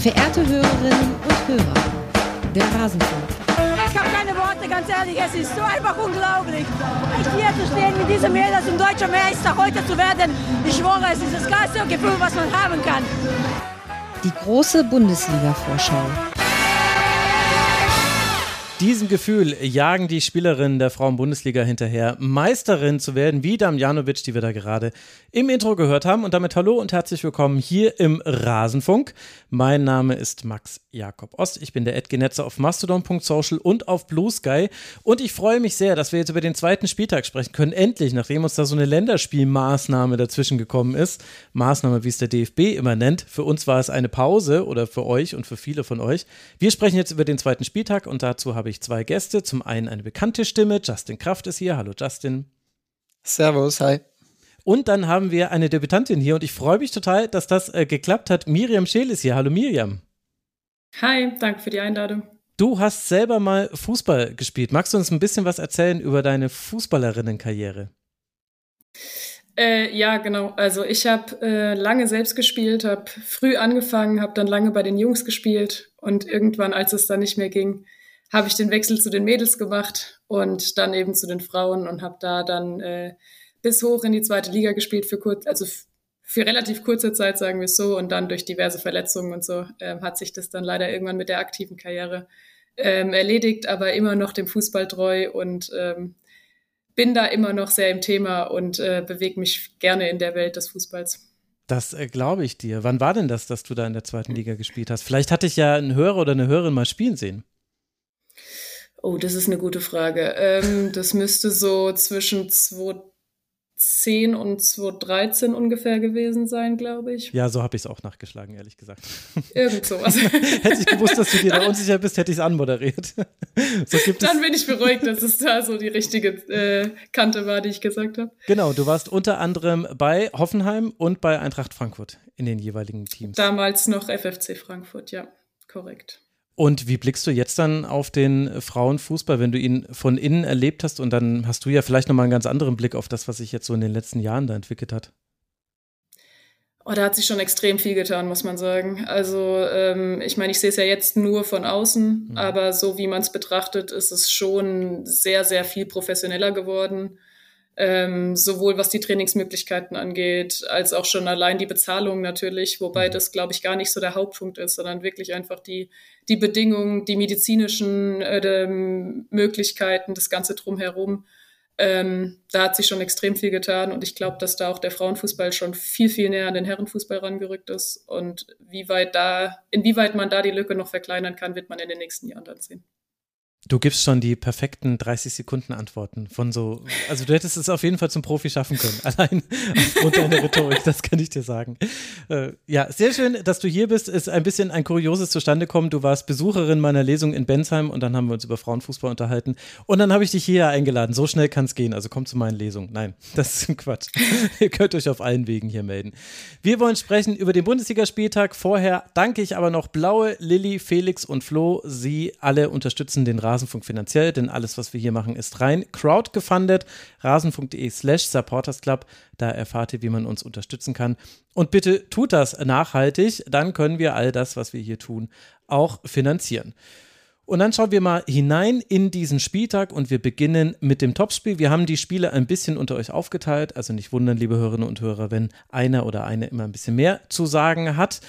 Verehrte Hörerinnen und Hörer, der Rasenfunk. Ich habe keine Worte, ganz ehrlich, es ist so einfach unglaublich. Ich hier zu stehen mit diesem Mädels um deutscher Meister heute zu werden, ich schwöre, es ist das geilste Gefühl, was man haben kann. Die große Bundesliga-Vorschau. Diesem Gefühl jagen die Spielerinnen der Frauen-Bundesliga hinterher, Meisterin zu werden, wie Damjanovic, die wir da gerade im Intro gehört haben. Und damit hallo und herzlich willkommen hier im Rasenfunk. Mein Name ist Max Jakob Ost. Ich bin der Edgenetzer auf mastodon.social und auf Blue Sky. Und ich freue mich sehr, dass wir jetzt über den zweiten Spieltag sprechen können. Endlich, nachdem uns da so eine Länderspielmaßnahme dazwischen gekommen ist. Maßnahme, wie es der DFB immer nennt. Für uns war es eine Pause oder für euch und für viele von euch. Wir sprechen jetzt über den zweiten Spieltag und dazu habe ich ich zwei Gäste. Zum einen eine bekannte Stimme, Justin Kraft ist hier. Hallo Justin. Servus, hi. Und dann haben wir eine Debütantin hier und ich freue mich total, dass das äh, geklappt hat. Miriam Scheel ist hier. Hallo Miriam. Hi, danke für die Einladung. Du hast selber mal Fußball gespielt. Magst du uns ein bisschen was erzählen über deine Fußballerinnenkarriere? Äh, ja, genau. Also ich habe äh, lange selbst gespielt, habe früh angefangen, habe dann lange bei den Jungs gespielt und irgendwann, als es dann nicht mehr ging, habe ich den Wechsel zu den Mädels gemacht und dann eben zu den Frauen und habe da dann äh, bis hoch in die zweite Liga gespielt für kurz, also für relativ kurze Zeit, sagen wir es so, und dann durch diverse Verletzungen und so ähm, hat sich das dann leider irgendwann mit der aktiven Karriere ähm, erledigt, aber immer noch dem Fußball treu und ähm, bin da immer noch sehr im Thema und äh, bewege mich gerne in der Welt des Fußballs. Das äh, glaube ich dir. Wann war denn das, dass du da in der zweiten Liga gespielt hast? Vielleicht hatte ich ja einen Hörer oder eine Hörerin mal spielen sehen. Oh, das ist eine gute Frage. Ähm, das müsste so zwischen 2010 und 2013 ungefähr gewesen sein, glaube ich. Ja, so habe ich es auch nachgeschlagen, ehrlich gesagt. Irgend sowas. hätte ich gewusst, dass du dir da unsicher bist, hätte ich es anmoderiert. so Dann bin ich beruhigt, dass es da so die richtige äh, Kante war, die ich gesagt habe. Genau, du warst unter anderem bei Hoffenheim und bei Eintracht Frankfurt in den jeweiligen Teams. Damals noch FFC Frankfurt, ja, korrekt. Und wie blickst du jetzt dann auf den Frauenfußball, wenn du ihn von innen erlebt hast? Und dann hast du ja vielleicht nochmal einen ganz anderen Blick auf das, was sich jetzt so in den letzten Jahren da entwickelt hat. Oh, da hat sich schon extrem viel getan, muss man sagen. Also ähm, ich meine, ich sehe es ja jetzt nur von außen, mhm. aber so wie man es betrachtet, ist es schon sehr, sehr viel professioneller geworden ähm, sowohl was die Trainingsmöglichkeiten angeht, als auch schon allein die Bezahlung natürlich, wobei mhm. das, glaube ich, gar nicht so der Hauptpunkt ist, sondern wirklich einfach die, die Bedingungen, die medizinischen äh, Möglichkeiten, das Ganze drumherum. Ähm, da hat sich schon extrem viel getan und ich glaube, dass da auch der Frauenfußball schon viel, viel näher an den Herrenfußball rangerückt ist und wie weit da, inwieweit man da die Lücke noch verkleinern kann, wird man in den nächsten Jahren dann sehen. Du gibst schon die perfekten 30 Sekunden Antworten von so, also du hättest es auf jeden Fall zum Profi schaffen können, allein aufgrund deiner Rhetorik, das kann ich dir sagen. Äh, ja, sehr schön, dass du hier bist. Ist ein bisschen ein kurioses Zustandekommen. Du warst Besucherin meiner Lesung in Bensheim und dann haben wir uns über Frauenfußball unterhalten und dann habe ich dich hier eingeladen. So schnell kann es gehen, also komm zu meinen Lesungen. Nein, das ist Quatsch. Ihr könnt euch auf allen Wegen hier melden. Wir wollen sprechen über den Bundesligaspieltag. Vorher danke ich aber noch Blaue, Lilly, Felix und Flo. Sie alle unterstützen den Rat Rasenfunk finanziell, denn alles, was wir hier machen, ist rein crowdgefundet. Rasenfunk.de slash supportersclub. Da erfahrt ihr, wie man uns unterstützen kann. Und bitte tut das nachhaltig, dann können wir all das, was wir hier tun, auch finanzieren. Und dann schauen wir mal hinein in diesen Spieltag und wir beginnen mit dem Topspiel. Wir haben die Spiele ein bisschen unter euch aufgeteilt, also nicht wundern, liebe Hörerinnen und Hörer, wenn einer oder eine immer ein bisschen mehr zu sagen hat.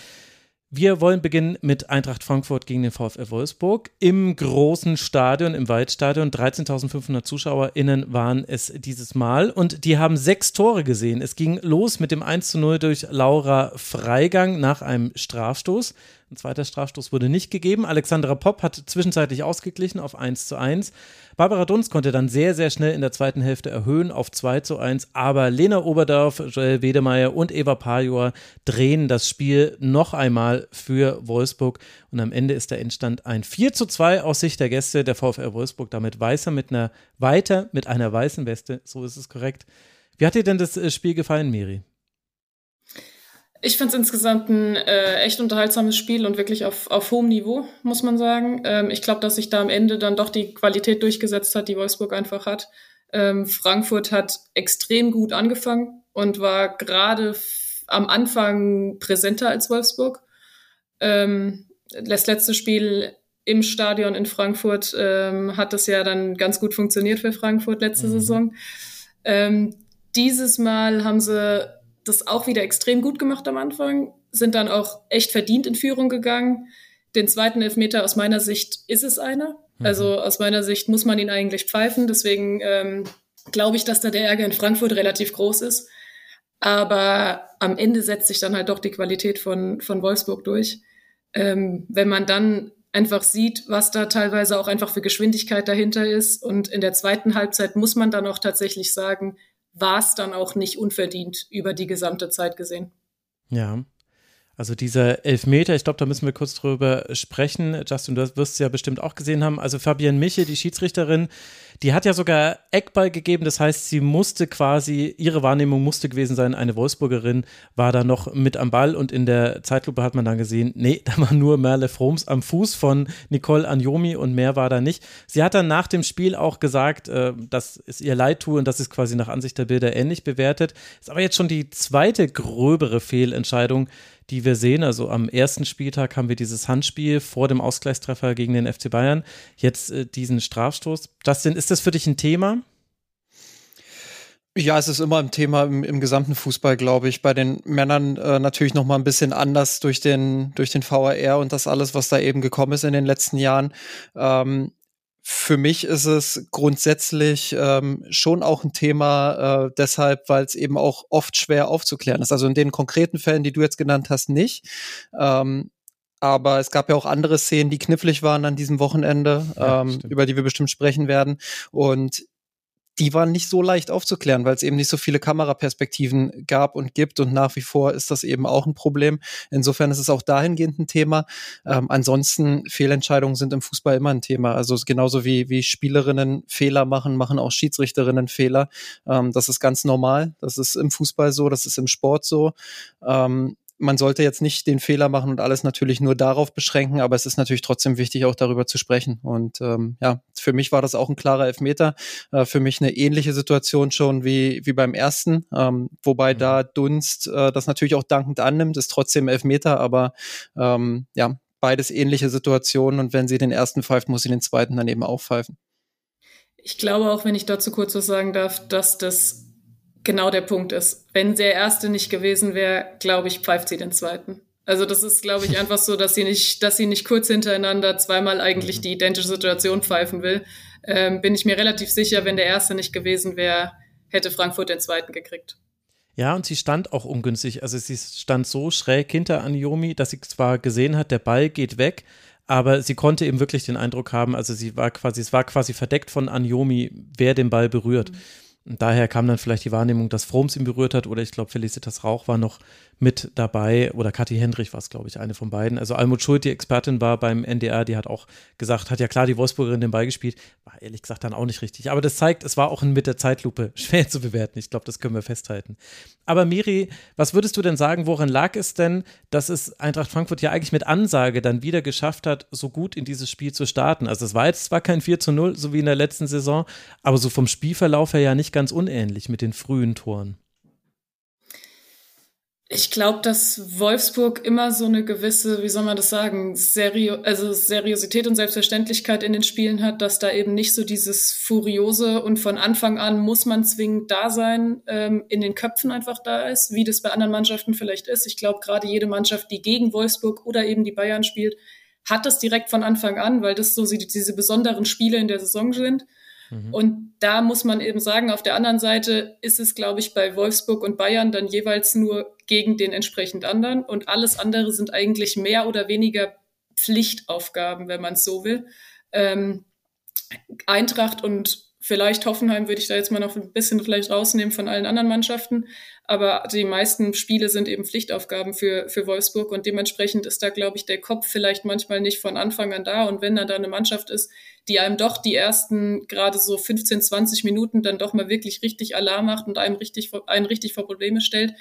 Wir wollen beginnen mit Eintracht Frankfurt gegen den VfL Wolfsburg im großen Stadion, im Waldstadion. 13.500 ZuschauerInnen waren es dieses Mal und die haben sechs Tore gesehen. Es ging los mit dem 1 zu 0 durch Laura Freigang nach einem Strafstoß. Ein zweiter Strafstoß wurde nicht gegeben. Alexandra Popp hat zwischenzeitlich ausgeglichen auf 1 zu 1. Barbara Dunz konnte dann sehr, sehr schnell in der zweiten Hälfte erhöhen auf 2 zu 1. Aber Lena Oberdorf, Joel Wedemeyer und Eva Pajor drehen das Spiel noch einmal für Wolfsburg. Und am Ende ist der Endstand ein 4 zu 2 aus Sicht der Gäste. Der VfL Wolfsburg damit weißer mit einer, weiter mit einer weißen Weste. So ist es korrekt. Wie hat dir denn das äh, Spiel gefallen, Miri? Ich finde es insgesamt ein äh, echt unterhaltsames Spiel und wirklich auf, auf hohem Niveau, muss man sagen. Ähm, ich glaube, dass sich da am Ende dann doch die Qualität durchgesetzt hat, die Wolfsburg einfach hat. Ähm, Frankfurt hat extrem gut angefangen und war gerade am Anfang präsenter als Wolfsburg. Ähm, das letzte Spiel im Stadion in Frankfurt ähm, hat das ja dann ganz gut funktioniert für Frankfurt letzte mhm. Saison. Ähm, dieses Mal haben sie das auch wieder extrem gut gemacht am Anfang, sind dann auch echt verdient in Führung gegangen. Den zweiten Elfmeter aus meiner Sicht ist es einer. Mhm. Also aus meiner Sicht muss man ihn eigentlich pfeifen. Deswegen ähm, glaube ich, dass da der Ärger in Frankfurt relativ groß ist. Aber am Ende setzt sich dann halt doch die Qualität von, von Wolfsburg durch. Ähm, wenn man dann einfach sieht, was da teilweise auch einfach für Geschwindigkeit dahinter ist. Und in der zweiten Halbzeit muss man dann auch tatsächlich sagen, war es dann auch nicht unverdient über die gesamte Zeit gesehen. Ja, also dieser Elfmeter, ich glaube, da müssen wir kurz drüber sprechen. Justin, du wirst es ja bestimmt auch gesehen haben. Also Fabienne Michel, die Schiedsrichterin, die hat ja sogar Eckball gegeben. Das heißt, sie musste quasi, ihre Wahrnehmung musste gewesen sein, eine Wolfsburgerin war da noch mit am Ball und in der Zeitlupe hat man dann gesehen, nee, da war nur Merle Froms am Fuß von Nicole Anjomi und mehr war da nicht. Sie hat dann nach dem Spiel auch gesagt, äh, dass es ihr leid tue und das ist quasi nach Ansicht der Bilder ähnlich bewertet. Ist aber jetzt schon die zweite gröbere Fehlentscheidung, die wir sehen. Also am ersten Spieltag haben wir dieses Handspiel vor dem Ausgleichstreffer gegen den FC Bayern. Jetzt äh, diesen Strafstoß. Justin, ist das für dich ein Thema? Ja, es ist immer ein Thema im, im gesamten Fußball, glaube ich. Bei den Männern äh, natürlich noch mal ein bisschen anders durch den durch den VAR und das alles, was da eben gekommen ist in den letzten Jahren. Ähm, für mich ist es grundsätzlich ähm, schon auch ein Thema, äh, deshalb, weil es eben auch oft schwer aufzuklären ist. Also in den konkreten Fällen, die du jetzt genannt hast, nicht. Ähm, aber es gab ja auch andere Szenen, die knifflig waren an diesem Wochenende, ja, ähm, über die wir bestimmt sprechen werden. Und die waren nicht so leicht aufzuklären, weil es eben nicht so viele Kameraperspektiven gab und gibt und nach wie vor ist das eben auch ein Problem. Insofern ist es auch dahingehend ein Thema. Ähm, ansonsten Fehlentscheidungen sind im Fußball immer ein Thema. Also genauso wie, wie Spielerinnen Fehler machen, machen auch Schiedsrichterinnen Fehler. Ähm, das ist ganz normal. Das ist im Fußball so, das ist im Sport so. Ähm, man sollte jetzt nicht den Fehler machen und alles natürlich nur darauf beschränken, aber es ist natürlich trotzdem wichtig, auch darüber zu sprechen. Und ähm, ja, für mich war das auch ein klarer Elfmeter. Äh, für mich eine ähnliche Situation schon wie, wie beim ersten, ähm, wobei mhm. da Dunst äh, das natürlich auch dankend annimmt, ist trotzdem Elfmeter, aber ähm, ja, beides ähnliche Situationen und wenn sie den ersten pfeift, muss sie den zweiten dann eben auch pfeifen. Ich glaube auch, wenn ich dazu kurz was sagen darf, dass das genau der Punkt ist. Wenn der erste nicht gewesen wäre, glaube ich, pfeift sie den zweiten. Also das ist, glaube ich, einfach so, dass sie nicht, dass sie nicht kurz hintereinander zweimal eigentlich mhm. die identische Situation pfeifen will. Ähm, bin ich mir relativ sicher, wenn der erste nicht gewesen wäre, hätte Frankfurt den zweiten gekriegt. Ja, und sie stand auch ungünstig. Also sie stand so schräg hinter Anjomi, dass sie zwar gesehen hat, der Ball geht weg, aber sie konnte eben wirklich den Eindruck haben, also sie war quasi, es war quasi verdeckt von Anjomi, wer den Ball berührt. Mhm. Und daher kam dann vielleicht die Wahrnehmung, dass Froms ihn berührt hat oder ich glaube, Felicitas Rauch war noch mit dabei oder Kathi Hendrich war es, glaube ich, eine von beiden. Also Almut Schuld, die Expertin war beim NDR, die hat auch gesagt, hat ja klar die Wolfsburgerin den Ball gespielt, war ehrlich gesagt dann auch nicht richtig. Aber das zeigt, es war auch mit der Zeitlupe schwer zu bewerten. Ich glaube, das können wir festhalten. Aber Miri, was würdest du denn sagen, woran lag es denn, dass es Eintracht Frankfurt ja eigentlich mit Ansage dann wieder geschafft hat, so gut in dieses Spiel zu starten? Also es war jetzt zwar kein 4 zu 0, so wie in der letzten Saison, aber so vom Spielverlauf her ja nicht ganz unähnlich mit den frühen Toren. Ich glaube, dass Wolfsburg immer so eine gewisse, wie soll man das sagen, Serio also Seriosität und Selbstverständlichkeit in den Spielen hat, dass da eben nicht so dieses Furiose und von Anfang an muss man zwingend da sein, ähm, in den Köpfen einfach da ist, wie das bei anderen Mannschaften vielleicht ist. Ich glaube, gerade jede Mannschaft, die gegen Wolfsburg oder eben die Bayern spielt, hat das direkt von Anfang an, weil das so diese besonderen Spiele in der Saison sind. Mhm. Und da muss man eben sagen, auf der anderen Seite ist es, glaube ich, bei Wolfsburg und Bayern dann jeweils nur gegen den entsprechend anderen. Und alles andere sind eigentlich mehr oder weniger Pflichtaufgaben, wenn man es so will. Ähm, Eintracht und vielleicht Hoffenheim würde ich da jetzt mal noch ein bisschen vielleicht rausnehmen von allen anderen Mannschaften. Aber die meisten Spiele sind eben Pflichtaufgaben für, für Wolfsburg und dementsprechend ist da, glaube ich, der Kopf vielleicht manchmal nicht von Anfang an da. Und wenn dann da eine Mannschaft ist, die einem doch die ersten gerade so 15, 20 Minuten dann doch mal wirklich richtig Alarm macht und einem richtig, einen richtig vor Probleme stellt,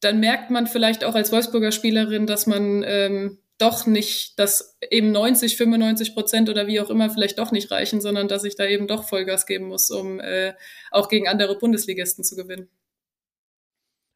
dann merkt man vielleicht auch als Wolfsburger Spielerin, dass man ähm, doch nicht, dass eben 90, 95 Prozent oder wie auch immer vielleicht doch nicht reichen, sondern dass ich da eben doch Vollgas geben muss, um äh, auch gegen andere Bundesligisten zu gewinnen.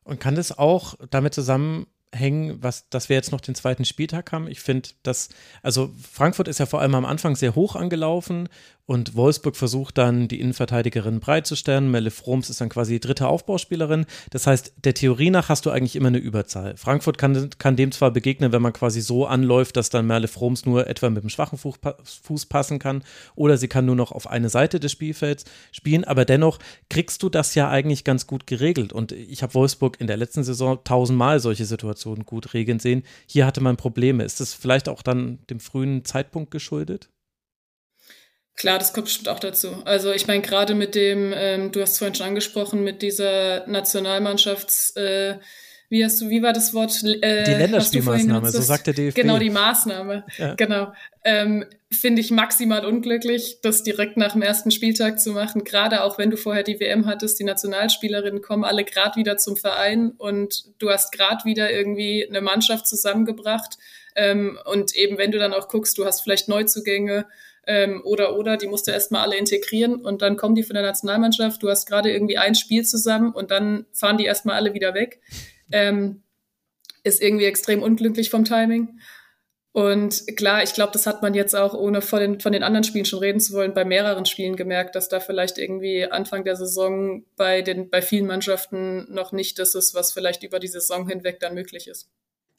Und kann das auch damit zusammenhängen, hängen, was, dass wir jetzt noch den zweiten Spieltag haben. Ich finde, dass, also Frankfurt ist ja vor allem am Anfang sehr hoch angelaufen und Wolfsburg versucht dann, die Innenverteidigerin breitzustellen. Melle Froms ist dann quasi die dritte Aufbauspielerin. Das heißt, der Theorie nach hast du eigentlich immer eine Überzahl. Frankfurt kann, kann dem zwar begegnen, wenn man quasi so anläuft, dass dann Merle Froms nur etwa mit dem schwachen Fuß passen kann oder sie kann nur noch auf eine Seite des Spielfelds spielen, aber dennoch kriegst du das ja eigentlich ganz gut geregelt. Und ich habe Wolfsburg in der letzten Saison tausendmal solche Situationen gut regeln sehen. Hier hatte man Probleme. Ist das vielleicht auch dann dem frühen Zeitpunkt geschuldet? Klar, das kommt bestimmt auch dazu. Also ich meine, gerade mit dem, ähm, du hast vorhin schon angesprochen, mit dieser Nationalmannschafts, äh, wie hast du, wie war das Wort? Äh, die Länderspielmaßnahme, so sagt der DFB. Genau, die Maßnahme. Ja. Genau. Ähm, Finde ich maximal unglücklich, das direkt nach dem ersten Spieltag zu machen. Gerade auch wenn du vorher die WM hattest, die Nationalspielerinnen kommen alle gerade wieder zum Verein und du hast gerade wieder irgendwie eine Mannschaft zusammengebracht. Ähm, und eben, wenn du dann auch guckst, du hast vielleicht Neuzugänge, ähm, oder oder, die musst du erstmal alle integrieren und dann kommen die von der Nationalmannschaft, du hast gerade irgendwie ein Spiel zusammen und dann fahren die erstmal alle wieder weg. Ähm, ist irgendwie extrem unglücklich vom Timing. Und klar, ich glaube, das hat man jetzt auch, ohne von den, von den anderen Spielen schon reden zu wollen, bei mehreren Spielen gemerkt, dass da vielleicht irgendwie Anfang der Saison bei, den, bei vielen Mannschaften noch nicht das ist, was vielleicht über die Saison hinweg dann möglich ist.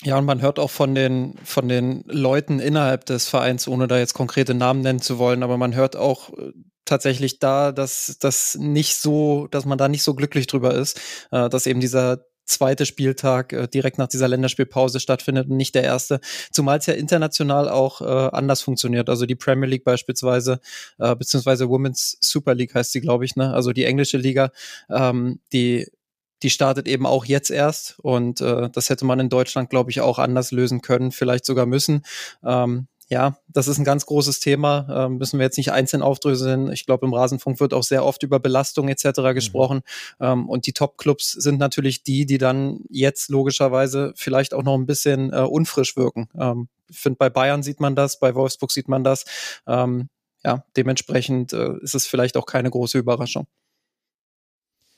Ja, und man hört auch von den, von den Leuten innerhalb des Vereins, ohne da jetzt konkrete Namen nennen zu wollen, aber man hört auch äh, tatsächlich da, dass das nicht so, dass man da nicht so glücklich drüber ist, äh, dass eben dieser zweite Spieltag äh, direkt nach dieser Länderspielpause stattfindet und nicht der erste, zumal es ja international auch äh, anders funktioniert. Also die Premier League beispielsweise, äh, beziehungsweise Women's Super League heißt sie, glaube ich, ne? Also die englische Liga, ähm, die die startet eben auch jetzt erst und äh, das hätte man in Deutschland, glaube ich, auch anders lösen können, vielleicht sogar müssen. Ähm, ja, das ist ein ganz großes Thema, ähm, müssen wir jetzt nicht einzeln aufdröseln. Ich glaube, im Rasenfunk wird auch sehr oft über Belastung etc. Mhm. gesprochen. Ähm, und die Top-Clubs sind natürlich die, die dann jetzt logischerweise vielleicht auch noch ein bisschen äh, unfrisch wirken. Ähm, ich finde, bei Bayern sieht man das, bei Wolfsburg sieht man das. Ähm, ja, dementsprechend äh, ist es vielleicht auch keine große Überraschung.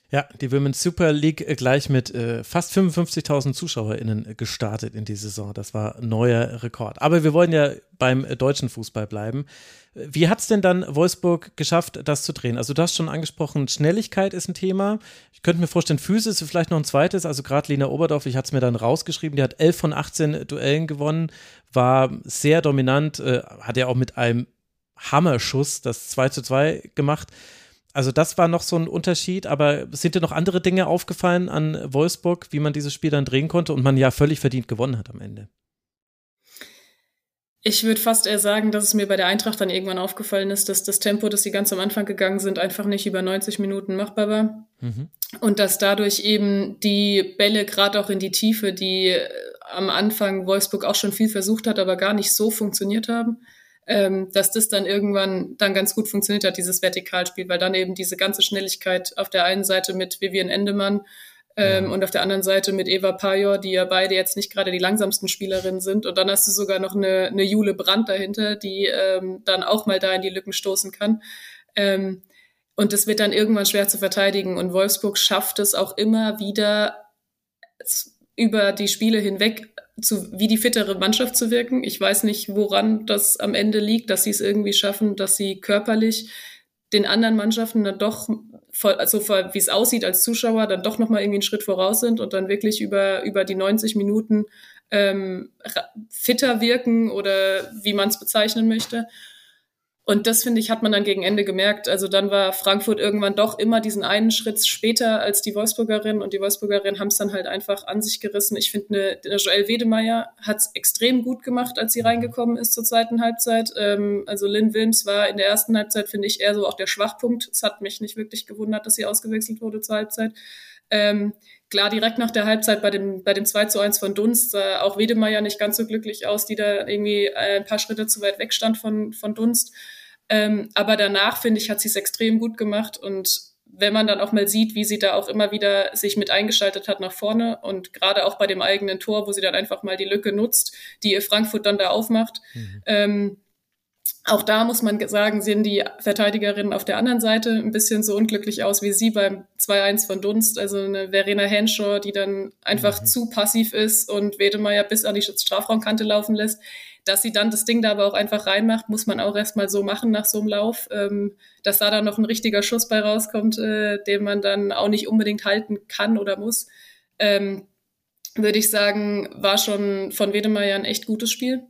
Ja, die Women's Super League äh, gleich mit äh, fast 55.000 ZuschauerInnen gestartet in die Saison. Das war neuer Rekord. Aber wir wollen ja beim äh, deutschen Fußball bleiben. Wie hat es denn dann Wolfsburg geschafft, das zu drehen? Also, du hast schon angesprochen, Schnelligkeit ist ein Thema. Ich könnte mir vorstellen, Physis ist vielleicht noch ein zweites. Also, gerade Lena Oberdorf, ich hatte es mir dann rausgeschrieben, die hat 11 von 18 Duellen gewonnen, war sehr dominant, äh, hat ja auch mit einem Hammerschuss das 2 zu 2 gemacht. Also das war noch so ein Unterschied, aber sind dir noch andere Dinge aufgefallen an Wolfsburg, wie man dieses Spiel dann drehen konnte und man ja völlig verdient gewonnen hat am Ende? Ich würde fast eher sagen, dass es mir bei der Eintracht dann irgendwann aufgefallen ist, dass das Tempo, das sie ganz am Anfang gegangen sind, einfach nicht über 90 Minuten machbar war. Mhm. Und dass dadurch eben die Bälle gerade auch in die Tiefe, die am Anfang Wolfsburg auch schon viel versucht hat, aber gar nicht so funktioniert haben ähm, dass das dann irgendwann dann ganz gut funktioniert hat, dieses Vertikalspiel, weil dann eben diese ganze Schnelligkeit auf der einen Seite mit Vivian Endemann ähm, und auf der anderen Seite mit Eva Pajor, die ja beide jetzt nicht gerade die langsamsten Spielerinnen sind. Und dann hast du sogar noch eine, eine Jule Brandt dahinter, die ähm, dann auch mal da in die Lücken stoßen kann. Ähm, und das wird dann irgendwann schwer zu verteidigen. Und Wolfsburg schafft es auch immer wieder über die Spiele hinweg zu, wie die fittere Mannschaft zu wirken. Ich weiß nicht, woran das am Ende liegt, dass sie es irgendwie schaffen, dass sie körperlich den anderen Mannschaften dann doch, also wie es aussieht als Zuschauer, dann doch nochmal irgendwie einen Schritt voraus sind und dann wirklich über, über die 90 Minuten ähm, fitter wirken oder wie man es bezeichnen möchte. Und das, finde ich, hat man dann gegen Ende gemerkt. Also dann war Frankfurt irgendwann doch immer diesen einen Schritt später als die Wolfsburgerin und die Wolfsburgerin haben es dann halt einfach an sich gerissen. Ich finde, eine, eine Joelle Wedemeyer hat es extrem gut gemacht, als sie reingekommen ist zur zweiten Halbzeit. Ähm, also Lynn Wilms war in der ersten Halbzeit, finde ich, eher so auch der Schwachpunkt. Es hat mich nicht wirklich gewundert, dass sie ausgewechselt wurde zur Halbzeit. Ähm, klar, direkt nach der Halbzeit bei dem, bei dem 2 zu 1 von Dunst sah auch Wedemeyer nicht ganz so glücklich aus, die da irgendwie ein paar Schritte zu weit weg stand von, von Dunst. Ähm, aber danach, finde ich, hat sie es extrem gut gemacht. Und wenn man dann auch mal sieht, wie sie da auch immer wieder sich mit eingeschaltet hat nach vorne und gerade auch bei dem eigenen Tor, wo sie dann einfach mal die Lücke nutzt, die ihr Frankfurt dann da aufmacht, mhm. ähm, auch da muss man sagen, sehen die Verteidigerinnen auf der anderen Seite ein bisschen so unglücklich aus wie sie beim 2-1 von Dunst. Also eine Verena Henshaw, die dann einfach mhm. zu passiv ist und Wedemeyer bis an die Strafraumkante laufen lässt. Dass sie dann das Ding da aber auch einfach reinmacht, muss man auch erstmal so machen nach so einem Lauf. Ähm, dass da dann noch ein richtiger Schuss bei rauskommt, äh, den man dann auch nicht unbedingt halten kann oder muss. Ähm, würde ich sagen, war schon von Wedemeyer ein echt gutes Spiel.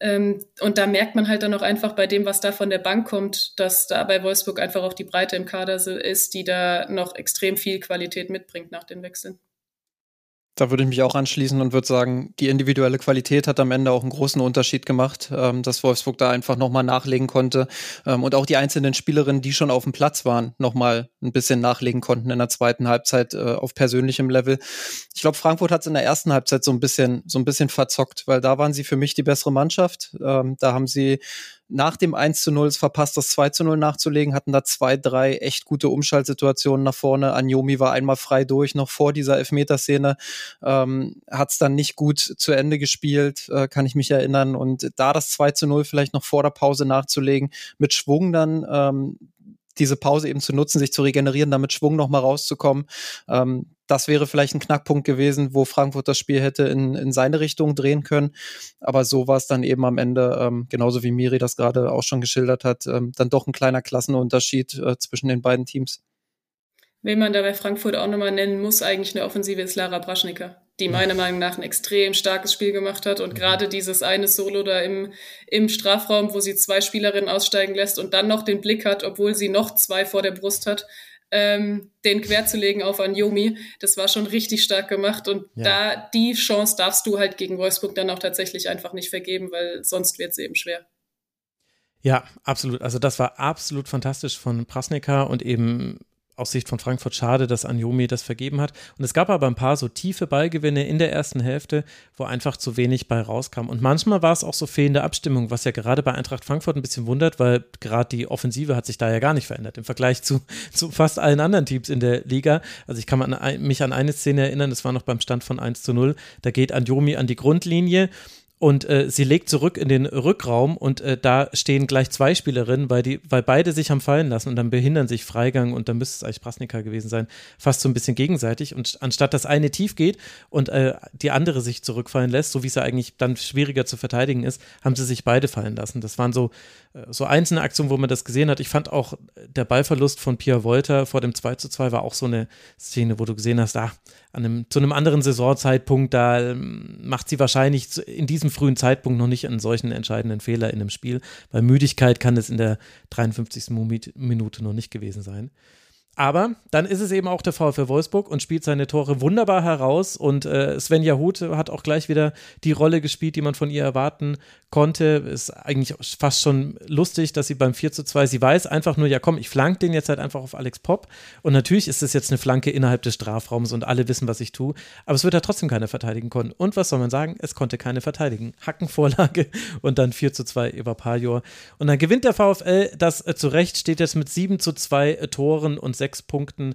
Ähm, und da merkt man halt dann auch einfach bei dem, was da von der Bank kommt, dass da bei Wolfsburg einfach auch die Breite im Kader ist, die da noch extrem viel Qualität mitbringt nach den Wechseln. Da würde ich mich auch anschließen und würde sagen, die individuelle Qualität hat am Ende auch einen großen Unterschied gemacht, ähm, dass Wolfsburg da einfach nochmal nachlegen konnte ähm, und auch die einzelnen Spielerinnen, die schon auf dem Platz waren, nochmal ein bisschen nachlegen konnten in der zweiten Halbzeit äh, auf persönlichem Level. Ich glaube, Frankfurt hat es in der ersten Halbzeit so ein bisschen, so ein bisschen verzockt, weil da waren sie für mich die bessere Mannschaft. Ähm, da haben sie nach dem 1 zu 0 es verpasst, das 2 zu 0 nachzulegen, hatten da zwei, drei echt gute Umschaltsituationen nach vorne. Anjomi war einmal frei durch, noch vor dieser Elfmeterszene, ähm, hat es dann nicht gut zu Ende gespielt, äh, kann ich mich erinnern. Und da das 2 zu 0 vielleicht noch vor der Pause nachzulegen, mit Schwung dann ähm, diese Pause eben zu nutzen, sich zu regenerieren, damit Schwung nochmal rauszukommen. Ähm, das wäre vielleicht ein Knackpunkt gewesen, wo Frankfurt das Spiel hätte in, in seine Richtung drehen können. Aber so war es dann eben am Ende, ähm, genauso wie Miri das gerade auch schon geschildert hat, ähm, dann doch ein kleiner Klassenunterschied äh, zwischen den beiden Teams. Wen man da bei Frankfurt auch nochmal nennen muss, eigentlich eine Offensive, ist Lara Braschnicker, die meiner Meinung nach ein extrem starkes Spiel gemacht hat. Und mhm. gerade dieses eine Solo da im, im Strafraum, wo sie zwei Spielerinnen aussteigen lässt und dann noch den Blick hat, obwohl sie noch zwei vor der Brust hat, ähm, den querzulegen auf Anjomi, das war schon richtig stark gemacht. Und ja. da die Chance darfst du halt gegen Wolfsburg dann auch tatsächlich einfach nicht vergeben, weil sonst wird es eben schwer. Ja, absolut. Also das war absolut fantastisch von Prasnika und eben aus Sicht von Frankfurt schade, dass Anjomi das vergeben hat. Und es gab aber ein paar so tiefe Ballgewinne in der ersten Hälfte, wo einfach zu wenig bei rauskam. Und manchmal war es auch so fehlende Abstimmung, was ja gerade bei Eintracht Frankfurt ein bisschen wundert, weil gerade die Offensive hat sich da ja gar nicht verändert im Vergleich zu, zu fast allen anderen Teams in der Liga. Also ich kann mich an eine Szene erinnern, das war noch beim Stand von 1 zu 0. Da geht Anjomi an die Grundlinie und äh, sie legt zurück in den Rückraum und äh, da stehen gleich zwei Spielerinnen, weil, die, weil beide sich haben fallen lassen und dann behindern sich Freigang und dann müsste es eigentlich Prasnika gewesen sein, fast so ein bisschen gegenseitig. Und anstatt dass eine tief geht und äh, die andere sich zurückfallen lässt, so wie es ja eigentlich dann schwieriger zu verteidigen ist, haben sie sich beide fallen lassen. Das waren so, so einzelne Aktionen, wo man das gesehen hat. Ich fand auch der Ballverlust von Pia Wolter vor dem 2 zu 2 war auch so eine Szene, wo du gesehen hast, ah, an einem, zu einem anderen Saisonzeitpunkt, da ähm, macht sie wahrscheinlich in diesem frühen Zeitpunkt noch nicht einen solchen entscheidenden Fehler in einem Spiel. Bei Müdigkeit kann es in der 53. Minute noch nicht gewesen sein. Aber dann ist es eben auch der VfL Wolfsburg und spielt seine Tore wunderbar heraus. Und äh, Svenja Huth hat auch gleich wieder die Rolle gespielt, die man von ihr erwarten konnte. Ist eigentlich fast schon lustig, dass sie beim 4 zu 2, sie weiß einfach nur, ja komm, ich flank den jetzt halt einfach auf Alex Popp. Und natürlich ist es jetzt eine Flanke innerhalb des Strafraums und alle wissen, was ich tue. Aber es wird ja trotzdem keiner verteidigen können. Und was soll man sagen? Es konnte keine verteidigen. Hackenvorlage und dann 4 zu 2 über Pajor. Und dann gewinnt der VfL das äh, zu Recht, steht jetzt mit 7 zu 2 äh, Toren und sechs Punkten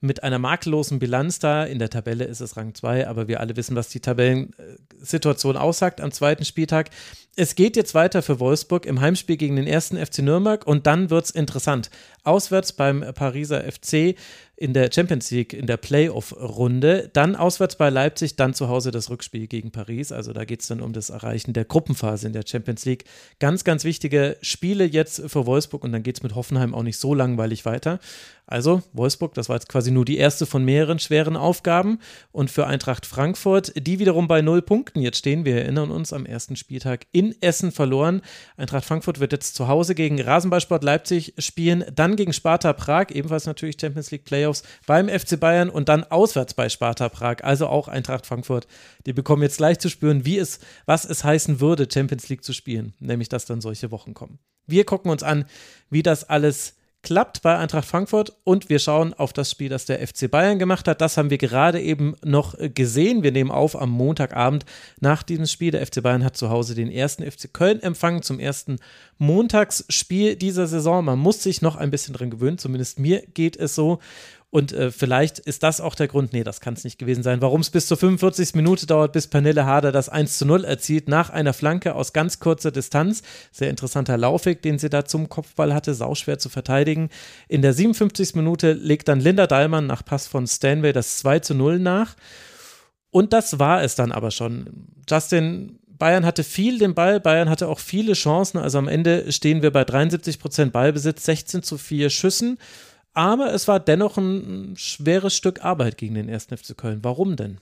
mit einer makellosen Bilanz da. In der Tabelle ist es Rang 2, aber wir alle wissen, was die Tabellensituation aussagt am zweiten Spieltag. Es geht jetzt weiter für Wolfsburg im Heimspiel gegen den ersten FC Nürnberg und dann wird es interessant. Auswärts beim Pariser FC in der Champions League, in der Playoff-Runde, dann auswärts bei Leipzig, dann zu Hause das Rückspiel gegen Paris. Also da geht es dann um das Erreichen der Gruppenphase in der Champions League. Ganz, ganz wichtige Spiele jetzt für Wolfsburg und dann geht es mit Hoffenheim auch nicht so langweilig weiter. Also Wolfsburg, das war jetzt quasi nur die erste von mehreren schweren Aufgaben. Und für Eintracht Frankfurt, die wiederum bei null Punkten jetzt stehen, wir erinnern uns, am ersten Spieltag in Essen verloren. Eintracht Frankfurt wird jetzt zu Hause gegen Rasenballsport Leipzig spielen, dann gegen Sparta Prag, ebenfalls natürlich Champions League Playoffs, beim FC Bayern und dann auswärts bei Sparta Prag, also auch Eintracht Frankfurt. Die bekommen jetzt gleich zu spüren, wie es, was es heißen würde, Champions League zu spielen, nämlich dass dann solche Wochen kommen. Wir gucken uns an, wie das alles klappt bei Eintracht Frankfurt und wir schauen auf das Spiel, das der FC Bayern gemacht hat. Das haben wir gerade eben noch gesehen. Wir nehmen auf am Montagabend nach diesem Spiel. Der FC Bayern hat zu Hause den ersten FC Köln empfangen zum ersten Montagsspiel dieser Saison. Man muss sich noch ein bisschen dran gewöhnen, zumindest mir geht es so. Und äh, vielleicht ist das auch der Grund, nee, das kann es nicht gewesen sein, warum es bis zur 45. Minute dauert, bis Pernille Harder das 1 zu 0 erzielt, nach einer Flanke aus ganz kurzer Distanz. Sehr interessanter Laufweg, den sie da zum Kopfball hatte, sauschwer zu verteidigen. In der 57. Minute legt dann Linda Dahlmann nach Pass von Stanway das 2 zu 0 nach. Und das war es dann aber schon. Justin Bayern hatte viel den Ball, Bayern hatte auch viele Chancen. Also am Ende stehen wir bei 73 Prozent Ballbesitz, 16 zu 4 Schüssen. Aber es war dennoch ein schweres Stück Arbeit gegen den 1. FC Köln. Warum denn?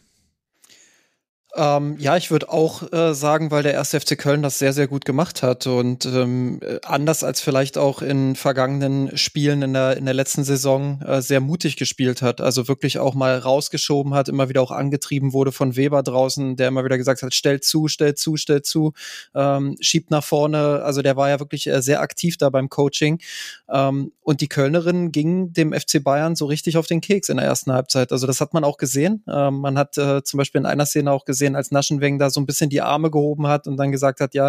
Ähm, ja, ich würde auch äh, sagen, weil der erste FC Köln das sehr, sehr gut gemacht hat und ähm, anders als vielleicht auch in vergangenen Spielen in der, in der letzten Saison äh, sehr mutig gespielt hat. Also wirklich auch mal rausgeschoben hat, immer wieder auch angetrieben wurde von Weber draußen, der immer wieder gesagt hat, stellt zu, stellt zu, stellt zu, ähm, schiebt nach vorne. Also der war ja wirklich äh, sehr aktiv da beim Coaching. Ähm, und die Kölnerin ging dem FC Bayern so richtig auf den Keks in der ersten Halbzeit. Also das hat man auch gesehen. Ähm, man hat äh, zum Beispiel in einer Szene auch gesehen, gesehen, als Naschenweng da so ein bisschen die Arme gehoben hat und dann gesagt hat, ja,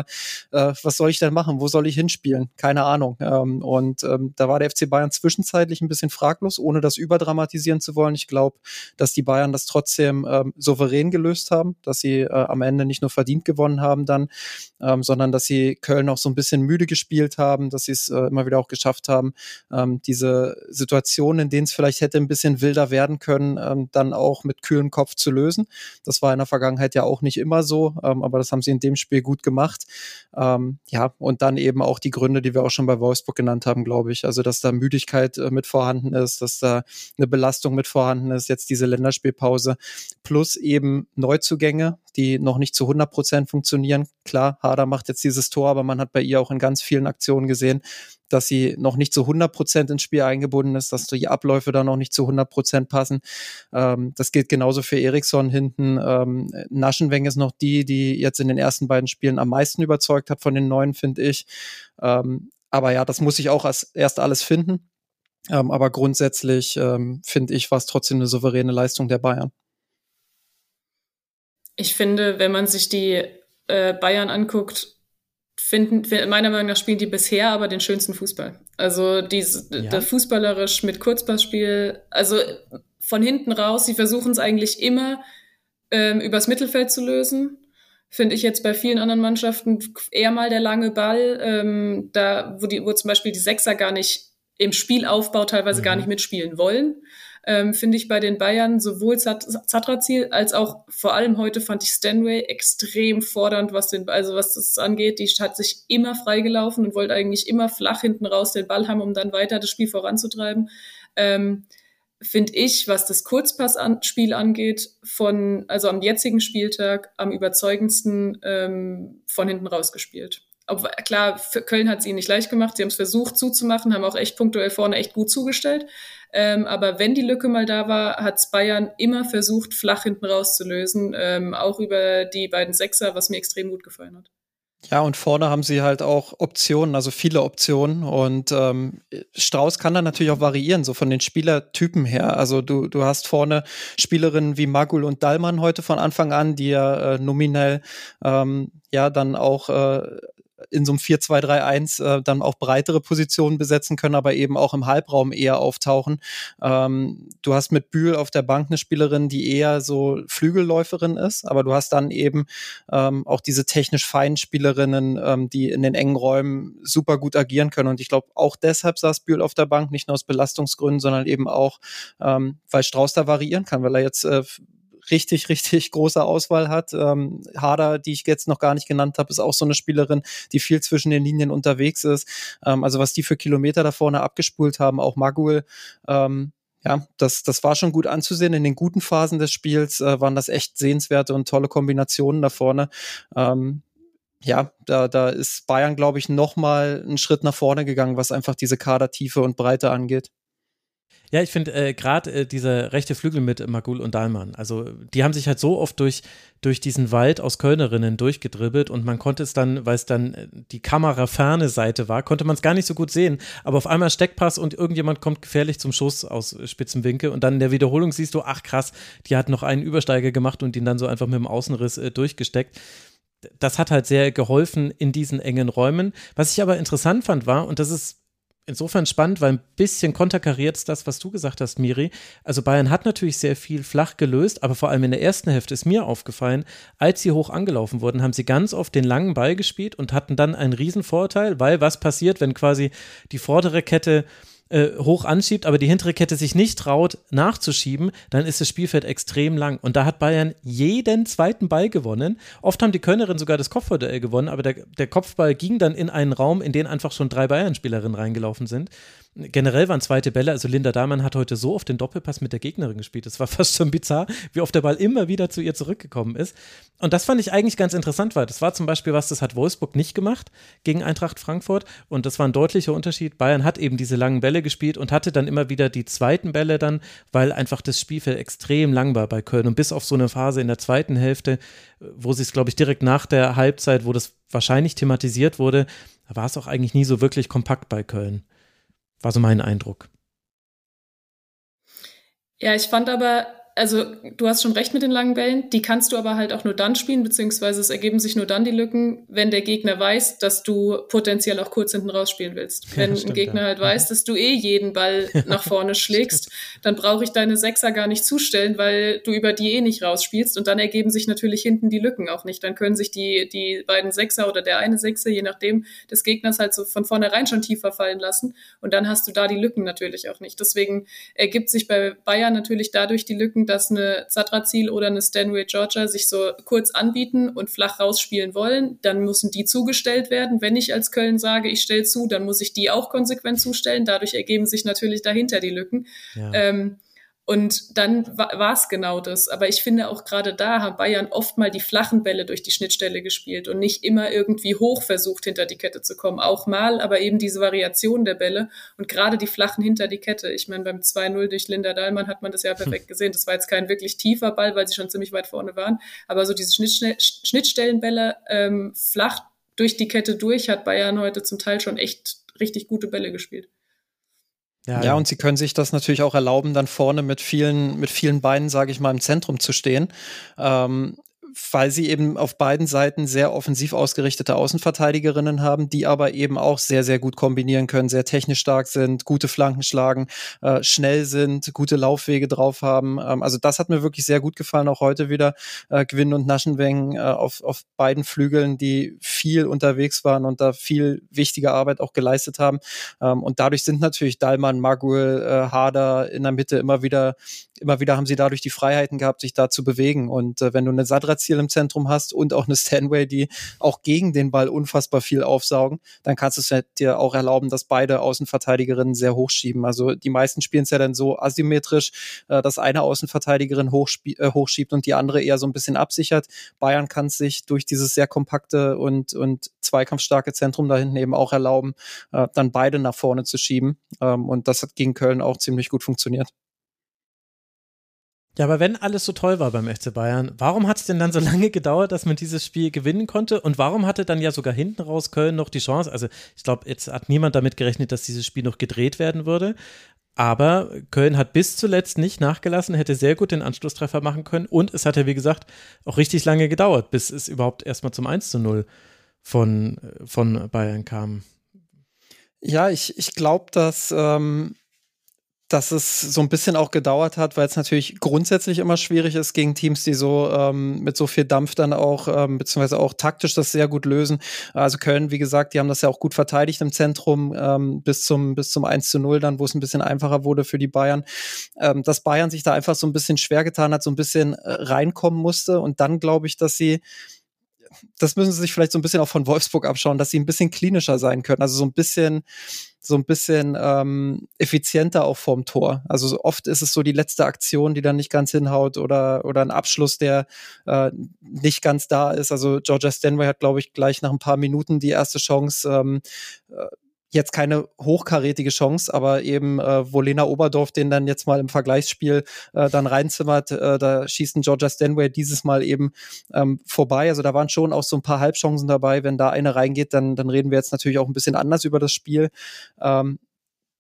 äh, was soll ich denn machen? Wo soll ich hinspielen? Keine Ahnung. Ähm, und ähm, da war der FC Bayern zwischenzeitlich ein bisschen fraglos, ohne das überdramatisieren zu wollen. Ich glaube, dass die Bayern das trotzdem ähm, souverän gelöst haben, dass sie äh, am Ende nicht nur verdient gewonnen haben dann, ähm, sondern dass sie Köln auch so ein bisschen müde gespielt haben, dass sie es äh, immer wieder auch geschafft haben, ähm, diese Situationen, in denen es vielleicht hätte ein bisschen wilder werden können, ähm, dann auch mit kühlem Kopf zu lösen. Das war in der Vergangenheit ja auch nicht immer so, ähm, aber das haben sie in dem Spiel gut gemacht. Ähm, ja, und dann eben auch die Gründe, die wir auch schon bei Wolfsburg genannt haben, glaube ich. Also, dass da Müdigkeit äh, mit vorhanden ist, dass da eine Belastung mit vorhanden ist, jetzt diese Länderspielpause, plus eben Neuzugänge, die noch nicht zu 100 Prozent funktionieren. Klar, Hader macht jetzt dieses Tor, aber man hat bei ihr auch in ganz vielen Aktionen gesehen, dass sie noch nicht zu 100 Prozent ins Spiel eingebunden ist, dass die Abläufe da noch nicht zu 100 Prozent passen. Ähm, das gilt genauso für Eriksson hinten. Ähm, Naschenweng ist noch die, die jetzt in den ersten beiden Spielen am meisten überzeugt hat von den neuen, finde ich. Ähm, aber ja, das muss ich auch als erst alles finden. Ähm, aber grundsätzlich ähm, finde ich, war es trotzdem eine souveräne Leistung der Bayern. Ich finde, wenn man sich die äh, Bayern anguckt, finden, meiner Meinung nach spielen die bisher aber den schönsten Fußball. Also diese, ja. der fußballerisch mit Kurzpassspiel, also von hinten raus, sie versuchen es eigentlich immer ähm, übers Mittelfeld zu lösen. Finde ich jetzt bei vielen anderen Mannschaften eher mal der lange Ball, ähm, da wo die, wo zum Beispiel die Sechser gar nicht im Spielaufbau teilweise mhm. gar nicht mitspielen wollen ähm, finde ich bei den Bayern sowohl Zatrazil als auch vor allem heute fand ich Stanway extrem fordernd, was den, also was das angeht. Die hat sich immer freigelaufen und wollte eigentlich immer flach hinten raus den Ball haben, um dann weiter das Spiel voranzutreiben. Ähm, finde ich, was das Kurzpassspiel angeht, von, also am jetzigen Spieltag am überzeugendsten ähm, von hinten rausgespielt. Aber klar, Köln hat es ihnen nicht leicht gemacht. Sie haben es versucht zuzumachen, haben auch echt punktuell vorne echt gut zugestellt. Ähm, aber wenn die Lücke mal da war, hat Bayern immer versucht, flach hinten rauszulösen, ähm, auch über die beiden Sechser, was mir extrem gut gefallen hat. Ja, und vorne haben sie halt auch Optionen, also viele Optionen. Und ähm, Strauß kann dann natürlich auch variieren, so von den Spielertypen her. Also du, du hast vorne Spielerinnen wie Magul und Dallmann heute von Anfang an, die ja äh, nominell ähm, ja dann auch äh, in so einem 4-2-3-1 äh, dann auch breitere Positionen besetzen können, aber eben auch im Halbraum eher auftauchen. Ähm, du hast mit Bühl auf der Bank eine Spielerin, die eher so Flügelläuferin ist, aber du hast dann eben ähm, auch diese technisch feinen Spielerinnen, ähm, die in den engen Räumen super gut agieren können. Und ich glaube, auch deshalb saß Bühl auf der Bank, nicht nur aus Belastungsgründen, sondern eben auch, ähm, weil Strauß da variieren kann, weil er jetzt äh, richtig, richtig große Auswahl hat. Ähm, Hader, die ich jetzt noch gar nicht genannt habe, ist auch so eine Spielerin, die viel zwischen den Linien unterwegs ist. Ähm, also was die für Kilometer da vorne abgespult haben, auch Magul, ähm, ja, das, das war schon gut anzusehen. In den guten Phasen des Spiels äh, waren das echt sehenswerte und tolle Kombinationen da vorne. Ähm, ja, da, da ist Bayern, glaube ich, noch mal einen Schritt nach vorne gegangen, was einfach diese Kadertiefe und Breite angeht. Ja, ich finde äh, gerade äh, dieser rechte Flügel mit Magul und Dahlmann, also die haben sich halt so oft durch, durch diesen Wald aus Kölnerinnen durchgedribbelt und man konnte es dann, weil es dann äh, die kameraferne Seite war, konnte man es gar nicht so gut sehen. Aber auf einmal Steckpass und irgendjemand kommt gefährlich zum Schuss aus Spitzenwinkel und dann in der Wiederholung siehst du, ach krass, die hat noch einen Übersteiger gemacht und ihn dann so einfach mit dem Außenriss äh, durchgesteckt das hat halt sehr geholfen in diesen engen Räumen. Was ich aber interessant fand war, und das ist insofern spannend, weil ein bisschen konterkariert das, was du gesagt hast, Miri. Also Bayern hat natürlich sehr viel flach gelöst, aber vor allem in der ersten Hälfte ist mir aufgefallen, als sie hoch angelaufen wurden, haben sie ganz oft den langen Ball gespielt und hatten dann einen riesen Vorteil, weil was passiert, wenn quasi die vordere Kette äh, hoch anschiebt, aber die hintere Kette sich nicht traut, nachzuschieben, dann ist das Spielfeld extrem lang. Und da hat Bayern jeden zweiten Ball gewonnen. Oft haben die Kölnerinnen sogar das Kopfballduell gewonnen, aber der, der Kopfball ging dann in einen Raum, in den einfach schon drei Bayern-Spielerinnen reingelaufen sind generell waren zweite Bälle, also Linda Dahlmann hat heute so oft den Doppelpass mit der Gegnerin gespielt. Es war fast schon bizarr, wie oft der Ball immer wieder zu ihr zurückgekommen ist. Und das fand ich eigentlich ganz interessant, weil das war zum Beispiel was, das hat Wolfsburg nicht gemacht gegen Eintracht Frankfurt. Und das war ein deutlicher Unterschied. Bayern hat eben diese langen Bälle gespielt und hatte dann immer wieder die zweiten Bälle dann, weil einfach das Spielfeld extrem lang war bei Köln. Und bis auf so eine Phase in der zweiten Hälfte, wo sie es, glaube ich, direkt nach der Halbzeit, wo das wahrscheinlich thematisiert wurde, war es auch eigentlich nie so wirklich kompakt bei Köln. War so mein Eindruck. Ja, ich fand aber, also du hast schon recht mit den langen Bällen, die kannst du aber halt auch nur dann spielen, beziehungsweise es ergeben sich nur dann die Lücken, wenn der Gegner weiß, dass du potenziell auch kurz hinten rausspielen willst. Wenn ja, stimmt, ein Gegner ja. halt weiß, dass du eh jeden Ball nach vorne schlägst, dann brauche ich deine Sechser gar nicht zustellen, weil du über die eh nicht rausspielst und dann ergeben sich natürlich hinten die Lücken auch nicht. Dann können sich die, die beiden Sechser oder der eine Sechser, je nachdem, des Gegners halt so von vornherein schon tiefer fallen lassen und dann hast du da die Lücken natürlich auch nicht. Deswegen ergibt sich bei Bayern natürlich dadurch die Lücken, dass eine Zadrazil oder eine Stanway Georgia sich so kurz anbieten und flach rausspielen wollen, dann müssen die zugestellt werden. Wenn ich als Köln sage, ich stelle zu, dann muss ich die auch konsequent zustellen. Dadurch ergeben sich natürlich dahinter die Lücken. Ja. Ähm, und dann war es genau das. Aber ich finde auch gerade da haben Bayern oft mal die flachen Bälle durch die Schnittstelle gespielt und nicht immer irgendwie hoch versucht, hinter die Kette zu kommen. Auch mal, aber eben diese Variation der Bälle und gerade die flachen hinter die Kette. Ich meine, beim 2-0 durch Linda Dahlmann hat man das ja perfekt gesehen. Das war jetzt kein wirklich tiefer Ball, weil sie schon ziemlich weit vorne waren. Aber so diese Schnittstellenbälle ähm, flach durch die Kette durch hat Bayern heute zum Teil schon echt richtig gute Bälle gespielt. Ja, ja, und sie können sich das natürlich auch erlauben, dann vorne mit vielen, mit vielen Beinen, sage ich mal, im Zentrum zu stehen. Ähm, weil sie eben auf beiden Seiten sehr offensiv ausgerichtete Außenverteidigerinnen haben, die aber eben auch sehr, sehr gut kombinieren können, sehr technisch stark sind, gute Flanken schlagen, äh, schnell sind, gute Laufwege drauf haben. Ähm, also das hat mir wirklich sehr gut gefallen, auch heute wieder äh, Gwyn und Naschenweng äh, auf, auf beiden Flügeln, die viel unterwegs waren und da viel wichtige Arbeit auch geleistet haben. Ähm, und dadurch sind natürlich Dalman, Maguel, äh, Hader in der Mitte immer wieder immer wieder haben sie dadurch die Freiheiten gehabt, sich da zu bewegen. Und äh, wenn du eine Sadra-Ziel im Zentrum hast und auch eine Stanway, die auch gegen den Ball unfassbar viel aufsaugen, dann kannst du es dir auch erlauben, dass beide Außenverteidigerinnen sehr hochschieben. Also die meisten spielen es ja dann so asymmetrisch, äh, dass eine Außenverteidigerin äh, hochschiebt und die andere eher so ein bisschen absichert. Bayern kann es sich durch dieses sehr kompakte und, und zweikampfstarke Zentrum da hinten eben auch erlauben, äh, dann beide nach vorne zu schieben. Ähm, und das hat gegen Köln auch ziemlich gut funktioniert. Ja, aber wenn alles so toll war beim FC Bayern, warum hat es denn dann so lange gedauert, dass man dieses Spiel gewinnen konnte? Und warum hatte dann ja sogar hinten raus Köln noch die Chance? Also ich glaube, jetzt hat niemand damit gerechnet, dass dieses Spiel noch gedreht werden würde. Aber Köln hat bis zuletzt nicht nachgelassen, hätte sehr gut den Anschlusstreffer machen können. Und es hat ja, wie gesagt, auch richtig lange gedauert, bis es überhaupt erstmal zum 1 zu 0 von, von Bayern kam. Ja, ich, ich glaube, dass ähm, dass es so ein bisschen auch gedauert hat, weil es natürlich grundsätzlich immer schwierig ist gegen Teams, die so ähm, mit so viel Dampf dann auch, ähm, beziehungsweise auch taktisch das sehr gut lösen. Also Köln, wie gesagt, die haben das ja auch gut verteidigt im Zentrum ähm, bis zum bis zum 1 zu 0 dann, wo es ein bisschen einfacher wurde für die Bayern. Ähm, dass Bayern sich da einfach so ein bisschen schwer getan hat, so ein bisschen äh, reinkommen musste und dann glaube ich, dass sie das müssen sie sich vielleicht so ein bisschen auch von Wolfsburg abschauen, dass sie ein bisschen klinischer sein können. Also so ein bisschen, so ein bisschen ähm, effizienter auch vorm Tor. Also so oft ist es so die letzte Aktion, die dann nicht ganz hinhaut oder, oder ein Abschluss, der äh, nicht ganz da ist. Also Georgia Stanway hat, glaube ich, gleich nach ein paar Minuten die erste Chance. Ähm, äh, jetzt keine hochkarätige Chance, aber eben, äh, wo Lena Oberdorf den dann jetzt mal im Vergleichsspiel äh, dann reinzimmert, äh, da schießt ein Georgia Stanway dieses Mal eben ähm, vorbei. Also da waren schon auch so ein paar Halbchancen dabei. Wenn da eine reingeht, dann, dann reden wir jetzt natürlich auch ein bisschen anders über das Spiel. Ähm,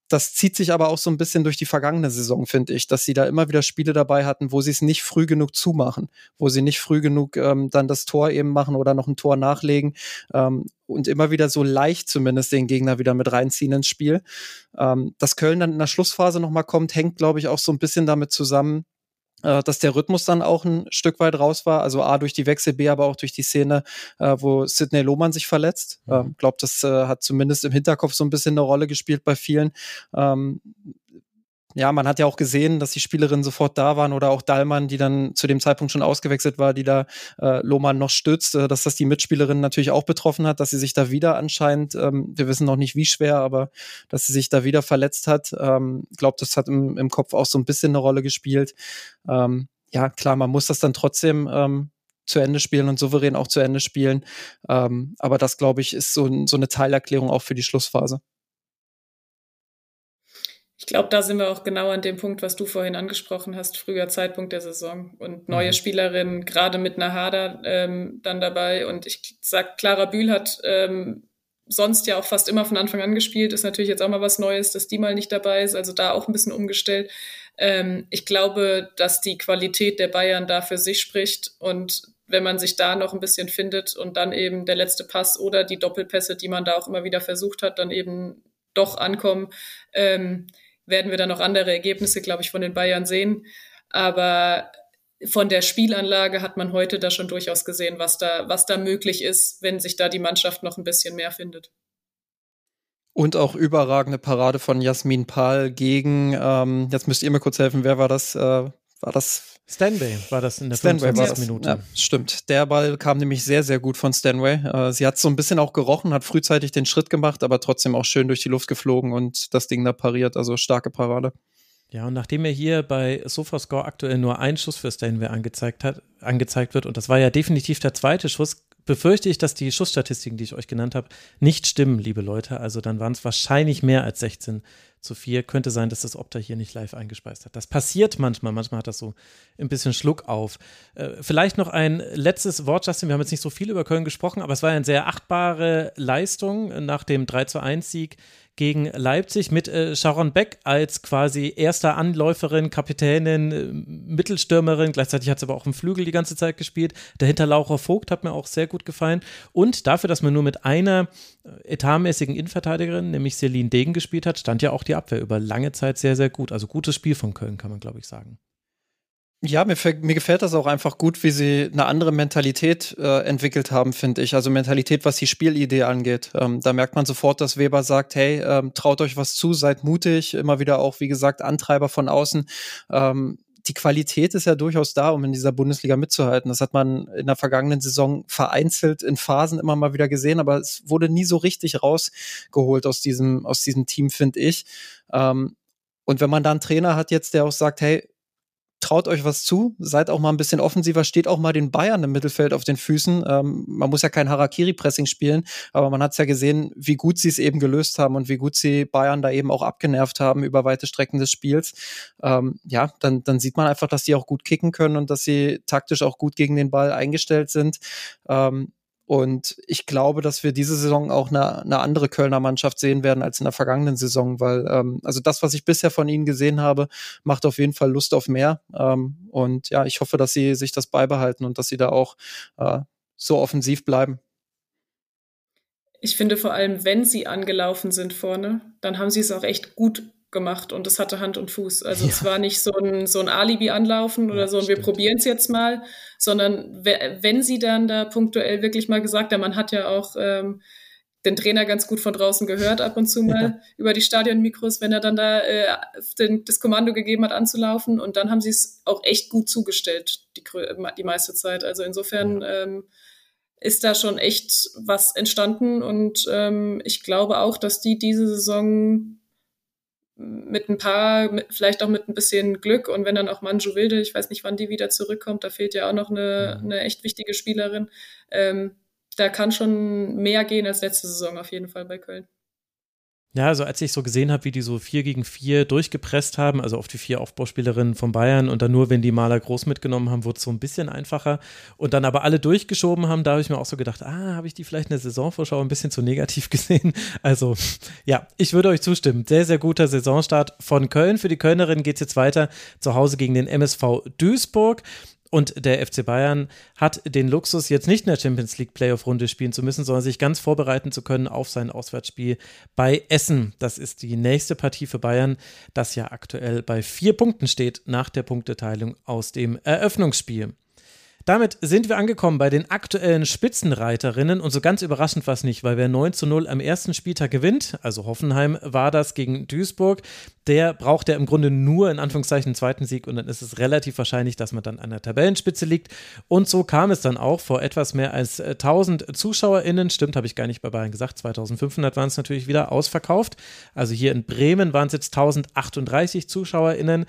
das zieht sich aber auch so ein bisschen durch die vergangene Saison, finde ich, dass sie da immer wieder Spiele dabei hatten, wo sie es nicht früh genug zumachen, wo sie nicht früh genug ähm, dann das Tor eben machen oder noch ein Tor nachlegen ähm, und immer wieder so leicht zumindest den Gegner wieder mit reinziehen ins Spiel. Ähm, dass Köln dann in der Schlussphase nochmal kommt, hängt, glaube ich, auch so ein bisschen damit zusammen, dass der Rhythmus dann auch ein Stück weit raus war. Also A durch die Wechsel, B aber auch durch die Szene, äh, wo Sidney Lohmann sich verletzt. Mhm. Ähm, glaube, das äh, hat zumindest im Hinterkopf so ein bisschen eine Rolle gespielt bei vielen. Ähm, ja, man hat ja auch gesehen, dass die Spielerinnen sofort da waren oder auch Dallmann, die dann zu dem Zeitpunkt schon ausgewechselt war, die da äh, Lohmann noch stützt, äh, dass das die Mitspielerin natürlich auch betroffen hat, dass sie sich da wieder anscheinend, ähm, wir wissen noch nicht wie schwer, aber dass sie sich da wieder verletzt hat. Ähm, glaube, das hat im, im Kopf auch so ein bisschen eine Rolle gespielt. Ähm, ja, klar, man muss das dann trotzdem ähm, zu Ende spielen und souverän auch zu Ende spielen. Ähm, aber das, glaube ich, ist so, so eine Teilerklärung auch für die Schlussphase. Ich glaube, da sind wir auch genau an dem Punkt, was du vorhin angesprochen hast, früher Zeitpunkt der Saison und neue mhm. Spielerinnen, gerade mit einer Hader ähm, dann dabei. Und ich sag, Clara Bühl hat ähm, sonst ja auch fast immer von Anfang an gespielt, ist natürlich jetzt auch mal was Neues, dass die mal nicht dabei ist, also da auch ein bisschen umgestellt. Ähm, ich glaube, dass die Qualität der Bayern da für sich spricht und wenn man sich da noch ein bisschen findet und dann eben der letzte Pass oder die Doppelpässe, die man da auch immer wieder versucht hat, dann eben doch ankommen. Ähm, werden wir dann noch andere Ergebnisse, glaube ich, von den Bayern sehen. Aber von der Spielanlage hat man heute da schon durchaus gesehen, was da, was da möglich ist, wenn sich da die Mannschaft noch ein bisschen mehr findet. Und auch überragende Parade von Jasmin Pahl gegen, ähm, jetzt müsst ihr mir kurz helfen, wer war das? Äh, war das Stanway war das in der Stanway 25. Minute. Ja, stimmt. Der Ball kam nämlich sehr, sehr gut von Stanway. Äh, sie hat so ein bisschen auch gerochen, hat frühzeitig den Schritt gemacht, aber trotzdem auch schön durch die Luft geflogen und das Ding da pariert. Also starke Parade. Ja, und nachdem er hier bei SofaScore aktuell nur ein Schuss für Stanway angezeigt hat, angezeigt wird, und das war ja definitiv der zweite Schuss, befürchte ich, dass die Schussstatistiken, die ich euch genannt habe, nicht stimmen, liebe Leute. Also dann waren es wahrscheinlich mehr als 16 zu 4. Könnte sein, dass das Opta hier nicht live eingespeist hat. Das passiert manchmal. Manchmal hat das so ein bisschen Schluck auf. Äh, vielleicht noch ein letztes Wort, Justin. Wir haben jetzt nicht so viel über Köln gesprochen, aber es war eine sehr achtbare Leistung nach dem 3 zu 1 Sieg gegen Leipzig mit äh, Sharon Beck als quasi erster Anläuferin, Kapitänin, äh, Mittelstürmerin. Gleichzeitig hat sie aber auch im Flügel die ganze Zeit gespielt. Dahinter Laura Vogt hat mir auch sehr gut gefallen. Und dafür, dass man nur mit einer äh, etatmäßigen Innenverteidigerin, nämlich Celine Degen, gespielt hat, stand ja auch die Abwehr über lange Zeit sehr, sehr gut. Also gutes Spiel von Köln, kann man, glaube ich, sagen. Ja, mir, mir gefällt das auch einfach gut, wie sie eine andere Mentalität äh, entwickelt haben, finde ich. Also Mentalität, was die Spielidee angeht. Ähm, da merkt man sofort, dass Weber sagt, hey, ähm, traut euch was zu, seid mutig. Immer wieder auch, wie gesagt, Antreiber von außen. Ähm, die Qualität ist ja durchaus da, um in dieser Bundesliga mitzuhalten. Das hat man in der vergangenen Saison vereinzelt in Phasen immer mal wieder gesehen, aber es wurde nie so richtig rausgeholt aus diesem, aus diesem Team, finde ich. Ähm, und wenn man da einen Trainer hat jetzt, der auch sagt, hey, traut euch was zu, seid auch mal ein bisschen offensiver, steht auch mal den Bayern im Mittelfeld auf den Füßen. Ähm, man muss ja kein Harakiri-Pressing spielen, aber man hat es ja gesehen, wie gut sie es eben gelöst haben und wie gut sie Bayern da eben auch abgenervt haben über weite Strecken des Spiels. Ähm, ja, dann, dann sieht man einfach, dass sie auch gut kicken können und dass sie taktisch auch gut gegen den Ball eingestellt sind. Ähm, und ich glaube, dass wir diese Saison auch eine, eine andere Kölner Mannschaft sehen werden als in der vergangenen Saison, weil ähm, also das, was ich bisher von ihnen gesehen habe, macht auf jeden Fall Lust auf mehr. Ähm, und ja, ich hoffe, dass sie sich das beibehalten und dass sie da auch äh, so offensiv bleiben. Ich finde vor allem, wenn sie angelaufen sind vorne, dann haben sie es auch echt gut gemacht und es hatte Hand und Fuß. Also ja. es war nicht so ein, so ein Alibi-Anlaufen oder ja, so ein wir probieren es jetzt mal, sondern wenn sie dann da punktuell wirklich mal gesagt haben, man hat ja auch ähm, den Trainer ganz gut von draußen gehört ab und zu mal ja. über die Stadionmikros, wenn er dann da äh, den, das Kommando gegeben hat anzulaufen und dann haben sie es auch echt gut zugestellt, die, die meiste Zeit. Also insofern ähm, ist da schon echt was entstanden und ähm, ich glaube auch, dass die diese Saison mit ein paar, mit, vielleicht auch mit ein bisschen Glück und wenn dann auch Manju Wilde, ich weiß nicht, wann die wieder zurückkommt, da fehlt ja auch noch eine, mhm. eine echt wichtige Spielerin. Ähm, da kann schon mehr gehen als letzte Saison auf jeden Fall bei Köln. Ja, also als ich so gesehen habe, wie die so vier gegen vier durchgepresst haben, also auf die vier Aufbauspielerinnen von Bayern und dann nur, wenn die Maler groß mitgenommen haben, wurde es so ein bisschen einfacher und dann aber alle durchgeschoben haben, da habe ich mir auch so gedacht, ah, habe ich die vielleicht in der Saisonvorschau ein bisschen zu negativ gesehen. Also ja, ich würde euch zustimmen. Sehr, sehr guter Saisonstart von Köln. Für die Kölnerin geht es jetzt weiter zu Hause gegen den MSV Duisburg. Und der FC Bayern hat den Luxus, jetzt nicht in der Champions League Playoff-Runde spielen zu müssen, sondern sich ganz vorbereiten zu können auf sein Auswärtsspiel bei Essen. Das ist die nächste Partie für Bayern, das ja aktuell bei vier Punkten steht nach der Punkteteilung aus dem Eröffnungsspiel. Damit sind wir angekommen bei den aktuellen Spitzenreiterinnen und so ganz überraschend war es nicht, weil wer 9 zu 0 am ersten Spieltag gewinnt, also Hoffenheim war das gegen Duisburg, der braucht ja im Grunde nur in Anführungszeichen einen zweiten Sieg und dann ist es relativ wahrscheinlich, dass man dann an der Tabellenspitze liegt. Und so kam es dann auch vor etwas mehr als 1000 äh, ZuschauerInnen. Stimmt, habe ich gar nicht bei Bayern gesagt. 2500 waren es natürlich wieder ausverkauft. Also hier in Bremen waren es jetzt 1038 ZuschauerInnen.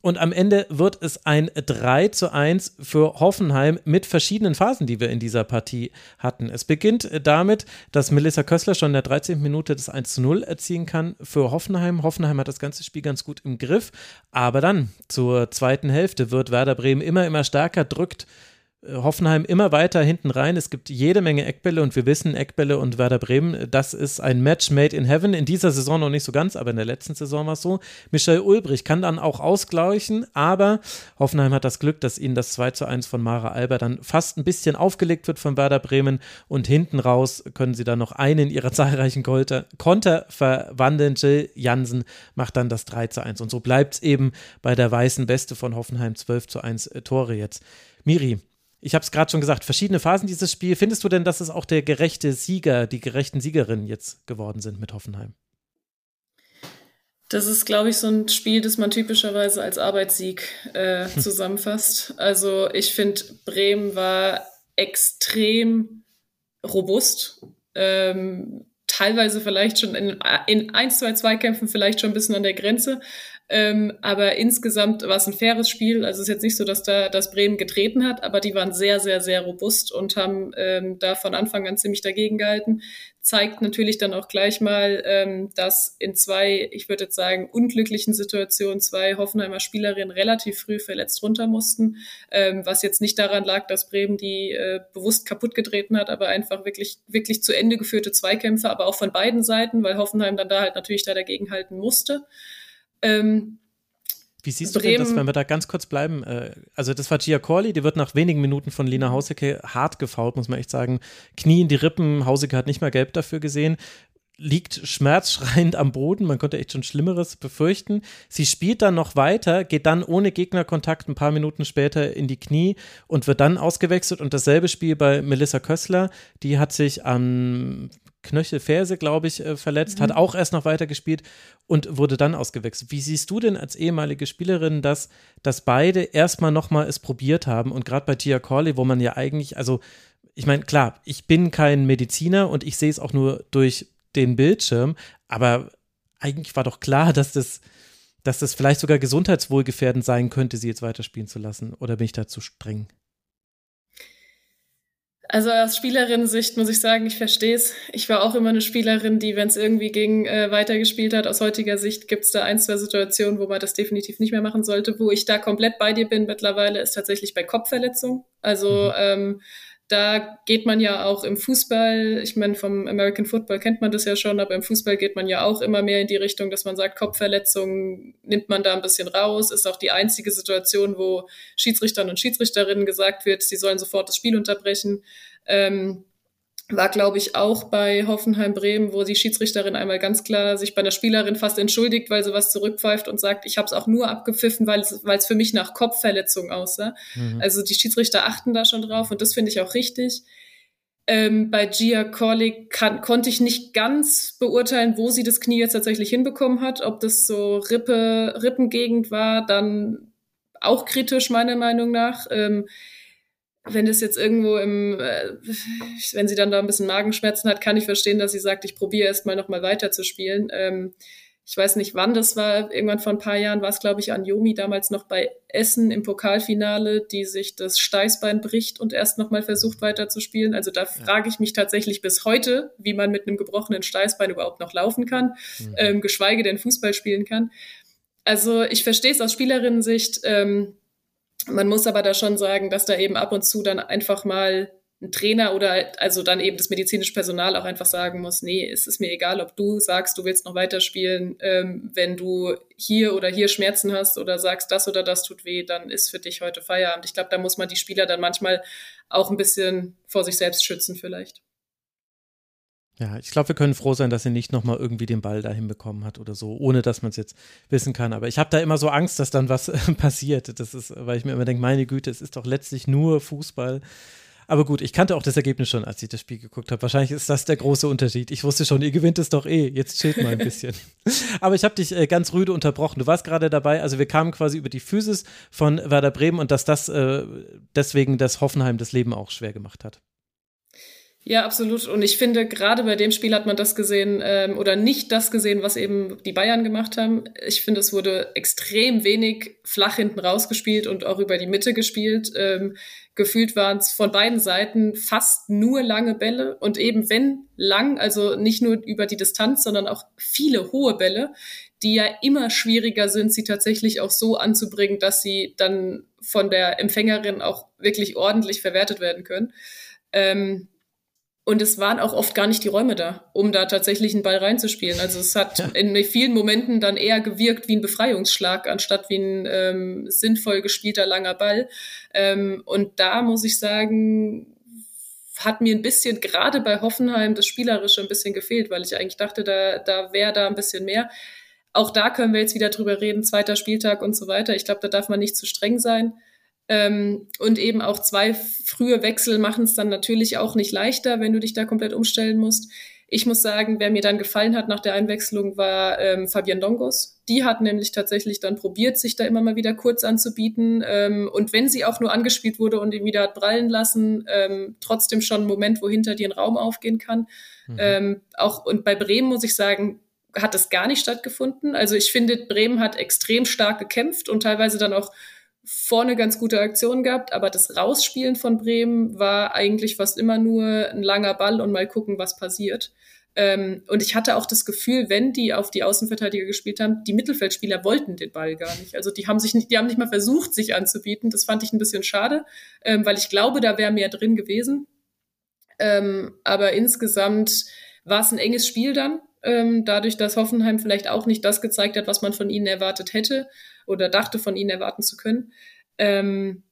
Und am Ende wird es ein 3 zu 1 für Hoffenheim mit verschiedenen Phasen, die wir in dieser Partie hatten. Es beginnt damit, dass Melissa Kössler schon in der 13. Minute das 1 zu 0 erzielen kann für Hoffenheim. Hoffenheim hat das ganze Spiel ganz gut im Griff. Aber dann zur zweiten Hälfte wird Werder Bremen immer, immer stärker, drückt Hoffenheim immer weiter hinten rein. Es gibt jede Menge Eckbälle und wir wissen, Eckbälle und Werder Bremen, das ist ein Match made in heaven. In dieser Saison noch nicht so ganz, aber in der letzten Saison war es so. Michel Ulbrich kann dann auch ausgleichen, aber Hoffenheim hat das Glück, dass ihnen das 2 zu 1 von Mara Alber dann fast ein bisschen aufgelegt wird von Werder Bremen und hinten raus können sie dann noch einen ihrer zahlreichen Konter, Konter verwandeln. Jill Jansen macht dann das 3 zu 1 und so bleibt es eben bei der weißen Beste von Hoffenheim 12 zu 1 Tore jetzt. Miri, ich habe es gerade schon gesagt, verschiedene Phasen dieses Spiel. Findest du denn, dass es auch der gerechte Sieger, die gerechten Siegerinnen jetzt geworden sind mit Hoffenheim? Das ist, glaube ich, so ein Spiel, das man typischerweise als Arbeitssieg äh, zusammenfasst. Also ich finde, Bremen war extrem robust. Ähm, teilweise vielleicht schon in, in ein, zwei Zweikämpfen vielleicht schon ein bisschen an der Grenze. Ähm, aber insgesamt war es ein faires Spiel. Also es ist jetzt nicht so, dass da das Bremen getreten hat, aber die waren sehr, sehr, sehr robust und haben ähm, da von Anfang an ziemlich dagegen gehalten. Zeigt natürlich dann auch gleich mal, ähm, dass in zwei, ich würde jetzt sagen, unglücklichen Situationen zwei Hoffenheimer Spielerinnen relativ früh verletzt runter mussten, ähm, was jetzt nicht daran lag, dass Bremen die äh, bewusst kaputt getreten hat, aber einfach wirklich, wirklich zu Ende geführte Zweikämpfe, aber auch von beiden Seiten, weil Hoffenheim dann da halt natürlich da dagegen halten musste. Ähm, wie siehst du denn das, wenn wir da ganz kurz bleiben? Äh, also, das war Gia Corley, die wird nach wenigen Minuten von Lina Hausecke hart gefault, muss man echt sagen. Knie in die Rippen, Hausecke hat nicht mal gelb dafür gesehen. Liegt schmerzschreiend am Boden, man konnte echt schon Schlimmeres befürchten. Sie spielt dann noch weiter, geht dann ohne Gegnerkontakt ein paar Minuten später in die Knie und wird dann ausgewechselt. Und dasselbe Spiel bei Melissa Kössler, die hat sich am Knöchelferse, glaube ich, äh, verletzt, mhm. hat auch erst noch weiter gespielt und wurde dann ausgewechselt. Wie siehst du denn als ehemalige Spielerin, dass, dass beide erstmal nochmal es probiert haben und gerade bei Tia Corley, wo man ja eigentlich, also ich meine, klar, ich bin kein Mediziner und ich sehe es auch nur durch den Bildschirm, aber eigentlich war doch klar, dass das, dass das vielleicht sogar gesundheitswohlgefährdend sein könnte, sie jetzt weiterspielen zu lassen. Oder bin ich da zu streng? Also aus Spielerinnen-Sicht muss ich sagen, ich verstehe es. Ich war auch immer eine Spielerin, die, wenn es irgendwie ging, äh, weitergespielt hat. Aus heutiger Sicht gibt es da ein, zwei Situationen, wo man das definitiv nicht mehr machen sollte. Wo ich da komplett bei dir bin mittlerweile, ist tatsächlich bei Kopfverletzungen. Also mhm. ähm, da geht man ja auch im Fußball, ich meine, vom American Football kennt man das ja schon, aber im Fußball geht man ja auch immer mehr in die Richtung, dass man sagt, Kopfverletzungen nimmt man da ein bisschen raus. Ist auch die einzige Situation, wo Schiedsrichtern und Schiedsrichterinnen gesagt wird, sie sollen sofort das Spiel unterbrechen. Ähm, war, glaube ich, auch bei Hoffenheim Bremen, wo die Schiedsrichterin einmal ganz klar sich bei der Spielerin fast entschuldigt, weil sie was zurückpfeift und sagt, ich habe es auch nur abgepfiffen, weil es, weil es für mich nach Kopfverletzung aussah. Mhm. Also die Schiedsrichter achten da schon drauf und das finde ich auch richtig. Ähm, bei Gia Corley kann, konnte ich nicht ganz beurteilen, wo sie das Knie jetzt tatsächlich hinbekommen hat. Ob das so Rippe, Rippengegend war, dann auch kritisch meiner Meinung nach. Ähm, wenn das jetzt irgendwo im, äh, wenn sie dann da ein bisschen Magenschmerzen hat, kann ich verstehen, dass sie sagt, ich probiere erst mal nochmal weiter zu spielen. Ähm, ich weiß nicht wann das war, irgendwann vor ein paar Jahren war es, glaube ich, an Yomi damals noch bei Essen im Pokalfinale, die sich das Steißbein bricht und erst nochmal versucht weiterzuspielen. Also da ja. frage ich mich tatsächlich bis heute, wie man mit einem gebrochenen Steißbein überhaupt noch laufen kann, mhm. ähm, geschweige denn Fußball spielen kann. Also ich verstehe es aus Spielerinnensicht. Ähm, man muss aber da schon sagen, dass da eben ab und zu dann einfach mal ein Trainer oder also dann eben das medizinische Personal auch einfach sagen muss, nee, es ist mir egal, ob du sagst, du willst noch weiterspielen, ähm, wenn du hier oder hier Schmerzen hast oder sagst, das oder das tut weh, dann ist für dich heute Feierabend. Ich glaube, da muss man die Spieler dann manchmal auch ein bisschen vor sich selbst schützen vielleicht. Ja, ich glaube, wir können froh sein, dass er nicht nochmal irgendwie den Ball dahin bekommen hat oder so, ohne dass man es jetzt wissen kann. Aber ich habe da immer so Angst, dass dann was passiert. Das ist, weil ich mir immer denke, meine Güte, es ist doch letztlich nur Fußball. Aber gut, ich kannte auch das Ergebnis schon, als ich das Spiel geguckt habe. Wahrscheinlich ist das der große Unterschied. Ich wusste schon, ihr gewinnt es doch eh. Jetzt chillt mal ein bisschen. Aber ich habe dich äh, ganz rüde unterbrochen. Du warst gerade dabei. Also wir kamen quasi über die Physis von Werder Bremen und dass das äh, deswegen das Hoffenheim das Leben auch schwer gemacht hat. Ja, absolut. Und ich finde, gerade bei dem Spiel hat man das gesehen ähm, oder nicht das gesehen, was eben die Bayern gemacht haben. Ich finde, es wurde extrem wenig flach hinten rausgespielt und auch über die Mitte gespielt. Ähm, gefühlt waren es von beiden Seiten fast nur lange Bälle und eben wenn lang, also nicht nur über die Distanz, sondern auch viele hohe Bälle, die ja immer schwieriger sind, sie tatsächlich auch so anzubringen, dass sie dann von der Empfängerin auch wirklich ordentlich verwertet werden können. Ähm, und es waren auch oft gar nicht die Räume da, um da tatsächlich einen Ball reinzuspielen. Also es hat ja. in vielen Momenten dann eher gewirkt wie ein Befreiungsschlag, anstatt wie ein ähm, sinnvoll gespielter langer Ball. Ähm, und da muss ich sagen, hat mir ein bisschen gerade bei Hoffenheim das Spielerische ein bisschen gefehlt, weil ich eigentlich dachte, da, da wäre da ein bisschen mehr. Auch da können wir jetzt wieder drüber reden, zweiter Spieltag und so weiter. Ich glaube, da darf man nicht zu streng sein. Ähm, und eben auch zwei frühe Wechsel machen es dann natürlich auch nicht leichter, wenn du dich da komplett umstellen musst. Ich muss sagen, wer mir dann gefallen hat nach der Einwechslung, war ähm, Fabian Dongos. Die hat nämlich tatsächlich dann probiert, sich da immer mal wieder kurz anzubieten. Ähm, und wenn sie auch nur angespielt wurde und ihn wieder hat prallen lassen, ähm, trotzdem schon ein Moment, wo hinter dir ein Raum aufgehen kann. Mhm. Ähm, auch und bei Bremen muss ich sagen, hat das gar nicht stattgefunden. Also ich finde, Bremen hat extrem stark gekämpft und teilweise dann auch vorne ganz gute Aktionen gehabt, aber das Rausspielen von Bremen war eigentlich fast immer nur ein langer Ball und mal gucken, was passiert. Ähm, und ich hatte auch das Gefühl, wenn die auf die Außenverteidiger gespielt haben, die Mittelfeldspieler wollten den Ball gar nicht. Also die haben sich nicht, die haben nicht mal versucht, sich anzubieten. Das fand ich ein bisschen schade, ähm, weil ich glaube, da wäre mehr drin gewesen. Ähm, aber insgesamt war es ein enges Spiel dann ähm, dadurch, dass Hoffenheim vielleicht auch nicht das gezeigt hat, was man von ihnen erwartet hätte oder dachte von ihnen erwarten zu können. Ähm,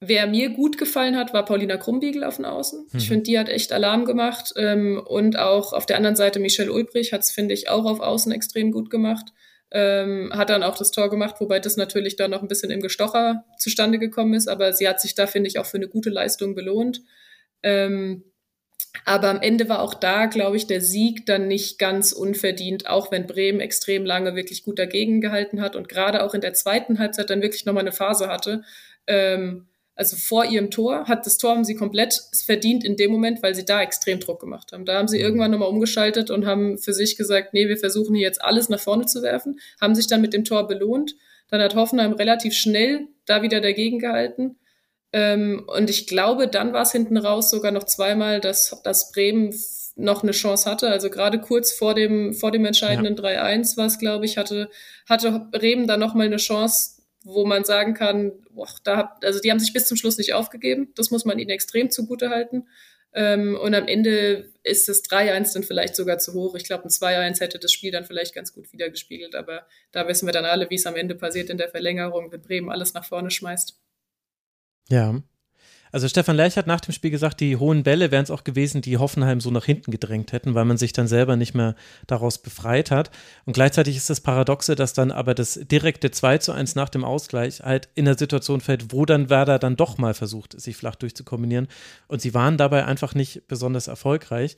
wer mir gut gefallen hat, war Paulina Krumbiegel auf den Außen. Mhm. Ich finde, die hat echt Alarm gemacht ähm, und auch auf der anderen Seite Michelle Ulbrich hat es, finde ich, auch auf Außen extrem gut gemacht. Ähm, hat dann auch das Tor gemacht, wobei das natürlich dann noch ein bisschen im Gestocher zustande gekommen ist, aber sie hat sich da, finde ich, auch für eine gute Leistung belohnt. Ähm, aber am Ende war auch da, glaube ich, der Sieg dann nicht ganz unverdient, auch wenn Bremen extrem lange wirklich gut dagegen gehalten hat und gerade auch in der zweiten Halbzeit dann wirklich nochmal eine Phase hatte. Ähm, also vor ihrem Tor hat das Tor haben sie komplett verdient in dem Moment, weil sie da extrem Druck gemacht haben. Da haben sie mhm. irgendwann nochmal umgeschaltet und haben für sich gesagt, nee, wir versuchen hier jetzt alles nach vorne zu werfen, haben sich dann mit dem Tor belohnt. Dann hat Hoffenheim relativ schnell da wieder dagegen gehalten. Ähm, und ich glaube, dann war es hinten raus sogar noch zweimal, dass, dass Bremen noch eine Chance hatte. Also gerade kurz vor dem, vor dem entscheidenden ja. 3-1 war es, glaube ich, hatte, hatte Bremen dann noch mal eine Chance, wo man sagen kann, boah, da, also die haben sich bis zum Schluss nicht aufgegeben. Das muss man ihnen extrem zugute halten. Ähm, und am Ende ist das 3-1 dann vielleicht sogar zu hoch. Ich glaube, ein 2-1 hätte das Spiel dann vielleicht ganz gut wiedergespiegelt. Aber da wissen wir dann alle, wie es am Ende passiert in der Verlängerung, wenn Bremen alles nach vorne schmeißt. Ja. Also Stefan Lerch hat nach dem Spiel gesagt, die hohen Bälle wären es auch gewesen, die Hoffenheim so nach hinten gedrängt hätten, weil man sich dann selber nicht mehr daraus befreit hat. Und gleichzeitig ist das Paradoxe, dass dann aber das direkte 2 zu 1 nach dem Ausgleich halt in der Situation fällt, wo dann Werder dann doch mal versucht, sich flach durchzukombinieren. Und sie waren dabei einfach nicht besonders erfolgreich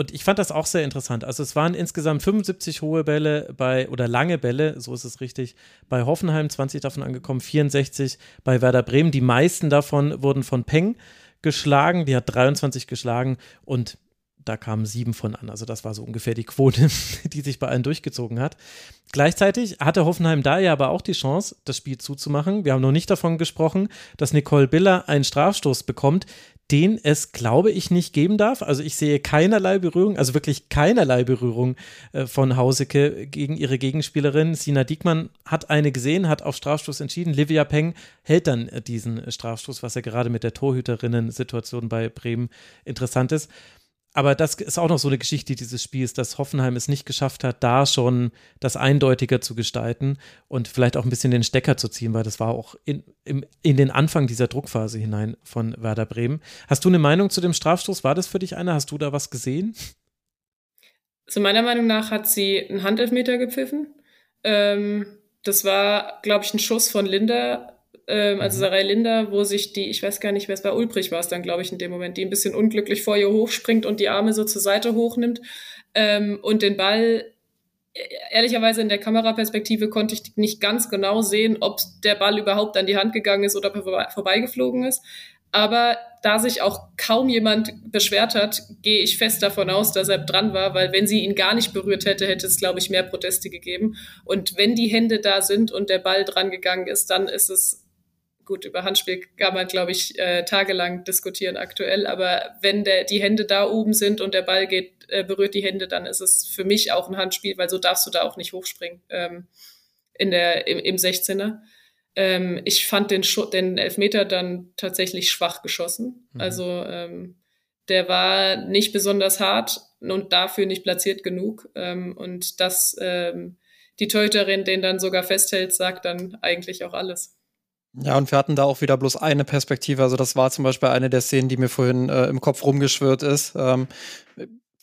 und ich fand das auch sehr interessant. Also es waren insgesamt 75 hohe Bälle bei, oder lange Bälle, so ist es richtig, bei Hoffenheim, 20 davon angekommen, 64 bei Werder Bremen. Die meisten davon wurden von Peng geschlagen, die hat 23 geschlagen und da kamen sieben von an. Also das war so ungefähr die Quote, die sich bei allen durchgezogen hat. Gleichzeitig hatte Hoffenheim da ja aber auch die Chance, das Spiel zuzumachen. Wir haben noch nicht davon gesprochen, dass Nicole Biller einen Strafstoß bekommt, den es, glaube ich, nicht geben darf. Also ich sehe keinerlei Berührung, also wirklich keinerlei Berührung äh, von Hauseke gegen ihre Gegenspielerin. Sina Diekmann hat eine gesehen, hat auf Strafstoß entschieden. Livia Peng hält dann äh, diesen Strafstoß, was ja gerade mit der Torhüterinnen-Situation bei Bremen interessant ist aber das ist auch noch so eine Geschichte dieses Spiels, dass Hoffenheim es nicht geschafft hat, da schon das eindeutiger zu gestalten und vielleicht auch ein bisschen den Stecker zu ziehen, weil das war auch in, in, in den Anfang dieser Druckphase hinein von Werder Bremen. Hast du eine Meinung zu dem Strafstoß? War das für dich einer? Hast du da was gesehen? Also meiner Meinung nach hat sie einen Handelfmeter gepfiffen. Ähm, das war, glaube ich, ein Schuss von Linda ähm, also mhm. Sarai Linda, wo sich die, ich weiß gar nicht, wer es war, Ulbrich war es dann, glaube ich, in dem Moment, die ein bisschen unglücklich vor ihr hochspringt und die Arme so zur Seite hochnimmt ähm, und den Ball e-, ehrlicherweise in der Kameraperspektive konnte ich nicht ganz genau sehen, ob der Ball überhaupt an die Hand gegangen ist oder vorbeigeflogen ist. Aber da sich auch kaum jemand beschwert hat, gehe ich fest davon aus, dass er dran war, weil wenn sie ihn gar nicht berührt hätte, hätte es, glaube ich, mehr Proteste gegeben. Und wenn die Hände da sind und der Ball dran gegangen ist, dann ist es gut, über Handspiel kann man, glaube ich, äh, tagelang diskutieren aktuell, aber wenn der, die Hände da oben sind und der Ball geht, äh, berührt die Hände, dann ist es für mich auch ein Handspiel, weil so darfst du da auch nicht hochspringen ähm, in der, im, im 16er. Ähm, ich fand den, den Elfmeter dann tatsächlich schwach geschossen. Mhm. Also ähm, der war nicht besonders hart und dafür nicht platziert genug. Ähm, und dass ähm, die Teuterin den dann sogar festhält, sagt dann eigentlich auch alles. Ja, und wir hatten da auch wieder bloß eine Perspektive. Also das war zum Beispiel eine der Szenen, die mir vorhin äh, im Kopf rumgeschwirrt ist. Ähm,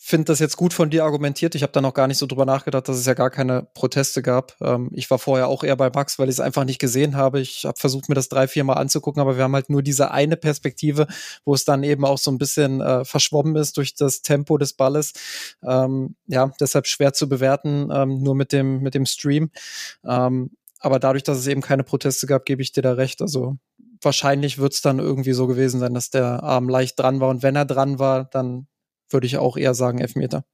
finde das jetzt gut von dir argumentiert. Ich habe da noch gar nicht so drüber nachgedacht, dass es ja gar keine Proteste gab. Ähm, ich war vorher auch eher bei Max, weil ich es einfach nicht gesehen habe. Ich habe versucht, mir das drei, vier Mal anzugucken, aber wir haben halt nur diese eine Perspektive, wo es dann eben auch so ein bisschen äh, verschwommen ist durch das Tempo des Balles. Ähm, ja, deshalb schwer zu bewerten, ähm, nur mit dem, mit dem Stream. Ähm, aber dadurch, dass es eben keine Proteste gab, gebe ich dir da recht. Also wahrscheinlich wird es dann irgendwie so gewesen sein, dass der Arm leicht dran war. Und wenn er dran war, dann würde ich auch eher sagen Elfmeter.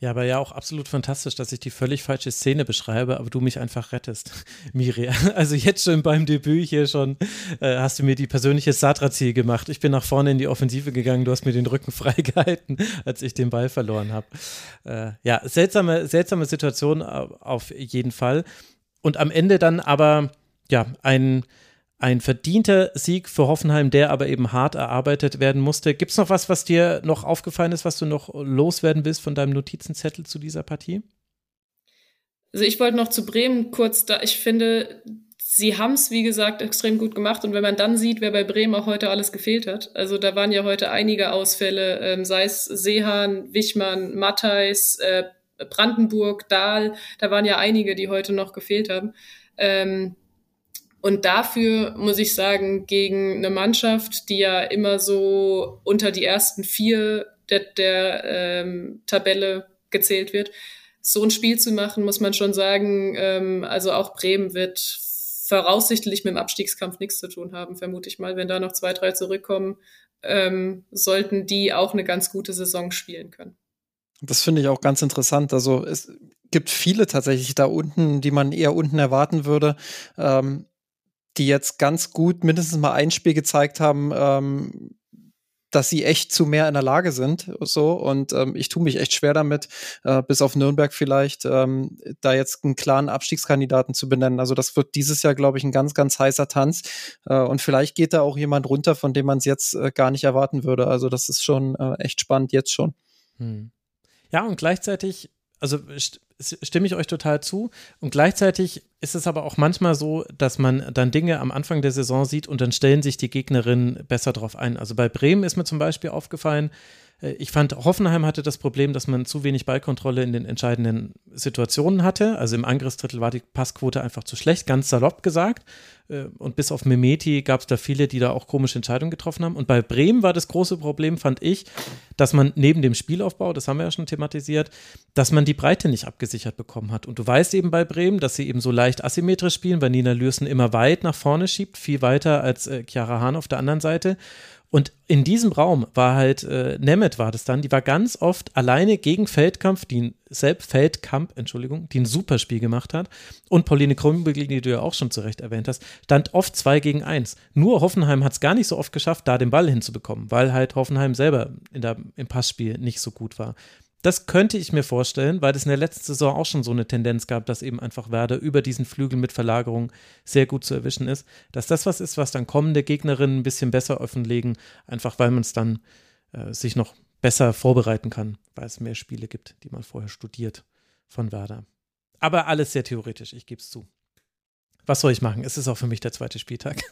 Ja, aber ja auch absolut fantastisch, dass ich die völlig falsche Szene beschreibe, aber du mich einfach rettest, Miri. Also jetzt schon beim Debüt hier schon äh, hast du mir die persönliche Satra-Ziel gemacht. Ich bin nach vorne in die Offensive gegangen, du hast mir den Rücken freigehalten, als ich den Ball verloren habe. Äh, ja, seltsame, seltsame Situation auf jeden Fall. Und am Ende dann aber, ja, ein, ein verdienter Sieg für Hoffenheim, der aber eben hart erarbeitet werden musste. Gibt es noch was, was dir noch aufgefallen ist, was du noch loswerden willst von deinem Notizenzettel zu dieser Partie? Also ich wollte noch zu Bremen kurz da, ich finde, sie haben es, wie gesagt, extrem gut gemacht. Und wenn man dann sieht, wer bei Bremen auch heute alles gefehlt hat, also da waren ja heute einige Ausfälle, ähm, sei es Seehan, Wichmann, Matthijs, äh, Brandenburg, Dahl, da waren ja einige, die heute noch gefehlt haben. Ähm, und dafür muss ich sagen, gegen eine Mannschaft, die ja immer so unter die ersten vier der, der ähm, Tabelle gezählt wird, so ein Spiel zu machen, muss man schon sagen, ähm, also auch Bremen wird voraussichtlich mit dem Abstiegskampf nichts zu tun haben, vermute ich mal. Wenn da noch zwei, drei zurückkommen, ähm, sollten die auch eine ganz gute Saison spielen können. Das finde ich auch ganz interessant. Also es gibt viele tatsächlich da unten, die man eher unten erwarten würde, ähm, die jetzt ganz gut mindestens mal ein Spiel gezeigt haben, ähm, dass sie echt zu mehr in der Lage sind. So und ähm, ich tue mich echt schwer damit, äh, bis auf Nürnberg vielleicht, ähm, da jetzt einen klaren Abstiegskandidaten zu benennen. Also das wird dieses Jahr, glaube ich, ein ganz, ganz heißer Tanz. Äh, und vielleicht geht da auch jemand runter, von dem man es jetzt äh, gar nicht erwarten würde. Also das ist schon äh, echt spannend jetzt schon. Hm. Ja, und gleichzeitig, also stimme ich euch total zu. Und gleichzeitig ist es aber auch manchmal so, dass man dann Dinge am Anfang der Saison sieht und dann stellen sich die Gegnerinnen besser drauf ein. Also bei Bremen ist mir zum Beispiel aufgefallen, ich fand, Hoffenheim hatte das Problem, dass man zu wenig Ballkontrolle in den entscheidenden Situationen hatte. Also im Angriffsdrittel war die Passquote einfach zu schlecht, ganz salopp gesagt. Äh, und bis auf Memeti gab es da viele, die da auch komische Entscheidungen getroffen haben. Und bei Bremen war das große Problem, fand ich, dass man neben dem Spielaufbau, das haben wir ja schon thematisiert, dass man die Breite nicht abgesichert bekommen hat. Und du weißt eben bei Bremen, dass sie eben so leicht asymmetrisch spielen, weil Nina Lürsen immer weit nach vorne schiebt, viel weiter als äh, Chiara Hahn auf der anderen Seite. Und in diesem Raum war halt, äh, Nemeth war das dann, die war ganz oft alleine gegen Feldkampf, die selbst Feldkamp, Entschuldigung, die ein super Spiel gemacht hat. Und Pauline Krumbügel, die du ja auch schon zu Recht erwähnt hast, stand oft zwei gegen eins. Nur Hoffenheim hat es gar nicht so oft geschafft, da den Ball hinzubekommen, weil halt Hoffenheim selber der, im Passspiel nicht so gut war. Das könnte ich mir vorstellen, weil es in der letzten Saison auch schon so eine Tendenz gab, dass eben einfach Werder über diesen Flügel mit Verlagerung sehr gut zu erwischen ist. Dass das was ist, was dann kommende Gegnerinnen ein bisschen besser offenlegen, einfach weil man es dann äh, sich noch besser vorbereiten kann, weil es mehr Spiele gibt, die man vorher studiert von Werder. Aber alles sehr theoretisch, ich gebe es zu was soll ich machen? Es ist auch für mich der zweite Spieltag.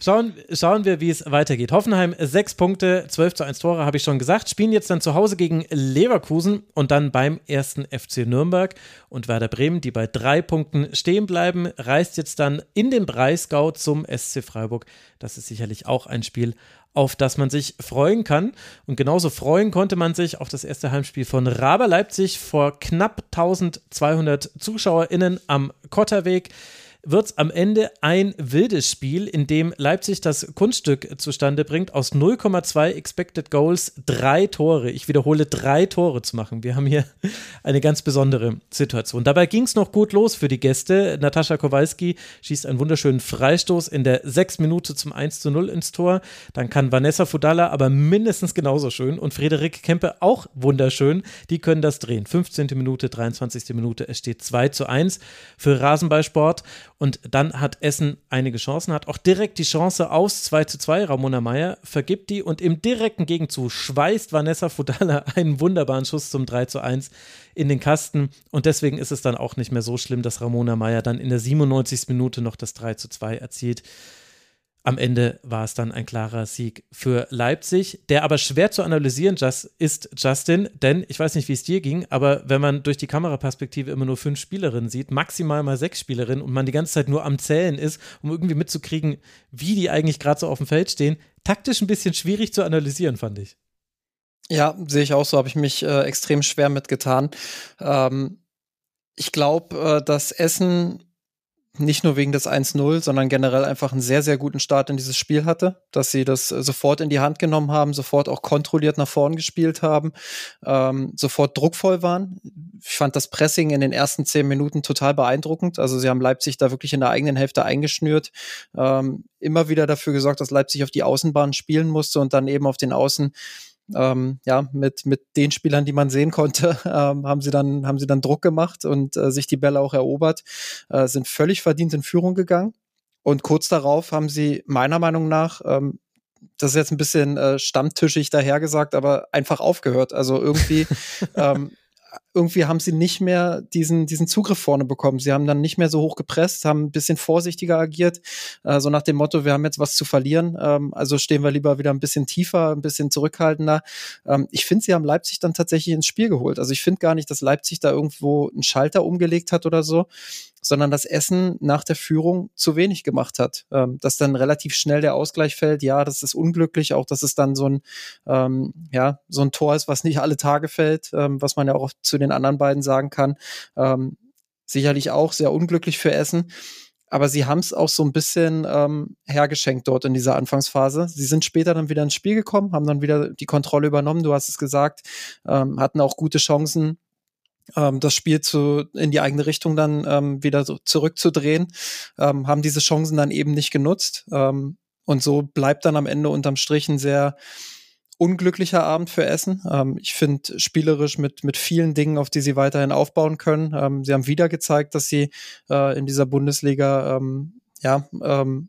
Schauen, schauen wir, wie es weitergeht. Hoffenheim, sechs Punkte, 12 zu 1 Tore, habe ich schon gesagt. Spielen jetzt dann zu Hause gegen Leverkusen und dann beim ersten FC Nürnberg. Und Werder Bremen, die bei drei Punkten stehen bleiben, reist jetzt dann in den Breisgau zum SC Freiburg. Das ist sicherlich auch ein Spiel, auf das man sich freuen kann. Und genauso freuen konnte man sich auf das erste Heimspiel von Raber Leipzig vor knapp 1200 ZuschauerInnen am Kotterweg wird es am Ende ein wildes Spiel, in dem Leipzig das Kunststück zustande bringt, aus 0,2 Expected Goals drei Tore, ich wiederhole, drei Tore zu machen. Wir haben hier eine ganz besondere Situation. Dabei ging es noch gut los für die Gäste. Natascha Kowalski schießt einen wunderschönen Freistoß in der sechs Minute zum 1 zu 0 ins Tor. Dann kann Vanessa Fudalla aber mindestens genauso schön und Frederik Kempe auch wunderschön. Die können das drehen. 15. Minute, 23. Minute, es steht 2 zu 1 für Rasenballsport. Und dann hat Essen einige Chancen, hat auch direkt die Chance aus 2 zu 2. Ramona Meyer vergibt die und im direkten Gegenzug schweißt Vanessa Fudala einen wunderbaren Schuss zum 3 zu 1 in den Kasten. Und deswegen ist es dann auch nicht mehr so schlimm, dass Ramona Meyer dann in der 97. Minute noch das 3 zu 2 erzielt. Am Ende war es dann ein klarer Sieg für Leipzig, der aber schwer zu analysieren ist, Justin, denn ich weiß nicht, wie es dir ging, aber wenn man durch die Kameraperspektive immer nur fünf Spielerinnen sieht, maximal mal sechs Spielerinnen und man die ganze Zeit nur am Zählen ist, um irgendwie mitzukriegen, wie die eigentlich gerade so auf dem Feld stehen, taktisch ein bisschen schwierig zu analysieren, fand ich. Ja, sehe ich auch so, habe ich mich äh, extrem schwer mitgetan. Ähm, ich glaube, äh, dass Essen nicht nur wegen des 1-0, sondern generell einfach einen sehr, sehr guten Start in dieses Spiel hatte, dass sie das äh, sofort in die Hand genommen haben, sofort auch kontrolliert nach vorn gespielt haben, ähm, sofort druckvoll waren. Ich fand das Pressing in den ersten zehn Minuten total beeindruckend. Also sie haben Leipzig da wirklich in der eigenen Hälfte eingeschnürt, ähm, immer wieder dafür gesorgt, dass Leipzig auf die Außenbahn spielen musste und dann eben auf den Außen ähm, ja, mit, mit den Spielern, die man sehen konnte, ähm, haben sie dann, haben sie dann Druck gemacht und äh, sich die Bälle auch erobert, äh, sind völlig verdient in Führung gegangen. Und kurz darauf haben sie meiner Meinung nach ähm, das ist jetzt ein bisschen äh, stammtischig dahergesagt, aber einfach aufgehört. Also irgendwie ähm, irgendwie haben sie nicht mehr diesen, diesen Zugriff vorne bekommen. Sie haben dann nicht mehr so hoch gepresst, haben ein bisschen vorsichtiger agiert, äh, so nach dem Motto, wir haben jetzt was zu verlieren, ähm, also stehen wir lieber wieder ein bisschen tiefer, ein bisschen zurückhaltender. Ähm, ich finde, sie haben Leipzig dann tatsächlich ins Spiel geholt. Also ich finde gar nicht, dass Leipzig da irgendwo einen Schalter umgelegt hat oder so, sondern das Essen nach der Führung zu wenig gemacht hat. Ähm, dass dann relativ schnell der Ausgleich fällt, ja, das ist unglücklich, auch dass es dann so ein, ähm, ja, so ein Tor ist, was nicht alle Tage fällt, ähm, was man ja auch zu den anderen beiden sagen kann. Ähm, sicherlich auch sehr unglücklich für Essen. Aber sie haben es auch so ein bisschen ähm, hergeschenkt dort in dieser Anfangsphase. Sie sind später dann wieder ins Spiel gekommen, haben dann wieder die Kontrolle übernommen, du hast es gesagt, ähm, hatten auch gute Chancen, ähm, das Spiel zu, in die eigene Richtung dann ähm, wieder so zurückzudrehen, ähm, haben diese Chancen dann eben nicht genutzt. Ähm, und so bleibt dann am Ende unterm Strich ein sehr unglücklicher Abend für Essen. Ähm, ich finde spielerisch mit, mit vielen Dingen, auf die sie weiterhin aufbauen können. Ähm, sie haben wieder gezeigt, dass sie äh, in dieser Bundesliga ähm, ja, ähm,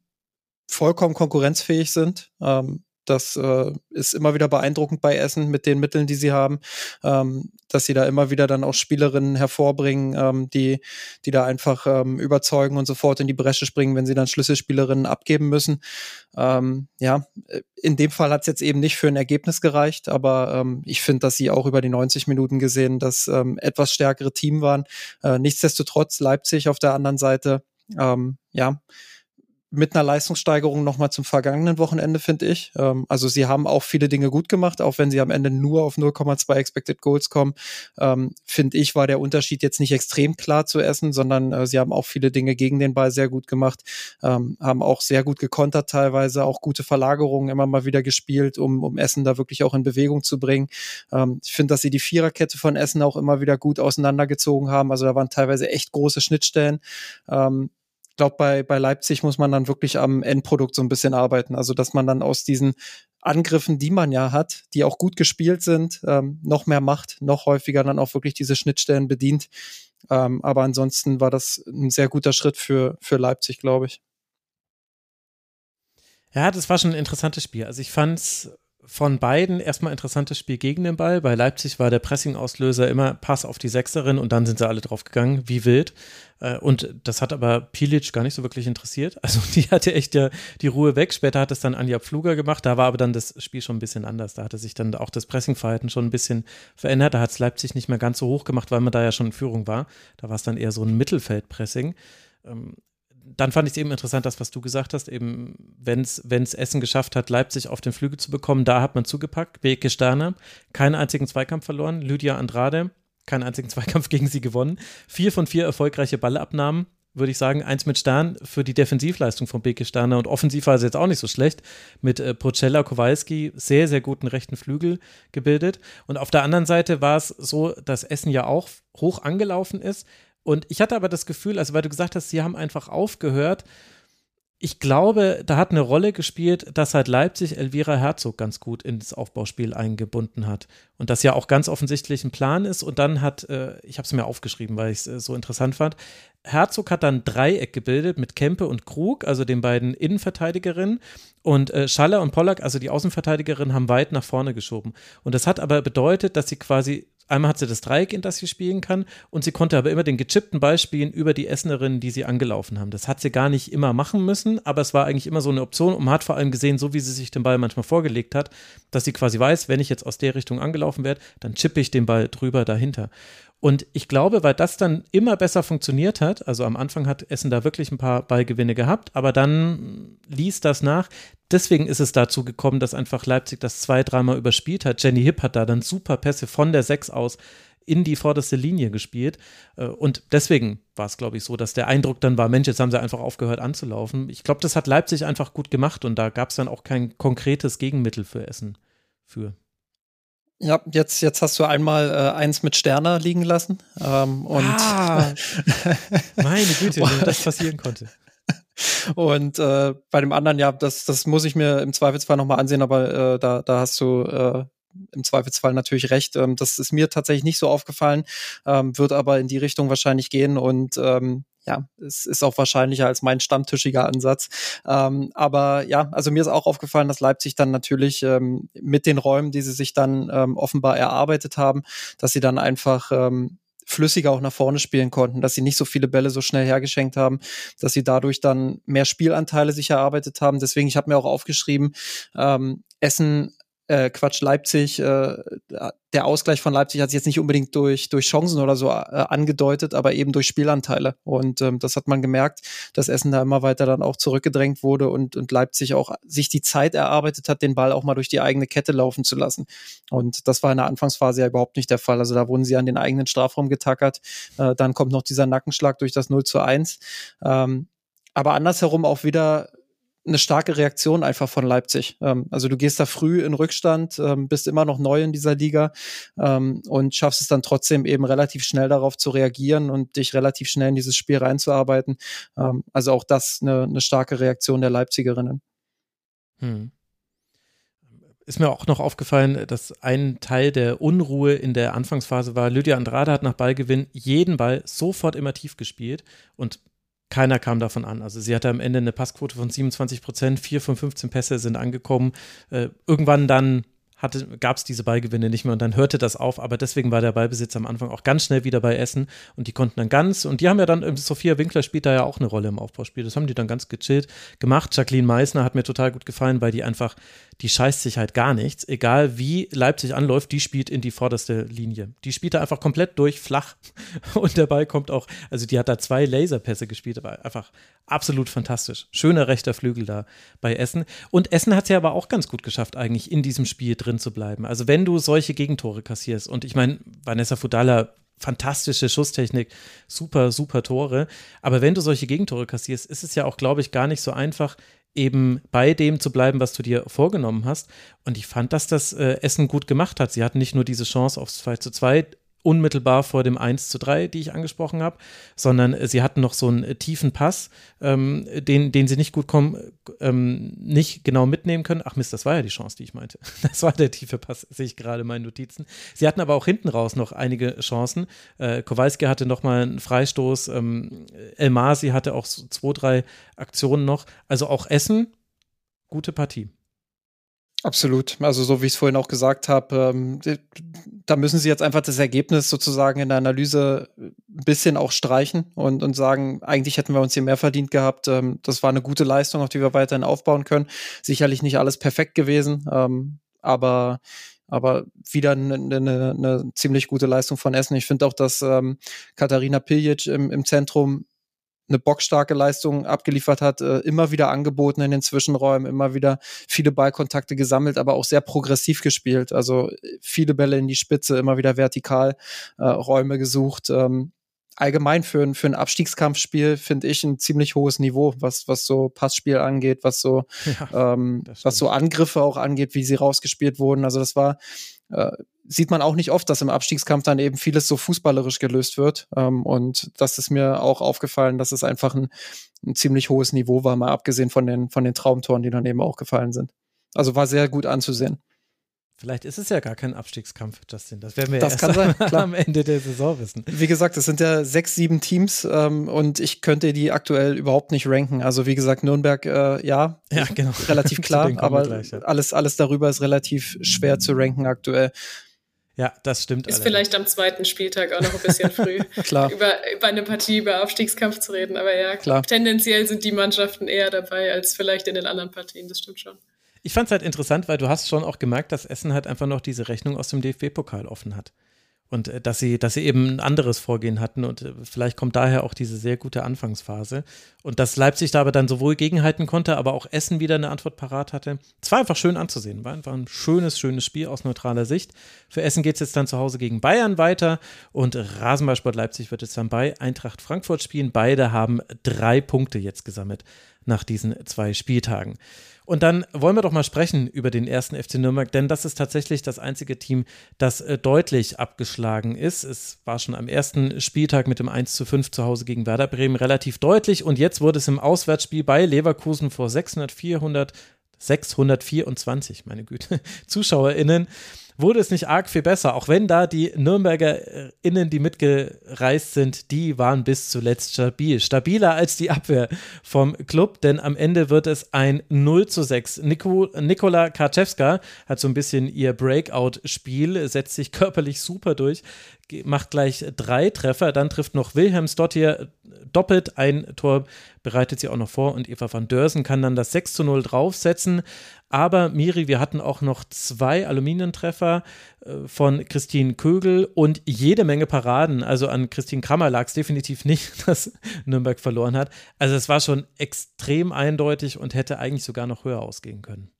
vollkommen konkurrenzfähig sind. Ähm, das äh, ist immer wieder beeindruckend bei Essen mit den Mitteln, die sie haben, ähm, dass sie da immer wieder dann auch Spielerinnen hervorbringen, ähm, die, die da einfach ähm, überzeugen und sofort in die Bresche springen, wenn sie dann Schlüsselspielerinnen abgeben müssen. Ähm, ja, in dem Fall hat es jetzt eben nicht für ein Ergebnis gereicht, aber ähm, ich finde, dass sie auch über die 90 Minuten gesehen das ähm, etwas stärkere Team waren. Äh, nichtsdestotrotz Leipzig auf der anderen Seite, ähm, ja, mit einer Leistungssteigerung nochmal zum vergangenen Wochenende, finde ich. Ähm, also sie haben auch viele Dinge gut gemacht, auch wenn sie am Ende nur auf 0,2 Expected Goals kommen. Ähm, finde ich, war der Unterschied jetzt nicht extrem klar zu essen, sondern äh, sie haben auch viele Dinge gegen den Ball sehr gut gemacht, ähm, haben auch sehr gut gekontert teilweise, auch gute Verlagerungen immer mal wieder gespielt, um, um Essen da wirklich auch in Bewegung zu bringen. Ähm, ich finde, dass sie die Viererkette von Essen auch immer wieder gut auseinandergezogen haben. Also da waren teilweise echt große Schnittstellen. Ich glaube, bei, bei Leipzig muss man dann wirklich am Endprodukt so ein bisschen arbeiten. Also, dass man dann aus diesen Angriffen, die man ja hat, die auch gut gespielt sind, ähm, noch mehr macht, noch häufiger dann auch wirklich diese Schnittstellen bedient. Ähm, aber ansonsten war das ein sehr guter Schritt für, für Leipzig, glaube ich. Ja, das war schon ein interessantes Spiel. Also ich fand es von beiden erstmal interessantes Spiel gegen den Ball. Bei Leipzig war der Pressing-Auslöser immer Pass auf die Sechserin und dann sind sie alle drauf gegangen, wie wild. Äh, und das hat aber Pilic gar nicht so wirklich interessiert. Also die hatte echt ja die Ruhe weg. Später hat es dann Anja Pfluger gemacht. Da war aber dann das Spiel schon ein bisschen anders. Da hatte sich dann auch das Pressingverhalten schon ein bisschen verändert. Da hat es Leipzig nicht mehr ganz so hoch gemacht, weil man da ja schon in Führung war. Da war es dann eher so ein Mittelfeldpressing. Dann fand ich es eben interessant, das, was du gesagt hast, eben, wenn es Essen geschafft hat, Leipzig auf den Flügel zu bekommen, da hat man zugepackt. Beke Sterner, keinen einzigen Zweikampf verloren. Lydia Andrade, keinen einzigen Zweikampf gegen sie gewonnen. Vier von vier erfolgreiche Ballabnahmen, würde ich sagen. Eins mit Stern für die Defensivleistung von Beke Sterner und offensiv war sie jetzt auch nicht so schlecht. Mit äh, Procella Kowalski sehr, sehr guten rechten Flügel gebildet. Und auf der anderen Seite war es so, dass Essen ja auch hoch angelaufen ist, und ich hatte aber das Gefühl, also weil du gesagt hast, sie haben einfach aufgehört. Ich glaube, da hat eine Rolle gespielt, dass halt Leipzig Elvira Herzog ganz gut ins Aufbauspiel eingebunden hat. Und das ja auch ganz offensichtlich ein Plan ist. Und dann hat, äh, ich habe es mir aufgeschrieben, weil ich es äh, so interessant fand, Herzog hat dann Dreieck gebildet mit Kempe und Krug, also den beiden Innenverteidigerinnen. Und äh, Schaller und Pollack, also die Außenverteidigerinnen, haben weit nach vorne geschoben. Und das hat aber bedeutet, dass sie quasi Einmal hat sie das Dreieck, in das sie spielen kann, und sie konnte aber immer den gechippten Ball spielen über die Essenerinnen, die sie angelaufen haben. Das hat sie gar nicht immer machen müssen, aber es war eigentlich immer so eine Option und man hat vor allem gesehen, so wie sie sich den Ball manchmal vorgelegt hat, dass sie quasi weiß, wenn ich jetzt aus der Richtung angelaufen werde, dann chippe ich den Ball drüber dahinter. Und ich glaube, weil das dann immer besser funktioniert hat, also am Anfang hat Essen da wirklich ein paar Ballgewinne gehabt, aber dann ließ das nach. Deswegen ist es dazu gekommen, dass einfach Leipzig das zwei, dreimal überspielt hat. Jenny Hipp hat da dann super Pässe von der Sechs aus in die vorderste Linie gespielt. Äh, und deswegen war es, glaube ich, so, dass der Eindruck dann war, Mensch, jetzt haben sie einfach aufgehört anzulaufen. Ich glaube, das hat Leipzig einfach gut gemacht und da gab es dann auch kein konkretes Gegenmittel für Essen für. Ja, jetzt, jetzt hast du einmal äh, eins mit Sterner liegen lassen. Ähm, und ah, meine Güte, wie das passieren konnte. Und äh, bei dem anderen, ja, das, das muss ich mir im Zweifelsfall nochmal ansehen, aber äh, da, da hast du äh, im Zweifelsfall natürlich recht. Ähm, das ist mir tatsächlich nicht so aufgefallen, ähm, wird aber in die Richtung wahrscheinlich gehen und ähm, ja, es ist auch wahrscheinlicher als mein stammtischiger Ansatz. Ähm, aber ja, also mir ist auch aufgefallen, dass Leipzig dann natürlich ähm, mit den Räumen, die sie sich dann ähm, offenbar erarbeitet haben, dass sie dann einfach ähm, flüssiger auch nach vorne spielen konnten, dass sie nicht so viele Bälle so schnell hergeschenkt haben, dass sie dadurch dann mehr Spielanteile sich erarbeitet haben. Deswegen, ich habe mir auch aufgeschrieben, ähm, Essen äh, Quatsch, Leipzig, äh, der Ausgleich von Leipzig hat sich jetzt nicht unbedingt durch, durch Chancen oder so äh, angedeutet, aber eben durch Spielanteile. Und ähm, das hat man gemerkt, dass Essen da immer weiter dann auch zurückgedrängt wurde und, und Leipzig auch sich die Zeit erarbeitet hat, den Ball auch mal durch die eigene Kette laufen zu lassen. Und das war in der Anfangsphase ja überhaupt nicht der Fall. Also da wurden sie an den eigenen Strafraum getackert. Äh, dann kommt noch dieser Nackenschlag durch das 0 zu 1. Ähm, aber andersherum auch wieder eine starke Reaktion einfach von Leipzig. Ähm, also du gehst da früh in Rückstand, ähm, bist immer noch neu in dieser Liga ähm, und schaffst es dann trotzdem eben relativ schnell darauf zu reagieren und dich relativ schnell in dieses Spiel reinzuarbeiten. Ähm, also auch das eine, eine starke Reaktion der Leipzigerinnen. Hm. Ist mir auch noch aufgefallen, dass ein Teil der Unruhe in der Anfangsphase war, Lydia Andrade hat nach Ballgewinn jeden Ball sofort immer tief gespielt und keiner kam davon an. Also sie hatte am Ende eine Passquote von 27 Prozent, vier von 15 Pässe sind angekommen. Äh, irgendwann dann gab es diese Ballgewinne nicht mehr und dann hörte das auf. Aber deswegen war der Ballbesitz am Anfang auch ganz schnell wieder bei Essen und die konnten dann ganz, und die haben ja dann, Sophia Winkler spielt da ja auch eine Rolle im Aufbauspiel. Das haben die dann ganz gechillt gemacht. Jacqueline Meissner hat mir total gut gefallen, weil die einfach, die scheißt sich halt gar nichts. Egal wie Leipzig anläuft, die spielt in die vorderste Linie. Die spielt da einfach komplett durch, flach. Und Ball kommt auch, also die hat da zwei Laserpässe gespielt, aber einfach absolut fantastisch. Schöner rechter Flügel da bei Essen. Und Essen hat es ja aber auch ganz gut geschafft, eigentlich in diesem Spiel drin zu bleiben. Also wenn du solche Gegentore kassierst, und ich meine, Vanessa Fudala fantastische Schusstechnik, super, super Tore. Aber wenn du solche Gegentore kassierst, ist es ja auch, glaube ich, gar nicht so einfach, eben bei dem zu bleiben, was du dir vorgenommen hast. Und ich fand, dass das äh, Essen gut gemacht hat. Sie hatten nicht nur diese Chance aufs 2 zu 2, unmittelbar vor dem 1 zu 3, die ich angesprochen habe, sondern äh, sie hatten noch so einen äh, tiefen Pass, ähm, den, den sie nicht gut kommen, ähm, nicht genau mitnehmen können. Ach Mist, das war ja die Chance, die ich meinte. Das war der tiefe Pass, sehe ich gerade in meinen Notizen. Sie hatten aber auch hinten raus noch einige Chancen. Äh, Kowalski hatte noch mal einen Freistoß, ähm, El Masi hatte auch so zwei, drei Aktionen noch. Also auch Essen, gute Partie. Absolut. Also so wie ich es vorhin auch gesagt habe, ähm, da müssen sie jetzt einfach das Ergebnis sozusagen in der Analyse ein bisschen auch streichen und, und sagen, eigentlich hätten wir uns hier mehr verdient gehabt. Ähm, das war eine gute Leistung, auf die wir weiterhin aufbauen können. Sicherlich nicht alles perfekt gewesen, ähm, aber aber wieder eine, eine, eine ziemlich gute Leistung von Essen. Ich finde auch, dass ähm, Katharina Piljic im, im Zentrum eine bockstarke Leistung abgeliefert hat, äh, immer wieder angeboten in den Zwischenräumen, immer wieder viele Ballkontakte gesammelt, aber auch sehr progressiv gespielt. Also viele Bälle in die Spitze, immer wieder vertikal äh, Räume gesucht. Ähm, allgemein für, ein für ein Abstiegskampfspiel finde ich ein ziemlich hohes Niveau, was, was so Passspiel angeht, was so, ja, ähm, was so Angriffe auch angeht, wie sie rausgespielt wurden. Also das war äh, sieht man auch nicht oft, dass im Abstiegskampf dann eben vieles so fußballerisch gelöst wird. Ähm, und das ist mir auch aufgefallen, dass es einfach ein, ein ziemlich hohes Niveau war, mal abgesehen von den, von den Traumtoren, die dann eben auch gefallen sind. Also war sehr gut anzusehen. Vielleicht ist es ja gar kein Abstiegskampf, Justin. Das werden wir das erst kann sein, am Ende der Saison wissen. Wie gesagt, es sind ja sechs, sieben Teams ähm, und ich könnte die aktuell überhaupt nicht ranken. Also wie gesagt, Nürnberg, äh, ja, ja genau. relativ klar, aber gleich, ja. alles, alles darüber ist relativ schwer zu ranken aktuell. Ja, das stimmt. Ist allerdings. vielleicht am zweiten Spieltag auch noch ein bisschen früh, Klar. Über, über eine Partie über Aufstiegskampf zu reden. Aber ja, Klar. tendenziell sind die Mannschaften eher dabei als vielleicht in den anderen Partien. Das stimmt schon. Ich fand es halt interessant, weil du hast schon auch gemerkt, dass Essen halt einfach noch diese Rechnung aus dem DFB-Pokal offen hat. Und äh, dass sie, dass sie eben ein anderes Vorgehen hatten und äh, vielleicht kommt daher auch diese sehr gute Anfangsphase. Und dass Leipzig da aber dann sowohl gegenhalten konnte, aber auch Essen wieder eine Antwort parat hatte. Es war einfach schön anzusehen. War einfach ein schönes, schönes Spiel aus neutraler Sicht. Für Essen geht es jetzt dann zu Hause gegen Bayern weiter und Rasenballsport Leipzig wird jetzt dann bei Eintracht Frankfurt spielen. Beide haben drei Punkte jetzt gesammelt nach diesen zwei Spieltagen. Und dann wollen wir doch mal sprechen über den ersten FC Nürnberg, denn das ist tatsächlich das einzige Team, das äh, deutlich abgeschlagen ist. Es war schon am ersten Spieltag mit dem 1 zu 5 zu Hause gegen Werder Bremen relativ deutlich und jetzt wurde es im Auswärtsspiel bei Leverkusen vor 600, 400, 624, meine Güte, ZuschauerInnen wurde es nicht arg viel besser, auch wenn da die Nürnberger Innen, die mitgereist sind, die waren bis zuletzt stabil. Stabiler als die Abwehr vom Club, denn am Ende wird es ein 0 zu 6. Nico, Nikola Karczewska hat so ein bisschen ihr Breakout-Spiel, setzt sich körperlich super durch, macht gleich drei Treffer, dann trifft noch Wilhelm Stottier doppelt ein Tor, bereitet sie auch noch vor und Eva van Dörsen kann dann das 6 zu 0 draufsetzen. Aber Miri, wir hatten auch noch zwei Aluminientreffer äh, von Christine Kögel und jede Menge Paraden. Also an Christine Krammer lag es definitiv nicht, dass Nürnberg verloren hat. Also es war schon extrem eindeutig und hätte eigentlich sogar noch höher ausgehen können.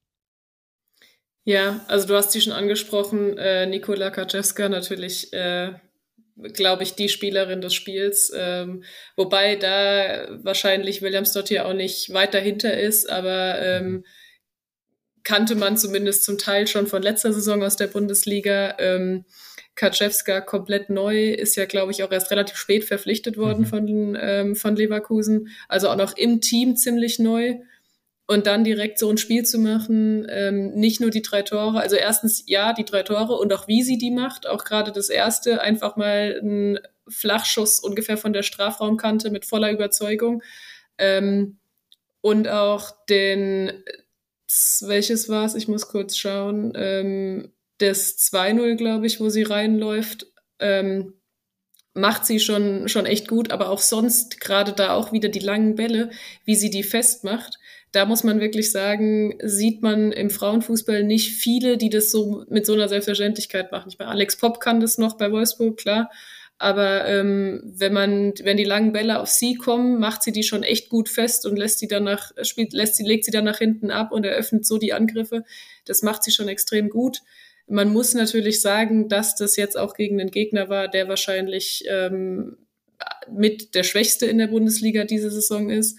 Ja, also du hast sie schon angesprochen, äh, Nikola Kaczewska natürlich, äh, glaube ich, die Spielerin des Spiels. Ähm, wobei da wahrscheinlich Williams dort hier auch nicht weit dahinter ist, aber ähm, kannte man zumindest zum Teil schon von letzter Saison aus der Bundesliga. Ähm, Kaczewska komplett neu, ist ja, glaube ich, auch erst relativ spät verpflichtet worden mhm. von, ähm, von Leverkusen. Also auch noch im Team ziemlich neu und dann direkt so ein Spiel zu machen, ähm, nicht nur die drei Tore, also erstens ja, die drei Tore und auch wie sie die macht, auch gerade das erste, einfach mal ein Flachschuss ungefähr von der Strafraumkante mit voller Überzeugung ähm, und auch den welches war es? Ich muss kurz schauen. Ähm, das 2-0, glaube ich, wo sie reinläuft, ähm, macht sie schon, schon echt gut, aber auch sonst, gerade da auch wieder die langen Bälle, wie sie die festmacht. Da muss man wirklich sagen, sieht man im Frauenfußball nicht viele, die das so mit so einer Selbstverständlichkeit machen. Ich meine, Alex Popp kann das noch bei Wolfsburg, klar. Aber ähm, wenn man, wenn die langen Bälle auf sie kommen, macht sie die schon echt gut fest und lässt sie danach, spielt, lässt sie, legt sie dann nach hinten ab und eröffnet so die Angriffe. Das macht sie schon extrem gut. Man muss natürlich sagen, dass das jetzt auch gegen einen Gegner war, der wahrscheinlich ähm, mit der Schwächste in der Bundesliga diese Saison ist.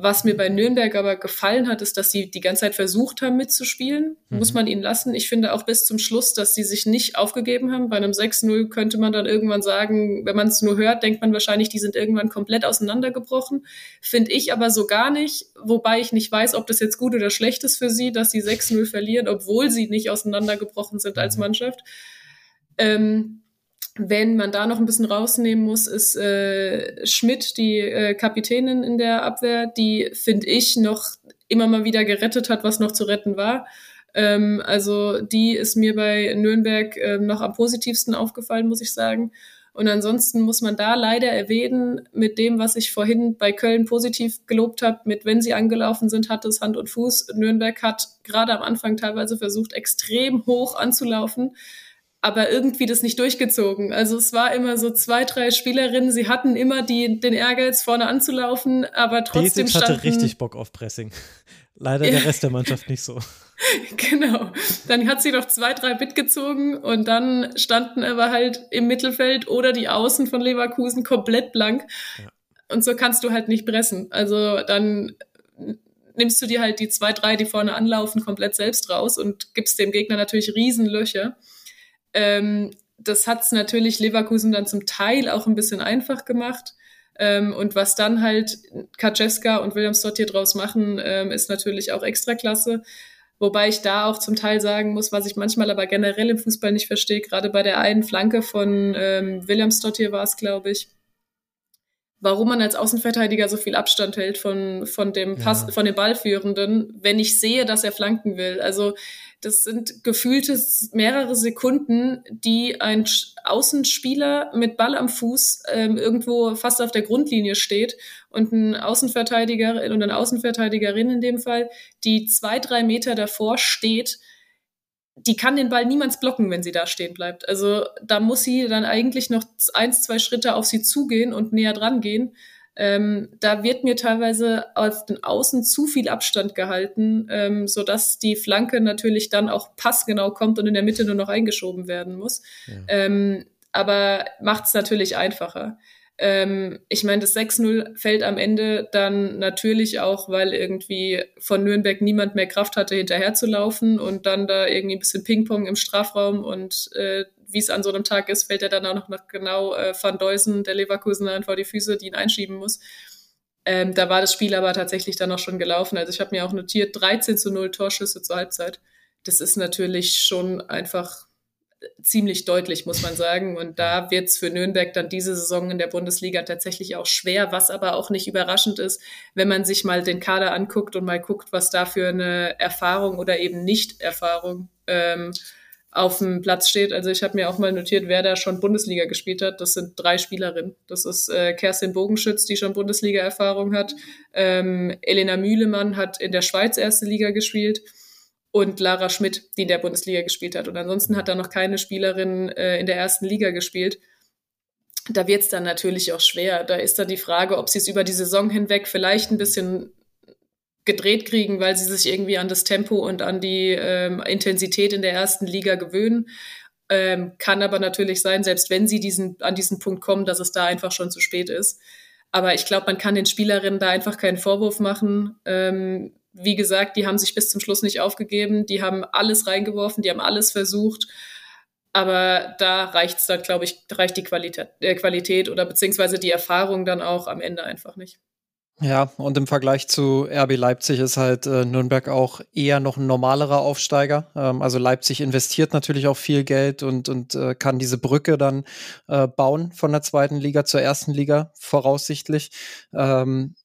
Was mir bei Nürnberg aber gefallen hat, ist, dass sie die ganze Zeit versucht haben mitzuspielen. Mhm. Muss man ihnen lassen. Ich finde auch bis zum Schluss, dass sie sich nicht aufgegeben haben. Bei einem 6-0 könnte man dann irgendwann sagen, wenn man es nur hört, denkt man wahrscheinlich, die sind irgendwann komplett auseinandergebrochen. Finde ich aber so gar nicht. Wobei ich nicht weiß, ob das jetzt gut oder schlecht ist für sie, dass sie 6-0 verlieren, obwohl sie nicht auseinandergebrochen sind als mhm. Mannschaft. Ähm, wenn man da noch ein bisschen rausnehmen muss, ist äh, Schmidt, die äh, Kapitänin in der Abwehr, die, finde ich, noch immer mal wieder gerettet hat, was noch zu retten war. Ähm, also die ist mir bei Nürnberg äh, noch am positivsten aufgefallen, muss ich sagen. Und ansonsten muss man da leider erwähnen, mit dem, was ich vorhin bei Köln positiv gelobt habe, mit wenn sie angelaufen sind, hat es Hand und Fuß. Nürnberg hat gerade am Anfang teilweise versucht, extrem hoch anzulaufen aber irgendwie das nicht durchgezogen. Also es war immer so zwei, drei Spielerinnen, sie hatten immer die, den Ehrgeiz, vorne anzulaufen, aber trotzdem Desic hatte richtig Bock auf Pressing. Leider der Rest der Mannschaft nicht so. genau. Dann hat sie noch zwei, drei mitgezogen und dann standen aber halt im Mittelfeld oder die Außen von Leverkusen komplett blank. Ja. Und so kannst du halt nicht pressen. Also dann nimmst du dir halt die zwei, drei, die vorne anlaufen, komplett selbst raus und gibst dem Gegner natürlich Riesenlöcher. Ähm, das hat es natürlich Leverkusen dann zum Teil auch ein bisschen einfach gemacht. Ähm, und was dann halt Kaczewska und Williamsdott hier draus machen, ähm, ist natürlich auch extra klasse. Wobei ich da auch zum Teil sagen muss, was ich manchmal aber generell im Fußball nicht verstehe, gerade bei der einen Flanke von ähm, Williamsdott hier war es, glaube ich, warum man als Außenverteidiger so viel Abstand hält von, von dem Pass, ja. von dem Ballführenden, wenn ich sehe, dass er flanken will. Also das sind gefühlte mehrere Sekunden, die ein Außenspieler mit Ball am Fuß ähm, irgendwo fast auf der Grundlinie steht und ein Außenverteidiger und eine Außenverteidigerin in dem Fall, die zwei, drei Meter davor steht, die kann den Ball niemals blocken, wenn sie da stehen bleibt. Also da muss sie dann eigentlich noch eins, zwei Schritte auf sie zugehen und näher dran gehen. Ähm, da wird mir teilweise auf den Außen zu viel Abstand gehalten, ähm, so dass die Flanke natürlich dann auch passgenau kommt und in der Mitte nur noch eingeschoben werden muss. Ja. Ähm, aber macht es natürlich einfacher. Ähm, ich meine, das 6-0 fällt am Ende dann natürlich auch, weil irgendwie von Nürnberg niemand mehr Kraft hatte, hinterher zu laufen und dann da irgendwie ein bisschen Ping-Pong im Strafraum und äh, wie es an so einem Tag ist, fällt er dann auch noch genau äh, Van Deusen, der Leverkusener, vor die Füße, die ihn einschieben muss. Ähm, da war das Spiel aber tatsächlich dann auch schon gelaufen. Also ich habe mir auch notiert, 13 zu 0 Torschüsse zur Halbzeit. Das ist natürlich schon einfach ziemlich deutlich, muss man sagen. Und da wird es für Nürnberg dann diese Saison in der Bundesliga tatsächlich auch schwer, was aber auch nicht überraschend ist, wenn man sich mal den Kader anguckt und mal guckt, was da für eine Erfahrung oder eben Nicht-Erfahrung ähm, auf dem Platz steht. Also ich habe mir auch mal notiert, wer da schon Bundesliga gespielt hat. Das sind drei Spielerinnen. Das ist äh, Kerstin Bogenschütz, die schon Bundesliga-Erfahrung hat. Ähm, Elena Mühlemann hat in der Schweiz erste Liga gespielt und Lara Schmidt, die in der Bundesliga gespielt hat. Und ansonsten hat da noch keine Spielerin äh, in der ersten Liga gespielt. Da wird es dann natürlich auch schwer. Da ist dann die Frage, ob sie es über die Saison hinweg vielleicht ein bisschen gedreht kriegen, weil sie sich irgendwie an das Tempo und an die ähm, Intensität in der ersten Liga gewöhnen. Ähm, kann aber natürlich sein, selbst wenn sie diesen, an diesen Punkt kommen, dass es da einfach schon zu spät ist. Aber ich glaube, man kann den Spielerinnen da einfach keinen Vorwurf machen. Ähm, wie gesagt, die haben sich bis zum Schluss nicht aufgegeben, die haben alles reingeworfen, die haben alles versucht. Aber da reicht es dann, glaube ich, reicht die Qualität, äh, Qualität oder beziehungsweise die Erfahrung dann auch am Ende einfach nicht. Ja, und im Vergleich zu RB Leipzig ist halt äh, Nürnberg auch eher noch ein normalerer Aufsteiger. Ähm, also Leipzig investiert natürlich auch viel Geld und, und äh, kann diese Brücke dann äh, bauen von der zweiten Liga zur ersten Liga, voraussichtlich. Ähm,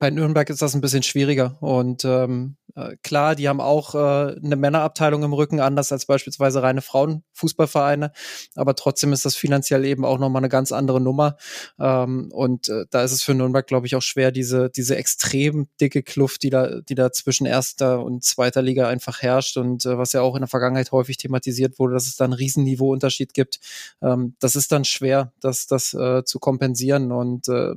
bei Nürnberg ist das ein bisschen schwieriger und ähm, Äh, klar, die haben auch äh, eine Männerabteilung im Rücken, anders als beispielsweise reine Frauenfußballvereine, aber trotzdem ist das finanziell eben auch nochmal eine ganz andere Nummer. Ähm, und äh, da ist es für Nürnberg, glaube ich, auch schwer, diese, diese extrem dicke Kluft, die da, die da zwischen erster und zweiter Liga einfach herrscht und äh, was ja auch in der Vergangenheit häufig thematisiert wurde, dass es da einen riesen Niveauunterschied gibt. Ähm, das ist dann schwer, das, das äh, zu kompensieren und äh,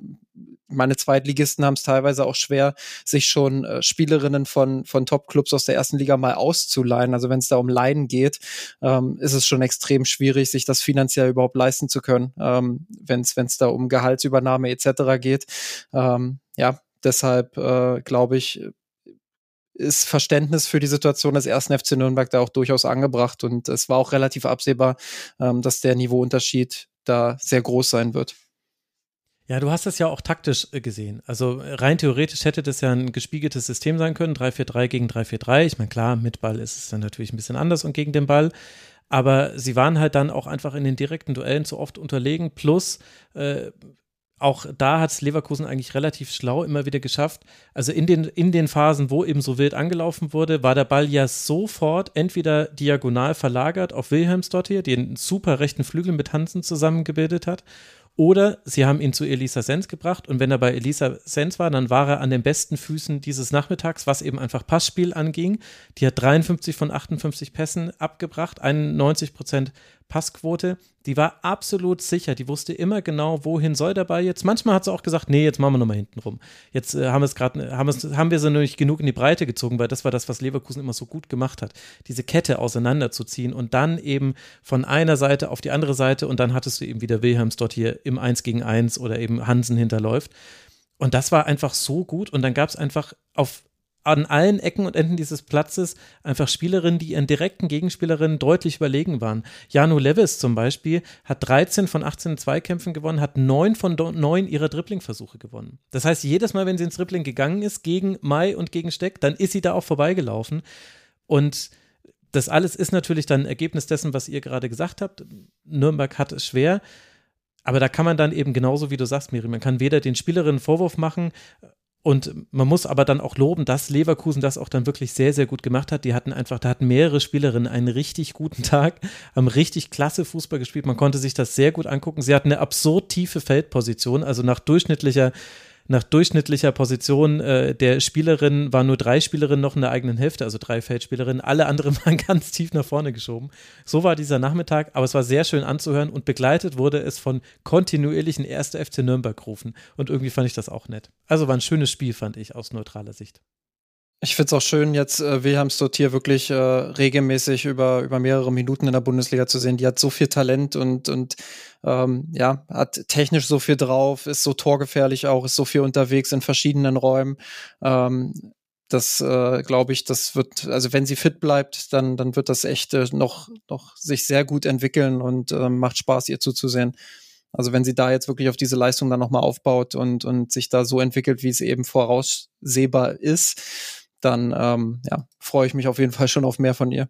meine Zweitligisten haben es teilweise auch schwer, sich schon äh, Spielerinnen von, von Top-Clubs aus der ersten Liga mal auszuleihen. Also wenn es da um Leihen geht, ähm, ist es schon extrem schwierig, sich das finanziell überhaupt leisten zu können, ähm, wenn es da um Gehaltsübernahme etc. geht. Ähm, ja, deshalb äh, glaube ich, ist Verständnis für die Situation des ersten FC Nürnberg da auch durchaus angebracht. Und es war auch relativ absehbar, ähm, dass der Niveauunterschied da sehr groß sein wird. Ja, du hast das ja auch taktisch äh, gesehen. Also rein theoretisch hätte das ja ein gespiegeltes System sein können, 3-4-3 gegen 3-4-3. Ich meine, klar, mit Ball ist es dann natürlich ein bisschen anders und gegen den Ball. Aber sie waren halt dann auch einfach in den direkten Duellen zu oft unterlegen. Plus, äh, auch da hat es Leverkusen eigentlich relativ schlau immer wieder geschafft. Also in den, in den Phasen, wo eben so wild angelaufen wurde, war der Ball ja sofort entweder diagonal verlagert auf Wilhelmsdott hier, den super rechten Flügel mit Hansen zusammengebildet hat, oder sie haben ihn zu Elisa Sens gebracht und wenn er bei Elisa Sens war, dann war er an den besten Füßen dieses Nachmittags, was eben einfach Passspiel anging. Die hat 53 von 58 Pässen abgebracht, 91 Prozent Passquote, die war absolut sicher. Die wusste immer genau, wohin soll der Ball jetzt. Manchmal hat sie auch gesagt, nee, jetzt machen wir nochmal hinten rum. Jetzt äh, haben, gerade, haben, haben wir sie nicht genug in die Breite gezogen, weil das war das, was Leverkusen immer so gut gemacht hat. Diese Kette auseinanderzuziehen und dann eben von einer Seite auf die andere Seite und dann hattest du eben wieder Wilhelms dort hier im 1 gegen 1 oder eben Hansen hinterläuft. Und das war einfach so gut und dann gab es einfach auf an allen Ecken und Enden dieses Platzes einfach Spielerinnen, die ihren direkten Gegenspielerinnen deutlich überlegen waren. Janu Levis zum Beispiel hat 13 von 18 Zweikämpfen gewonnen, hat 9 von 9 ihrer Dribbling-Versuche gewonnen. Das heißt, jedes Mal, wenn sie ins Dribbling gegangen ist, gegen Mai und gegen Steck, dann ist sie da auch vorbeigelaufen. Und das alles ist natürlich dann Ergebnis dessen, was ihr gerade gesagt habt. Nürnberg hat es schwer. Aber da kann man dann eben genauso, wie du sagst, Miri, man kann weder den Spielerinnen Vorwurf machen, und man muss aber dann auch loben, dass Leverkusen das auch dann wirklich sehr, sehr gut gemacht hat. Die hatten einfach, da hatten mehrere Spielerinnen einen richtig guten Tag, haben richtig klasse Fußball gespielt. Man konnte sich das sehr gut angucken. Sie hatten eine absurd tiefe Feldposition, also nach durchschnittlicher nach durchschnittlicher Position äh, der Spielerin waren nur drei Spielerinnen noch in der eigenen Hälfte, also drei Feldspielerinnen. Alle anderen waren ganz tief nach vorne geschoben. So war dieser Nachmittag, aber es war sehr schön anzuhören und begleitet wurde es von kontinuierlichen 1. FC Nürnberg-Rufen. Und irgendwie fand ich das auch nett. Also war ein schönes Spiel, fand ich, aus neutraler Sicht. Ich finde es auch schön, jetzt äh, Wilhelms dort hier wirklich äh, regelmäßig über, über mehrere Minuten in der Bundesliga zu sehen. Die hat so viel Talent und, und ähm, ja, hat technisch so viel drauf, ist so torgefährlich auch, ist so viel unterwegs in verschiedenen Räumen. Ähm, das äh, glaube ich, das wird, also wenn sie fit bleibt, dann, dann wird das echt äh, noch, noch sich sehr gut entwickeln und äh, macht Spaß, ihr zuzusehen. Also wenn sie da jetzt wirklich auf diese Leistung dann nochmal aufbaut und, und sich da so entwickelt, wie es eben voraussehbar ist, dann ähm, ja, freue ich mich auf jeden Fall schon auf mehr von ihr.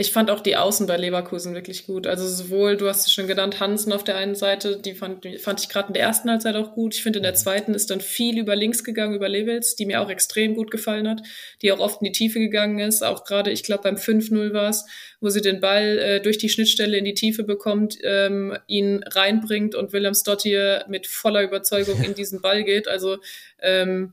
Ich fand auch die Außen bei Leverkusen wirklich gut. Also sowohl, du hast es schon genannt, Hansen auf der einen Seite, die fand, die fand ich gerade in der ersten Halbzeit auch gut. Ich finde, in der zweiten ist dann viel über links gegangen, über Levels, die mir auch extrem gut gefallen hat, die auch oft in die Tiefe gegangen ist. Auch gerade, ich glaube, beim 5-0 war es, wo sie den Ball äh, durch die Schnittstelle in die Tiefe bekommt, ähm, ihn reinbringt und Willem Stottier mit voller Überzeugung in diesen Ball geht. Also ähm,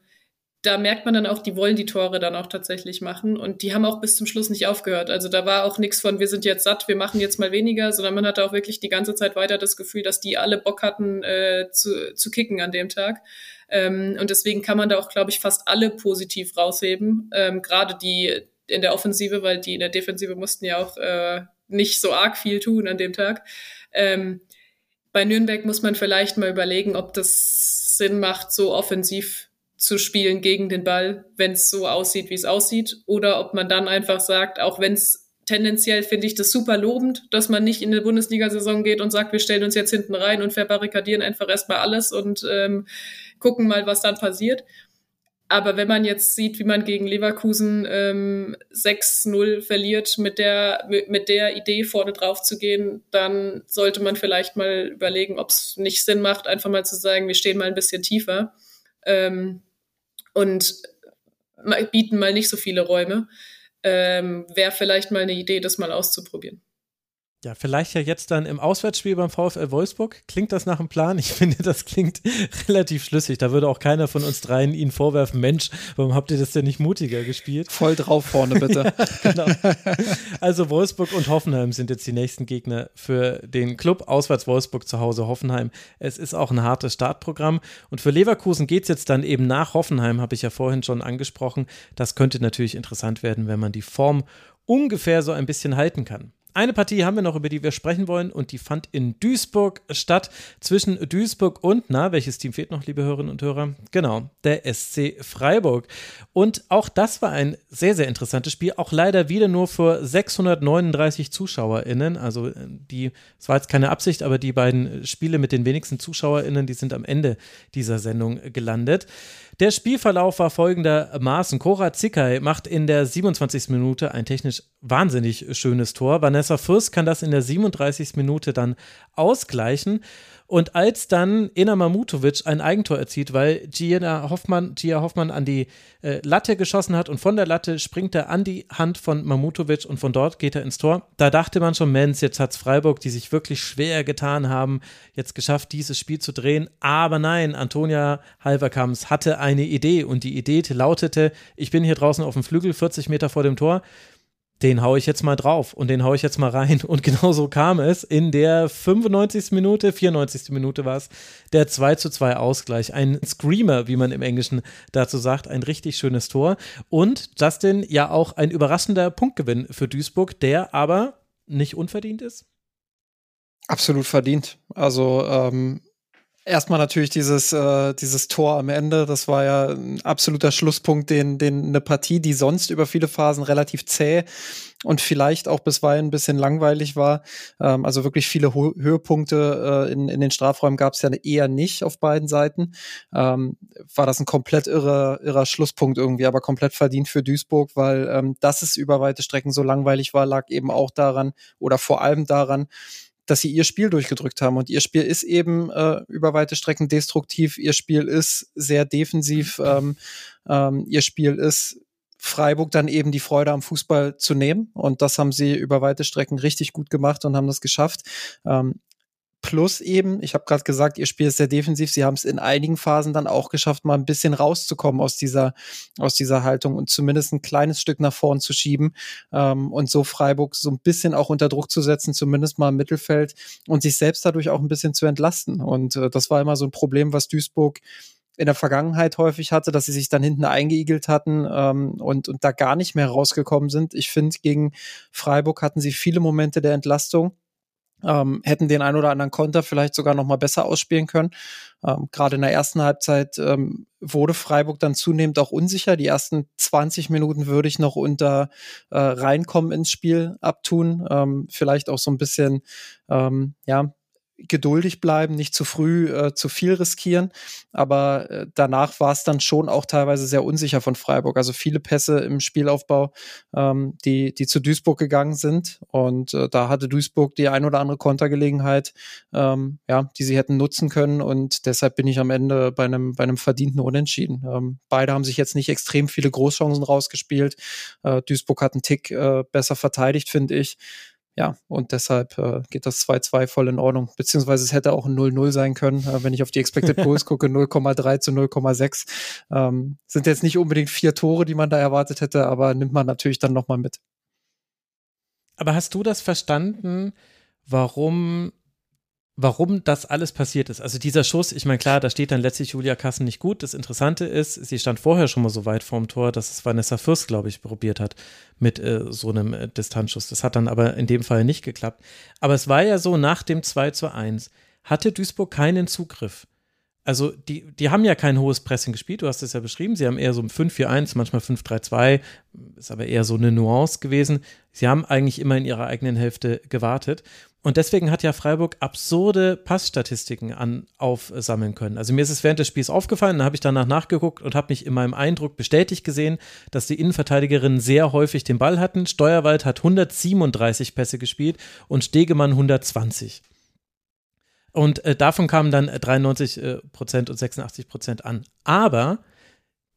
da merkt man dann auch, die wollen die Tore dann auch tatsächlich machen und die haben auch bis zum Schluss nicht aufgehört. Also da war auch nichts von, wir sind jetzt satt, wir machen jetzt mal weniger, sondern man hatte auch wirklich die ganze Zeit weiter das Gefühl, dass die alle Bock hatten äh, zu, zu kicken an dem Tag. Ähm, und deswegen kann man da auch, glaube ich, fast alle positiv rausheben, ähm, gerade die in der Offensive, weil die in der Defensive mussten ja auch äh, nicht so arg viel tun an dem Tag. Ähm, bei Nürnberg muss man vielleicht mal überlegen, ob das Sinn macht, so offensiv zu spielen gegen den Ball, wenn es so aussieht, wie es aussieht, oder ob man dann einfach sagt, auch wenn es tendenziell finde ich das super lobend, dass man nicht in eine Bundesliga-Saison geht und sagt, wir stellen uns jetzt hinten rein und verbarrikadieren einfach erstmal alles und ähm, gucken mal, was dann passiert. Aber wenn man jetzt sieht, wie man gegen Leverkusen ähm, 6-0 verliert, mit der, mit der Idee vorne drauf zu gehen, dann sollte man vielleicht mal überlegen, ob es nicht Sinn macht, einfach mal zu sagen, wir stehen mal ein bisschen tiefer. Ähm, und bieten mal nicht so viele Räume. Ähm, Wäre vielleicht mal eine Idee, das mal auszuprobieren. Ja, vielleicht ja jetzt dann im Auswärtsspiel beim VfL Wolfsburg. Klingt das nach einem Plan? Ich finde, das klingt relativ schlüssig. Da würde auch keiner von uns dreien Ihnen vorwerfen, Mensch, warum habt ihr das denn nicht mutiger gespielt? Voll drauf vorne, bitte. ja, genau. Also Wolfsburg und Hoffenheim sind jetzt die nächsten Gegner für den Club. Auswärts Wolfsburg zu Hause Hoffenheim. Es ist auch ein hartes Startprogramm. Und für Leverkusen geht es jetzt dann eben nach Hoffenheim, habe ich ja vorhin schon angesprochen. Das könnte natürlich interessant werden, wenn man die Form ungefähr so ein bisschen halten kann. Eine Partie haben wir noch, über die wir sprechen wollen, und die fand in Duisburg statt. Zwischen Duisburg und, na, welches Team fehlt noch, liebe Hörerinnen und Hörer? Genau, der SC Freiburg. Und auch das war ein sehr, sehr interessantes Spiel. Auch leider wieder nur für 639 ZuschauerInnen. Also, die, es war jetzt keine Absicht, aber die beiden Spiele mit den wenigsten ZuschauerInnen, die sind am Ende dieser Sendung gelandet. Der Spielverlauf war folgendermaßen. Cora Zickay macht in der 27. Minute ein technisch wahnsinnig schönes Tor. Vanessa Fürst kann das in der 37. Minute dann ausgleichen. Und als dann Ena Mamutovic ein Eigentor erzielt, weil Gia Hoffmann, Gia Hoffmann an die äh, Latte geschossen hat und von der Latte springt er an die Hand von Mamutovic und von dort geht er ins Tor. Da dachte man schon, Mensch, jetzt hat Freiburg, die sich wirklich schwer getan haben, jetzt geschafft, dieses Spiel zu drehen. Aber nein, Antonia Halverkams hatte eine Idee und die Idee lautete, ich bin hier draußen auf dem Flügel, 40 Meter vor dem Tor den haue ich jetzt mal drauf und den haue ich jetzt mal rein. Und genau so kam es. In der 95. Minute, 94. Minute war es, der 2 zu 2 Ausgleich. Ein Screamer, wie man im Englischen dazu sagt, ein richtig schönes Tor. Und Justin, ja auch ein überraschender Punktgewinn für Duisburg, der aber nicht unverdient ist. Absolut verdient. Also ähm, Erstmal natürlich dieses, äh, dieses Tor am Ende, das war ja ein absoluter Schlusspunkt, den, den eine Partie, die sonst über viele Phasen relativ zäh und vielleicht auch bisweilen ein bisschen langweilig war. Ähm, also wirklich viele Ho Höhepunkte äh, in, in den Strafräumen gab es ja eher nicht auf beiden Seiten. Ähm, war das ein komplett irrer, irrer Schlusspunkt irgendwie, aber komplett verdient für Duisburg, weil ähm, dass es über weite Strecken so langweilig war, lag eben auch daran oder vor allem daran, dass sie ihr Spiel durchgedrückt haben. Und ihr Spiel ist eben äh, über weite Strecken destruktiv. Ihr Spiel ist sehr defensiv. Ähm, ähm, ihr Spiel ist Freiburg dann eben die Freude am Fußball zu nehmen. Und das haben sie über weite Strecken richtig gut gemacht und haben das geschafft. Ähm, Plus eben, ich habe gerade gesagt, ihr Spiel ist sehr defensiv. Sie haben es in einigen Phasen dann auch geschafft, mal ein bisschen rauszukommen aus dieser, aus dieser Haltung und zumindest ein kleines Stück nach vorn zu schieben ähm, und so Freiburg so ein bisschen auch unter Druck zu setzen, zumindest mal im Mittelfeld und sich selbst dadurch auch ein bisschen zu entlasten. Und äh, das war immer so ein Problem, was Duisburg in der Vergangenheit häufig hatte, dass sie sich dann hinten eingeigelt hatten ähm, und, und da gar nicht mehr rausgekommen sind. Ich finde, gegen Freiburg hatten sie viele Momente der Entlastung ähm, hätten den ein oder anderen Konter vielleicht sogar noch mal besser ausspielen können. Ähm, Gerade in der ersten Halbzeit ähm, wurde Freiburg dann zunehmend auch unsicher. Die ersten 20 Minuten würde ich noch unter äh, reinkommen ins Spiel abtun. Ähm, vielleicht auch so ein bisschen, ähm, ja, geduldig bleiben, nicht zu früh äh, zu viel riskieren. Aber äh, danach war es dann schon auch teilweise sehr unsicher von Freiburg. Also viele Pässe im Spielaufbau, ähm, die, die zu Duisburg gegangen sind. Und äh, da hatte Duisburg die ein oder andere Kontergelegenheit, ähm, ja, die sie hätten nutzen können. Und deshalb bin ich am Ende bei einem, bei einem verdienten Unentschieden. Ähm, beide haben sich jetzt nicht extrem viele Großchancen rausgespielt. Äh, Duisburg hat einen Tick äh, besser verteidigt, finde ich ja, und deshalb äh, geht das 2-2 voll in Ordnung. Beziehungsweise es hätte auch ein 0-0 sein können, äh, wenn ich auf die Expected Goals gucke, 0,3 zu 0,6. Ähm, sind jetzt nicht unbedingt vier Tore, die man da erwartet hätte, aber nimmt man natürlich dann nochmal mit. Aber hast du das verstanden, warum warum das alles passiert ist. Also dieser Schuss, ich meine, klar, da steht dann letztlich Julia Kassen nicht gut. Das Interessante ist, sie stand vorher schon mal so weit vorm Tor, dass es Vanessa Fürst, glaube ich, probiert hat mit äh, so einem äh, Distanzschuss. Das hat dann aber in dem Fall nicht geklappt. Aber es war ja so, nach dem 2 zu 1 hatte Duisburg keinen Zugriff. Also die, die haben ja kein hohes Pressing gespielt, du hast es ja beschrieben. Sie haben eher so ein 5-4-1, manchmal 5-3-2, ist aber eher so eine Nuance gewesen. Sie haben eigentlich immer in ihrer eigenen Hälfte gewartet. Und deswegen hat ja Freiburg absurde Passstatistiken an, aufsammeln können. Also mir ist es während des Spiels aufgefallen, dann habe ich danach nachgeguckt und habe mich in meinem Eindruck bestätigt gesehen, dass die Innenverteidigerinnen sehr häufig den Ball hatten. Steuerwald hat 137 Pässe gespielt und Stegemann 120. Und äh, davon kamen dann 93 äh, Prozent und 86 Prozent an. Aber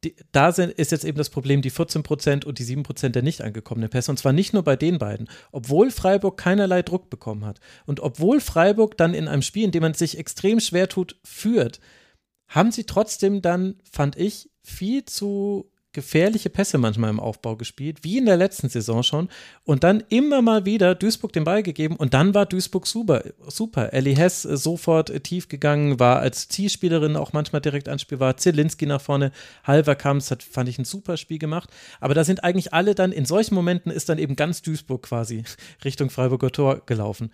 die, da sind, ist jetzt eben das Problem die 14 Prozent und die 7 Prozent der nicht angekommenen Pässe. Und zwar nicht nur bei den beiden. Obwohl Freiburg keinerlei Druck bekommen hat und obwohl Freiburg dann in einem Spiel, in dem man sich extrem schwer tut, führt, haben sie trotzdem dann, fand ich, viel zu gefährliche Pässe manchmal im Aufbau gespielt, wie in der letzten Saison schon, und dann immer mal wieder Duisburg den Ball gegeben und dann war Duisburg super. super. Ellie Hess äh, sofort äh, tief gegangen, war als Zielspielerin auch manchmal direkt anspielbar, Zielinski nach vorne, Halver kam, das hat, fand ich ein super Spiel gemacht, aber da sind eigentlich alle dann, in solchen Momenten ist dann eben ganz Duisburg quasi Richtung Freiburger Tor gelaufen.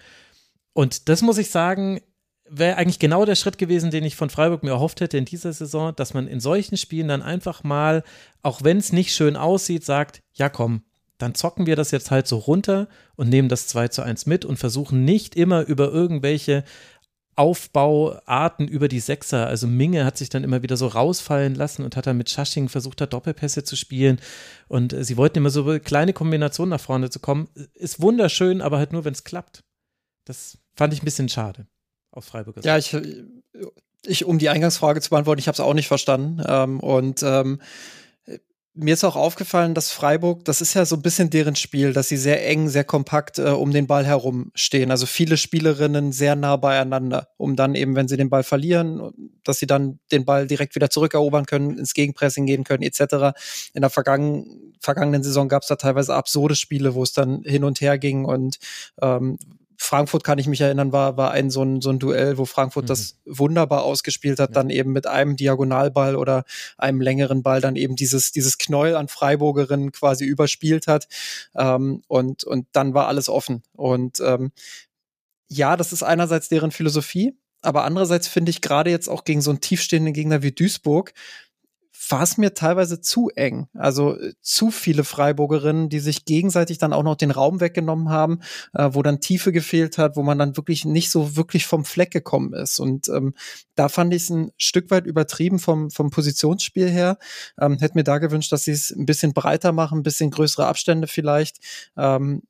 Und das muss ich sagen, wäre eigentlich genau der Schritt gewesen, den ich von Freiburg mir erhofft hätte in dieser Saison, dass man in solchen Spielen dann einfach mal, auch wenn es nicht schön aussieht, sagt, ja komm, dann zocken wir das jetzt halt so runter und nehmen das 2 zu 1 mit und versuchen nicht immer über irgendwelche Aufbauarten über die Sechser. Also Minge hat sich dann immer wieder so rausfallen lassen und hat dann mit Schasching versucht, da Doppelpässe zu spielen. Und äh, sie wollten immer so kleine Kombinationen nach vorne zu kommen. Ist wunderschön, aber halt nur, wenn es klappt. Das fand ich ein bisschen schade aus Freiburg Ja, ich, ich, um die Eingangsfrage zu beantworten, ich habe es auch nicht verstanden. Ähm, und ähm, mir ist auch aufgefallen, dass Freiburg, das ist ja so ein bisschen deren Spiel, dass sie sehr eng, sehr kompakt äh, um den Ball herum stehen. Also viele Spielerinnen sehr nah beieinander, um dann eben, wenn sie den Ball verlieren, dass sie dann den Ball direkt wieder zurückerobern können, ins Gegenpressing gehen können, etc. In der vergangenen, vergangenen Saison gab es da teilweise absurde Spiele, wo es dann hin und her ging und ähm, Frankfurt kann ich mich erinnern, war, war ein so ein, so ein Duell, wo Frankfurt mhm. das wunderbar ausgespielt hat, ja. dann eben mit einem Diagonalball oder einem längeren Ball dann eben dieses, dieses Knäuel an Freiburgerinnen quasi überspielt hat. Ähm, und, und dann war alles offen. Und ähm, ja, das ist einerseits deren Philosophie, aber andererseits finde ich gerade jetzt auch gegen so einen tiefstehenden Gegner wie Duisburg, war es mir teilweise zu eng. Also äh, zu viele Freiburgerinnen, die sich gegenseitig dann auch noch den Raum weggenommen haben, äh, wo dann Tiefe gefehlt hat, wo man dann wirklich nicht so wirklich vom Fleck gekommen ist. Und ähm, da fand ich es ein Stück weit übertrieben vom, vom Positionsspiel her. Ähm, hätte mir da gewünscht, dass sie es ein bisschen breiter machen, ein bisschen größere Abstände vielleicht. Ähm,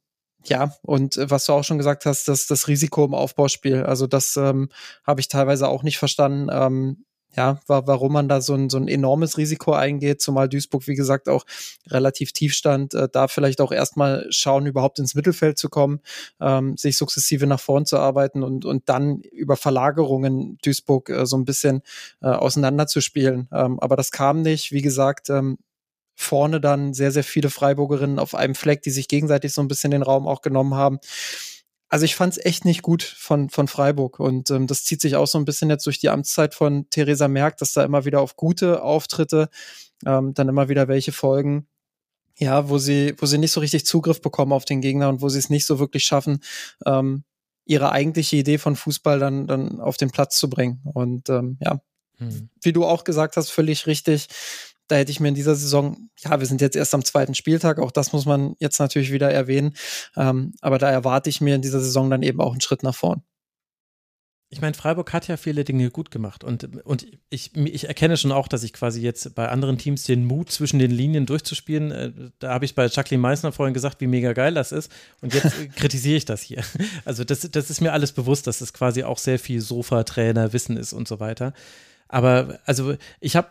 ja, und äh, was du auch schon gesagt hast, das, das Risiko im Aufbauspiel. Also das ähm, habe ich teilweise auch nicht verstanden. Ähm, ja, warum man da so ein, so ein enormes Risiko eingeht, zumal Duisburg, wie gesagt, auch relativ tief stand, äh, da vielleicht auch erstmal schauen, überhaupt ins Mittelfeld zu kommen, ähm, sich sukzessive nach vorn zu arbeiten und, und dann über Verlagerungen Duisburg äh, so ein bisschen äh, auseinanderzuspielen. Ähm, aber das kam nicht, wie gesagt, ähm, vorne dann sehr, sehr viele Freiburgerinnen auf einem Fleck, die sich gegenseitig so ein bisschen den Raum auch genommen haben also ich fand es echt nicht gut von, von Freiburg. Und ähm, das zieht sich auch so ein bisschen jetzt durch die Amtszeit von Theresa Merck, dass da immer wieder auf gute Auftritte ähm, dann immer wieder welche folgen. Ja, wo sie, wo sie nicht so richtig Zugriff bekommen auf den Gegner und wo sie es nicht so wirklich schaffen, ähm, ihre eigentliche Idee von Fußball dann, dann auf den Platz zu bringen. Und ähm, ja, hm. wie du auch gesagt hast, völlig richtig. Da hätte ich mir in dieser Saison, ja, wir sind jetzt erst am zweiten Spieltag, auch das muss man jetzt natürlich wieder erwähnen. Ähm, aber da erwarte ich mir in dieser Saison dann eben auch einen Schritt nach vorn. Ich meine, Freiburg hat ja viele Dinge gut gemacht und, und ich, ich erkenne schon auch, dass ich quasi jetzt bei anderen Teams den Mut zwischen den Linien durchzuspielen, äh, da habe ich bei Jacqueline Meissner vorhin gesagt, wie mega geil das ist und jetzt kritisiere ich das hier. Also das, das ist mir alles bewusst, dass es quasi auch sehr viel Sofa-Trainer, Wissen ist und so weiter. Aber also ich habe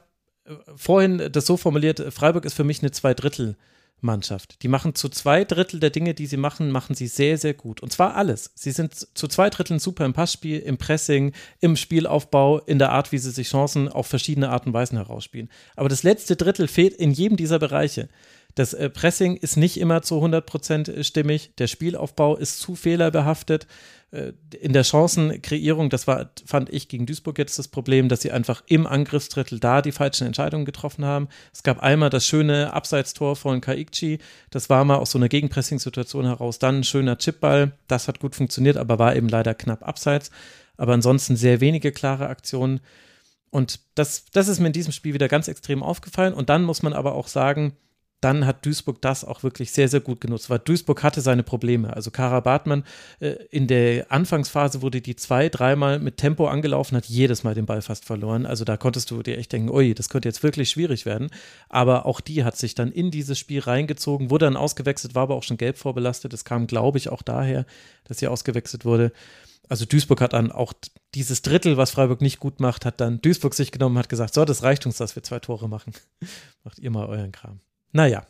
vorhin das so formuliert, Freiburg ist für mich eine Zweidrittel- Mannschaft. Die machen zu zwei Drittel der Dinge, die sie machen, machen sie sehr, sehr gut. Und zwar alles. Sie sind zu zwei Dritteln super im Passspiel, im Pressing, im Spielaufbau, in der Art, wie sie sich Chancen auf verschiedene Arten und Weisen herausspielen. Aber das letzte Drittel fehlt in jedem dieser Bereiche. Das äh, Pressing ist nicht immer zu 100% stimmig. Der Spielaufbau ist zu fehlerbehaftet. In der Chancenkreierung, das war, fand ich gegen Duisburg jetzt das Problem, dass sie einfach im Angriffsdrittel da die falschen Entscheidungen getroffen haben. Es gab einmal das schöne Abseitstor von Kaikchi, das war mal aus so einer Gegenpressing-Situation heraus, dann ein schöner Chipball, das hat gut funktioniert, aber war eben leider knapp abseits. Aber ansonsten sehr wenige klare Aktionen. Und das, das ist mir in diesem Spiel wieder ganz extrem aufgefallen. Und dann muss man aber auch sagen, dann hat Duisburg das auch wirklich sehr, sehr gut genutzt, weil Duisburg hatte seine Probleme. Also Kara Bartmann äh, in der Anfangsphase wurde die zwei, dreimal mit Tempo angelaufen, hat jedes Mal den Ball fast verloren. Also da konntest du dir echt denken, ui, das könnte jetzt wirklich schwierig werden. Aber auch die hat sich dann in dieses Spiel reingezogen, wurde dann ausgewechselt, war aber auch schon gelb vorbelastet. Das kam, glaube ich, auch daher, dass sie ausgewechselt wurde. also Duisburg hat dann auch dieses Drittel, was Freiburg nicht gut macht, hat dann Duisburg sich genommen, hat gesagt, so, das reicht uns, dass wir zwei Tore machen. Macht ihr mal euren Kram. Naja,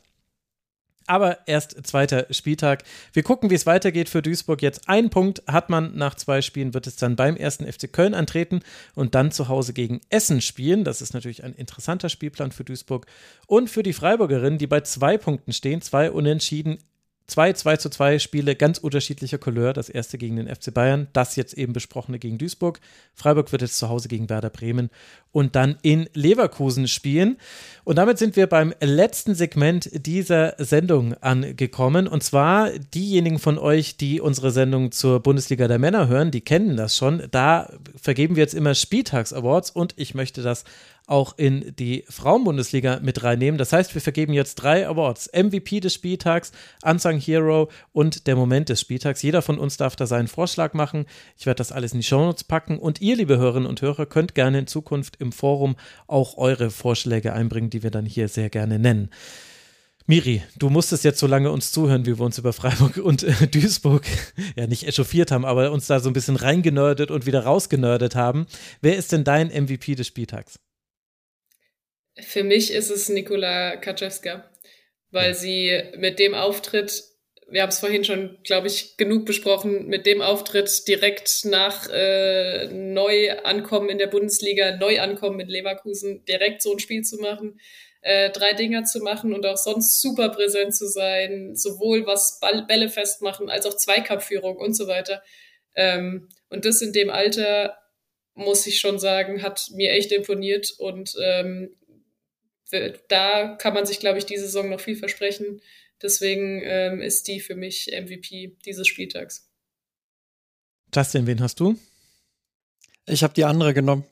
aber erst zweiter Spieltag. Wir gucken, wie es weitergeht für Duisburg. Jetzt ein Punkt hat man nach zwei Spielen, wird es dann beim ersten FC Köln antreten und dann zu Hause gegen Essen spielen. Das ist natürlich ein interessanter Spielplan für Duisburg und für die Freiburgerinnen, die bei zwei Punkten stehen, zwei Unentschieden Zwei 2 zu 2 Spiele ganz unterschiedlicher Couleur. Das erste gegen den FC Bayern, das jetzt eben besprochene gegen Duisburg. Freiburg wird jetzt zu Hause gegen Werder Bremen und dann in Leverkusen spielen. Und damit sind wir beim letzten Segment dieser Sendung angekommen. Und zwar diejenigen von euch, die unsere Sendung zur Bundesliga der Männer hören, die kennen das schon. Da vergeben wir jetzt immer Spieltags-Awards und ich möchte das auch in die Frauenbundesliga mit reinnehmen. Das heißt, wir vergeben jetzt drei Awards: MVP des Spieltags, Unsung Hero und der Moment des Spieltags. Jeder von uns darf da seinen Vorschlag machen. Ich werde das alles in die Shownotes packen und ihr, liebe Hörerinnen und Hörer, könnt gerne in Zukunft im Forum auch eure Vorschläge einbringen, die wir dann hier sehr gerne nennen. Miri, du musstest jetzt so lange uns zuhören, wie wir uns über Freiburg und äh, Duisburg ja nicht echauffiert haben, aber uns da so ein bisschen reingenördet und wieder rausgenördet haben. Wer ist denn dein MVP des Spieltags? Für mich ist es Nikola Kaczewska, weil ja. sie mit dem Auftritt, wir haben es vorhin schon, glaube ich, genug besprochen, mit dem Auftritt direkt nach äh, Neuankommen in der Bundesliga, Neuankommen mit Leverkusen, direkt so ein Spiel zu machen, äh, drei Dinger zu machen und auch sonst super präsent zu sein, sowohl was Ball Bälle festmachen als auch Zweikampfführung und so weiter. Ähm, und das in dem Alter muss ich schon sagen, hat mir echt imponiert und ähm, da kann man sich, glaube ich, diese Saison noch viel versprechen. Deswegen ähm, ist die für mich MVP dieses Spieltags. Justin, wen hast du? Ich habe die andere genommen.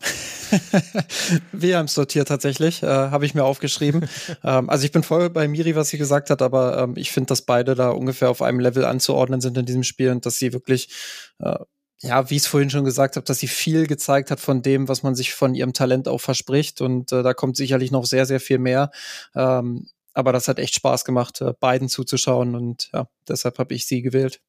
Wir haben sortiert tatsächlich, äh, habe ich mir aufgeschrieben. ähm, also ich bin voll bei Miri, was sie gesagt hat, aber ähm, ich finde, dass beide da ungefähr auf einem Level anzuordnen sind in diesem Spiel und dass sie wirklich äh, ja, wie ich es vorhin schon gesagt habe, dass sie viel gezeigt hat von dem, was man sich von ihrem Talent auch verspricht. Und äh, da kommt sicherlich noch sehr, sehr viel mehr. Ähm, aber das hat echt Spaß gemacht, äh, beiden zuzuschauen. Und ja, deshalb habe ich sie gewählt.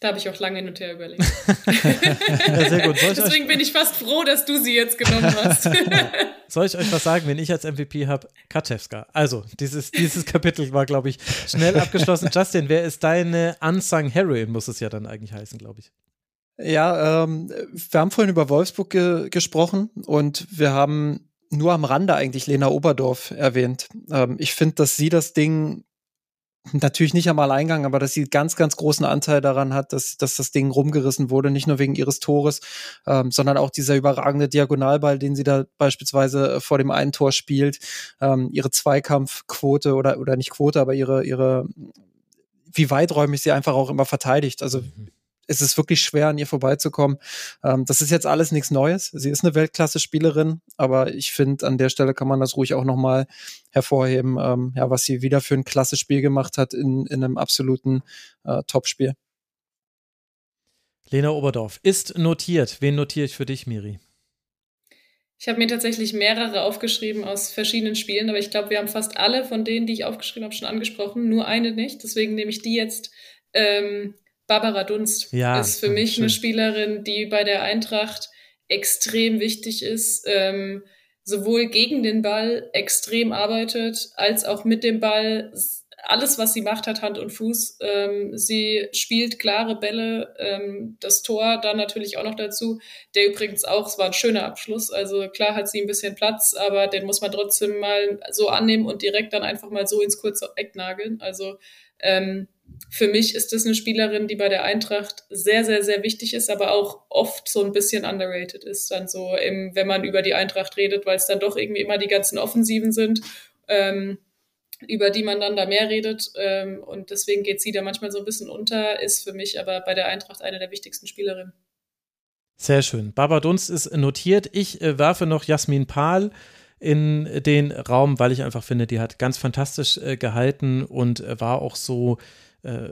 Da habe ich auch lange hin und her überlegt. ja, sehr gut. Deswegen bin ich fast froh, dass du sie jetzt genommen hast. Soll ich euch was sagen, wenn ich als MVP habe? Kaczewska. Also, dieses, dieses Kapitel war, glaube ich, schnell abgeschlossen. Justin, wer ist deine Unsung Heroin, muss es ja dann eigentlich heißen, glaube ich. Ja, ähm, wir haben vorhin über Wolfsburg ge gesprochen und wir haben nur am Rande eigentlich Lena Oberdorf erwähnt. Ähm, ich finde, dass sie das Ding natürlich nicht am Alleingang, aber dass sie ganz, ganz großen Anteil daran hat, dass, dass das Ding rumgerissen wurde, nicht nur wegen ihres Tores, ähm, sondern auch dieser überragende Diagonalball, den sie da beispielsweise vor dem einen Tor spielt, ähm, ihre Zweikampfquote oder, oder nicht Quote, aber ihre, ihre, wie weiträumig sie einfach auch immer verteidigt. Also mhm es ist wirklich schwer, an ihr vorbeizukommen. Ähm, das ist jetzt alles nichts Neues. Sie ist eine Weltklasse-Spielerin, aber ich finde, an der Stelle kann man das ruhig auch nochmal hervorheben, ähm, ja, was sie wieder für ein klasse Spiel gemacht hat in, in einem absoluten äh, Top-Spiel. Lena Oberdorf ist notiert. Wen notiere ich für dich, Miri? Ich habe mir tatsächlich mehrere aufgeschrieben aus verschiedenen Spielen, aber ich glaube, wir haben fast alle von denen, die ich aufgeschrieben habe, schon angesprochen, nur eine nicht. Deswegen nehme ich die jetzt. Ähm, Barbara Dunst ja, ist für mich schön. eine Spielerin, die bei der Eintracht extrem wichtig ist, ähm, sowohl gegen den Ball extrem arbeitet, als auch mit dem Ball. Alles, was sie macht, hat Hand und Fuß. Ähm, sie spielt klare Bälle, ähm, das Tor dann natürlich auch noch dazu, der übrigens auch, es war ein schöner Abschluss. Also klar hat sie ein bisschen Platz, aber den muss man trotzdem mal so annehmen und direkt dann einfach mal so ins kurze Eck nageln. Also ähm, für mich ist das eine Spielerin, die bei der Eintracht sehr, sehr, sehr wichtig ist, aber auch oft so ein bisschen underrated ist. Dann so, im, wenn man über die Eintracht redet, weil es dann doch irgendwie immer die ganzen Offensiven sind, ähm, über die man dann da mehr redet. Ähm, und deswegen geht sie da manchmal so ein bisschen unter, ist für mich aber bei der Eintracht eine der wichtigsten Spielerinnen. Sehr schön. Barbara Dunst ist notiert. Ich äh, werfe noch Jasmin Pahl in den Raum, weil ich einfach finde, die hat ganz fantastisch äh, gehalten und äh, war auch so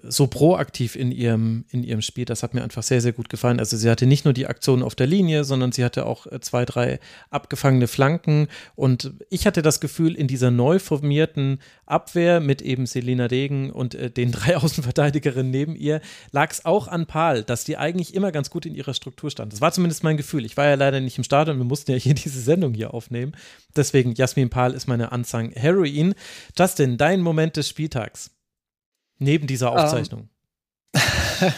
so proaktiv in ihrem, in ihrem Spiel. Das hat mir einfach sehr, sehr gut gefallen. Also sie hatte nicht nur die Aktionen auf der Linie, sondern sie hatte auch äh, zwei, drei abgefangene Flanken. Und ich hatte das Gefühl, in dieser neu formierten Abwehr mit eben Selina Degen und äh, den drei Außenverteidigerinnen neben ihr, lag es auch an Paul, dass die eigentlich immer ganz gut in ihrer Struktur stand. Das war zumindest mein Gefühl. Ich war ja leider nicht im Stadion, wir mussten ja hier diese Sendung hier aufnehmen. Deswegen, Jasmin Pahl ist meine Anzang Heroin. Justin, dein Moment des Spieltags. Neben dieser ähm. Aufzeichnung. Um.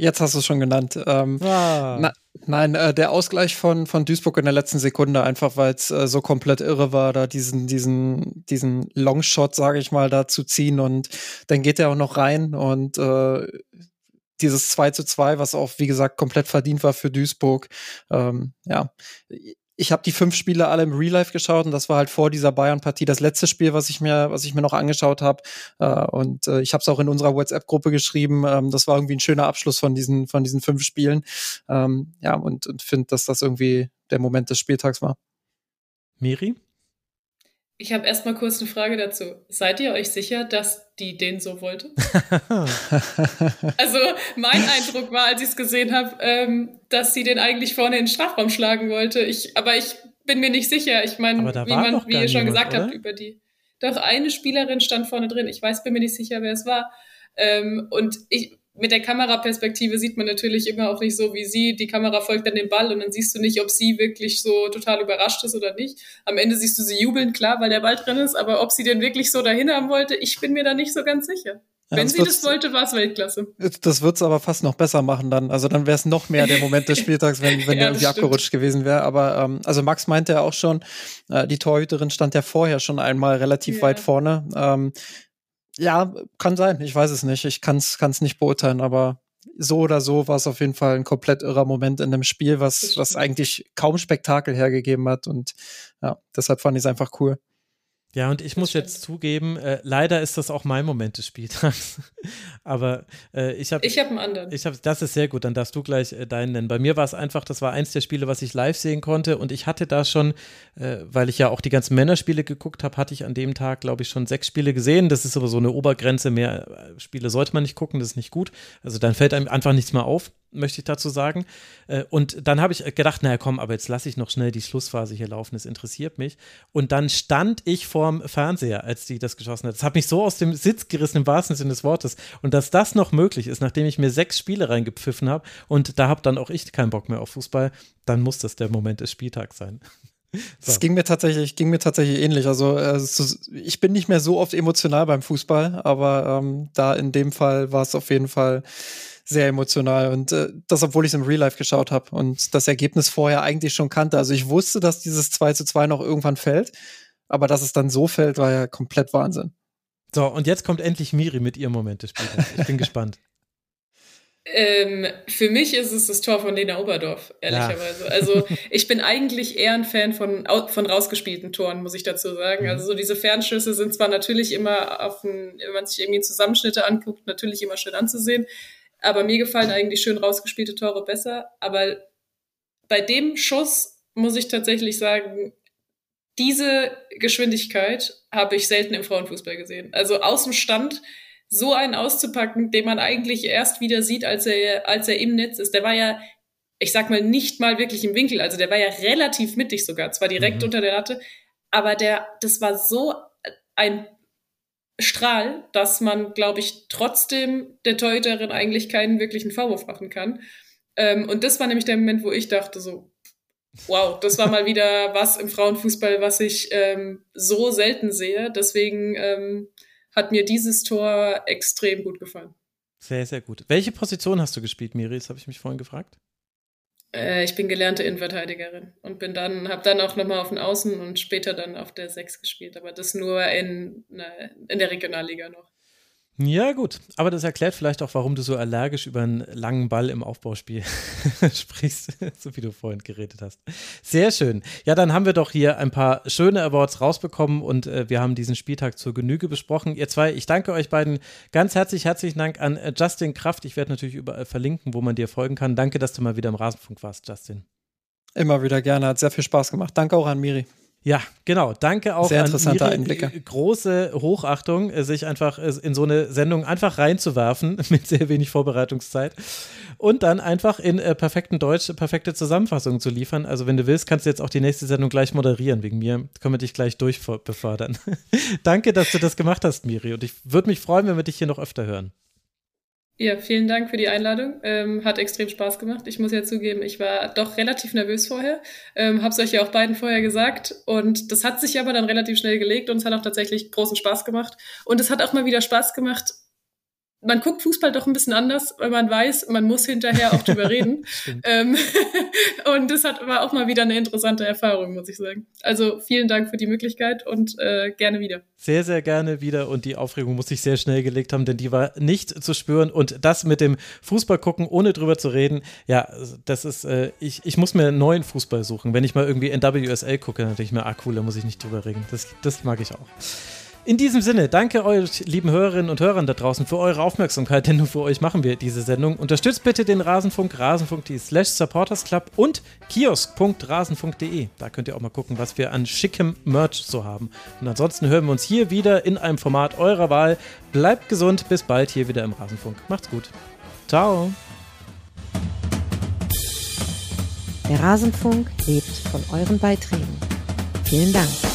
Jetzt hast du es schon genannt. Ähm, ah. na, nein, äh, der Ausgleich von, von Duisburg in der letzten Sekunde, einfach weil es äh, so komplett irre war, da diesen, diesen, diesen Longshot, sage ich mal, da zu ziehen und dann geht er auch noch rein und äh, dieses 2 zu 2, was auch, wie gesagt, komplett verdient war für Duisburg. Ähm, ja, ich habe die fünf Spiele alle im Real Life geschaut und das war halt vor dieser Bayern-Partie das letzte Spiel, was ich mir, was ich mir noch angeschaut habe. Äh, und äh, ich habe es auch in unserer WhatsApp-Gruppe geschrieben. Ähm, das war irgendwie ein schöner Abschluss von diesen, von diesen fünf Spielen. Ähm, ja, und, und finde, dass das irgendwie der Moment des Spieltags war. Miri? Ich habe erstmal kurz eine Frage dazu. Seid ihr euch sicher, dass die den so wollte? also mein Eindruck war, als ich es gesehen habe, ähm, dass sie den eigentlich vorne in den Strafraum schlagen wollte. Ich, aber ich bin mir nicht sicher. Ich meine, wie, man, wie ihr schon gesagt oder? habt über die. Doch eine Spielerin stand vorne drin. Ich weiß, bin mir nicht sicher, wer es war. Ähm, und ich, mit der Kameraperspektive sieht man natürlich immer auch nicht so wie sie. Die Kamera folgt dann dem Ball und dann siehst du nicht, ob sie wirklich so total überrascht ist oder nicht. Am Ende siehst du sie jubeln, klar, weil der Ball drin ist, aber ob sie den wirklich so dahin haben wollte, ich bin mir da nicht so ganz sicher. Ja, Wenn das sie das wollte, war es Weltklasse. Das wird es aber fast noch besser machen dann. Also dann wäre es noch mehr der Moment des Spieltags, wenn, wenn ja, der irgendwie stimmt. abgerutscht gewesen wäre. Aber ähm, also Max meinte ja auch schon, äh, die Torhüterin stand ja vorher schon einmal relativ ja. weit vorne. Ähm, ja, kann sein. Ich weiß es nicht. Ich kann es nicht beurteilen, aber so oder so war es auf jeden Fall ein komplett irrer Moment in dem Spiel, was, was eigentlich kaum Spektakel hergegeben hat. Und ja, deshalb fand ich es einfach cool. Ja, und ich muss jetzt zugeben, äh, leider ist das auch mein Moment des Spieltags. Aber äh, ich habe. Ich habe einen anderen. Ich hab, das ist sehr gut, dann darfst du gleich äh, deinen nennen. Bei mir war es einfach, das war eins der Spiele, was ich live sehen konnte. Und ich hatte da schon, äh, weil ich ja auch die ganzen Männerspiele geguckt habe, hatte ich an dem Tag, glaube ich, schon sechs Spiele gesehen. Das ist aber so eine Obergrenze. Mehr äh, Spiele sollte man nicht gucken, das ist nicht gut. Also dann fällt einem einfach nichts mehr auf möchte ich dazu sagen. Äh, und dann habe ich gedacht, naja, komm, aber jetzt lasse ich noch schnell die Schlussphase hier laufen, das interessiert mich. Und dann stand ich vorm Fernseher, als die das geschossen hat. Das hat mich so aus dem Sitz gerissen, im wahrsten Sinne des Wortes. Und dass das noch möglich ist, nachdem ich mir sechs Spiele reingepfiffen habe und da habe dann auch ich keinen Bock mehr auf Fußball, dann muss das der Moment des Spieltags sein. Es ging mir tatsächlich, ging mir tatsächlich ähnlich. Also äh, ich bin nicht mehr so oft emotional beim Fußball, aber ähm, da in dem Fall war es auf jeden Fall sehr emotional und äh, das, obwohl ich es im Real Life geschaut habe und das Ergebnis vorher eigentlich schon kannte. Also ich wusste, dass dieses 2 zu 2 noch irgendwann fällt, aber dass es dann so fällt, war ja komplett Wahnsinn. So, und jetzt kommt endlich Miri mit ihrem Moment des Spiels. Ich bin gespannt. Ähm, für mich ist es das Tor von Lena Oberdorf, ehrlicherweise. Ja. Also ich bin eigentlich eher ein Fan von, von rausgespielten Toren, muss ich dazu sagen. Mhm. Also so diese Fernschüsse sind zwar natürlich immer auf ein, wenn man sich irgendwie Zusammenschnitte anguckt, natürlich immer schön anzusehen. Aber mir gefallen eigentlich schön rausgespielte Tore besser. Aber bei dem Schuss muss ich tatsächlich sagen, diese Geschwindigkeit habe ich selten im Frauenfußball gesehen. Also aus dem Stand so einen auszupacken, den man eigentlich erst wieder sieht, als er, als er im Netz ist. Der war ja, ich sag mal, nicht mal wirklich im Winkel. Also der war ja relativ mittig sogar, zwar direkt mhm. unter der Latte, aber der, das war so ein Strahl, dass man, glaube ich, trotzdem der Torhüterin eigentlich keinen wirklichen Vorwurf machen kann. Ähm, und das war nämlich der Moment, wo ich dachte so, wow, das war mal wieder was im Frauenfußball, was ich ähm, so selten sehe. Deswegen ähm, hat mir dieses Tor extrem gut gefallen. Sehr, sehr gut. Welche Position hast du gespielt, Miri? Das habe ich mich vorhin gefragt. Äh, ich bin gelernte Innenverteidigerin und bin dann, habe dann auch nochmal auf den Außen und später dann auf der 6 gespielt, aber das nur in, ne, in der Regionalliga noch. Ja, gut. Aber das erklärt vielleicht auch, warum du so allergisch über einen langen Ball im Aufbauspiel sprichst, so wie du vorhin geredet hast. Sehr schön. Ja, dann haben wir doch hier ein paar schöne Awards rausbekommen und äh, wir haben diesen Spieltag zur Genüge besprochen. Ihr zwei, ich danke euch beiden ganz herzlich. Herzlichen Dank an äh, Justin Kraft. Ich werde natürlich überall verlinken, wo man dir folgen kann. Danke, dass du mal wieder im Rasenfunk warst, Justin. Immer wieder gerne. Hat sehr viel Spaß gemacht. Danke auch an Miri. Ja, genau. Danke auch Sehr interessante an. Einblicke. Große Hochachtung, sich einfach in so eine Sendung einfach reinzuwerfen mit sehr wenig Vorbereitungszeit und dann einfach in äh, perfektem Deutsch perfekte Zusammenfassungen zu liefern. Also wenn du willst, kannst du jetzt auch die nächste Sendung gleich moderieren. Wegen mir können wir dich gleich durchbefördern. Danke, dass du das gemacht hast, Miri. Und ich würde mich freuen, wenn wir dich hier noch öfter hören. Ja, vielen Dank für die Einladung. Ähm, hat extrem Spaß gemacht. Ich muss ja zugeben, ich war doch relativ nervös vorher. Ähm, hab's euch ja auch beiden vorher gesagt. Und das hat sich aber dann relativ schnell gelegt und es hat auch tatsächlich großen Spaß gemacht. Und es hat auch mal wieder Spaß gemacht, man guckt Fußball doch ein bisschen anders, weil man weiß, man muss hinterher auch drüber reden. ähm, und das hat, war auch mal wieder eine interessante Erfahrung, muss ich sagen. Also vielen Dank für die Möglichkeit und äh, gerne wieder. Sehr, sehr gerne wieder. Und die Aufregung muss ich sehr schnell gelegt haben, denn die war nicht zu spüren. Und das mit dem Fußball gucken, ohne drüber zu reden, ja, das ist, äh, ich, ich muss mir einen neuen Fußball suchen. Wenn ich mal irgendwie NWSL gucke, dann denke ich mir, ah cool, da muss ich nicht drüber reden. Das, das mag ich auch. In diesem Sinne, danke euch, lieben Hörerinnen und Hörern da draußen, für eure Aufmerksamkeit, denn nur für euch machen wir diese Sendung. Unterstützt bitte den Rasenfunk, rasenfunk.de slash supportersclub und kiosk.rasenfunk.de. Da könnt ihr auch mal gucken, was wir an schickem Merch so haben. Und ansonsten hören wir uns hier wieder in einem Format eurer Wahl. Bleibt gesund, bis bald hier wieder im Rasenfunk. Macht's gut. Ciao. Der Rasenfunk lebt von euren Beiträgen. Vielen Dank.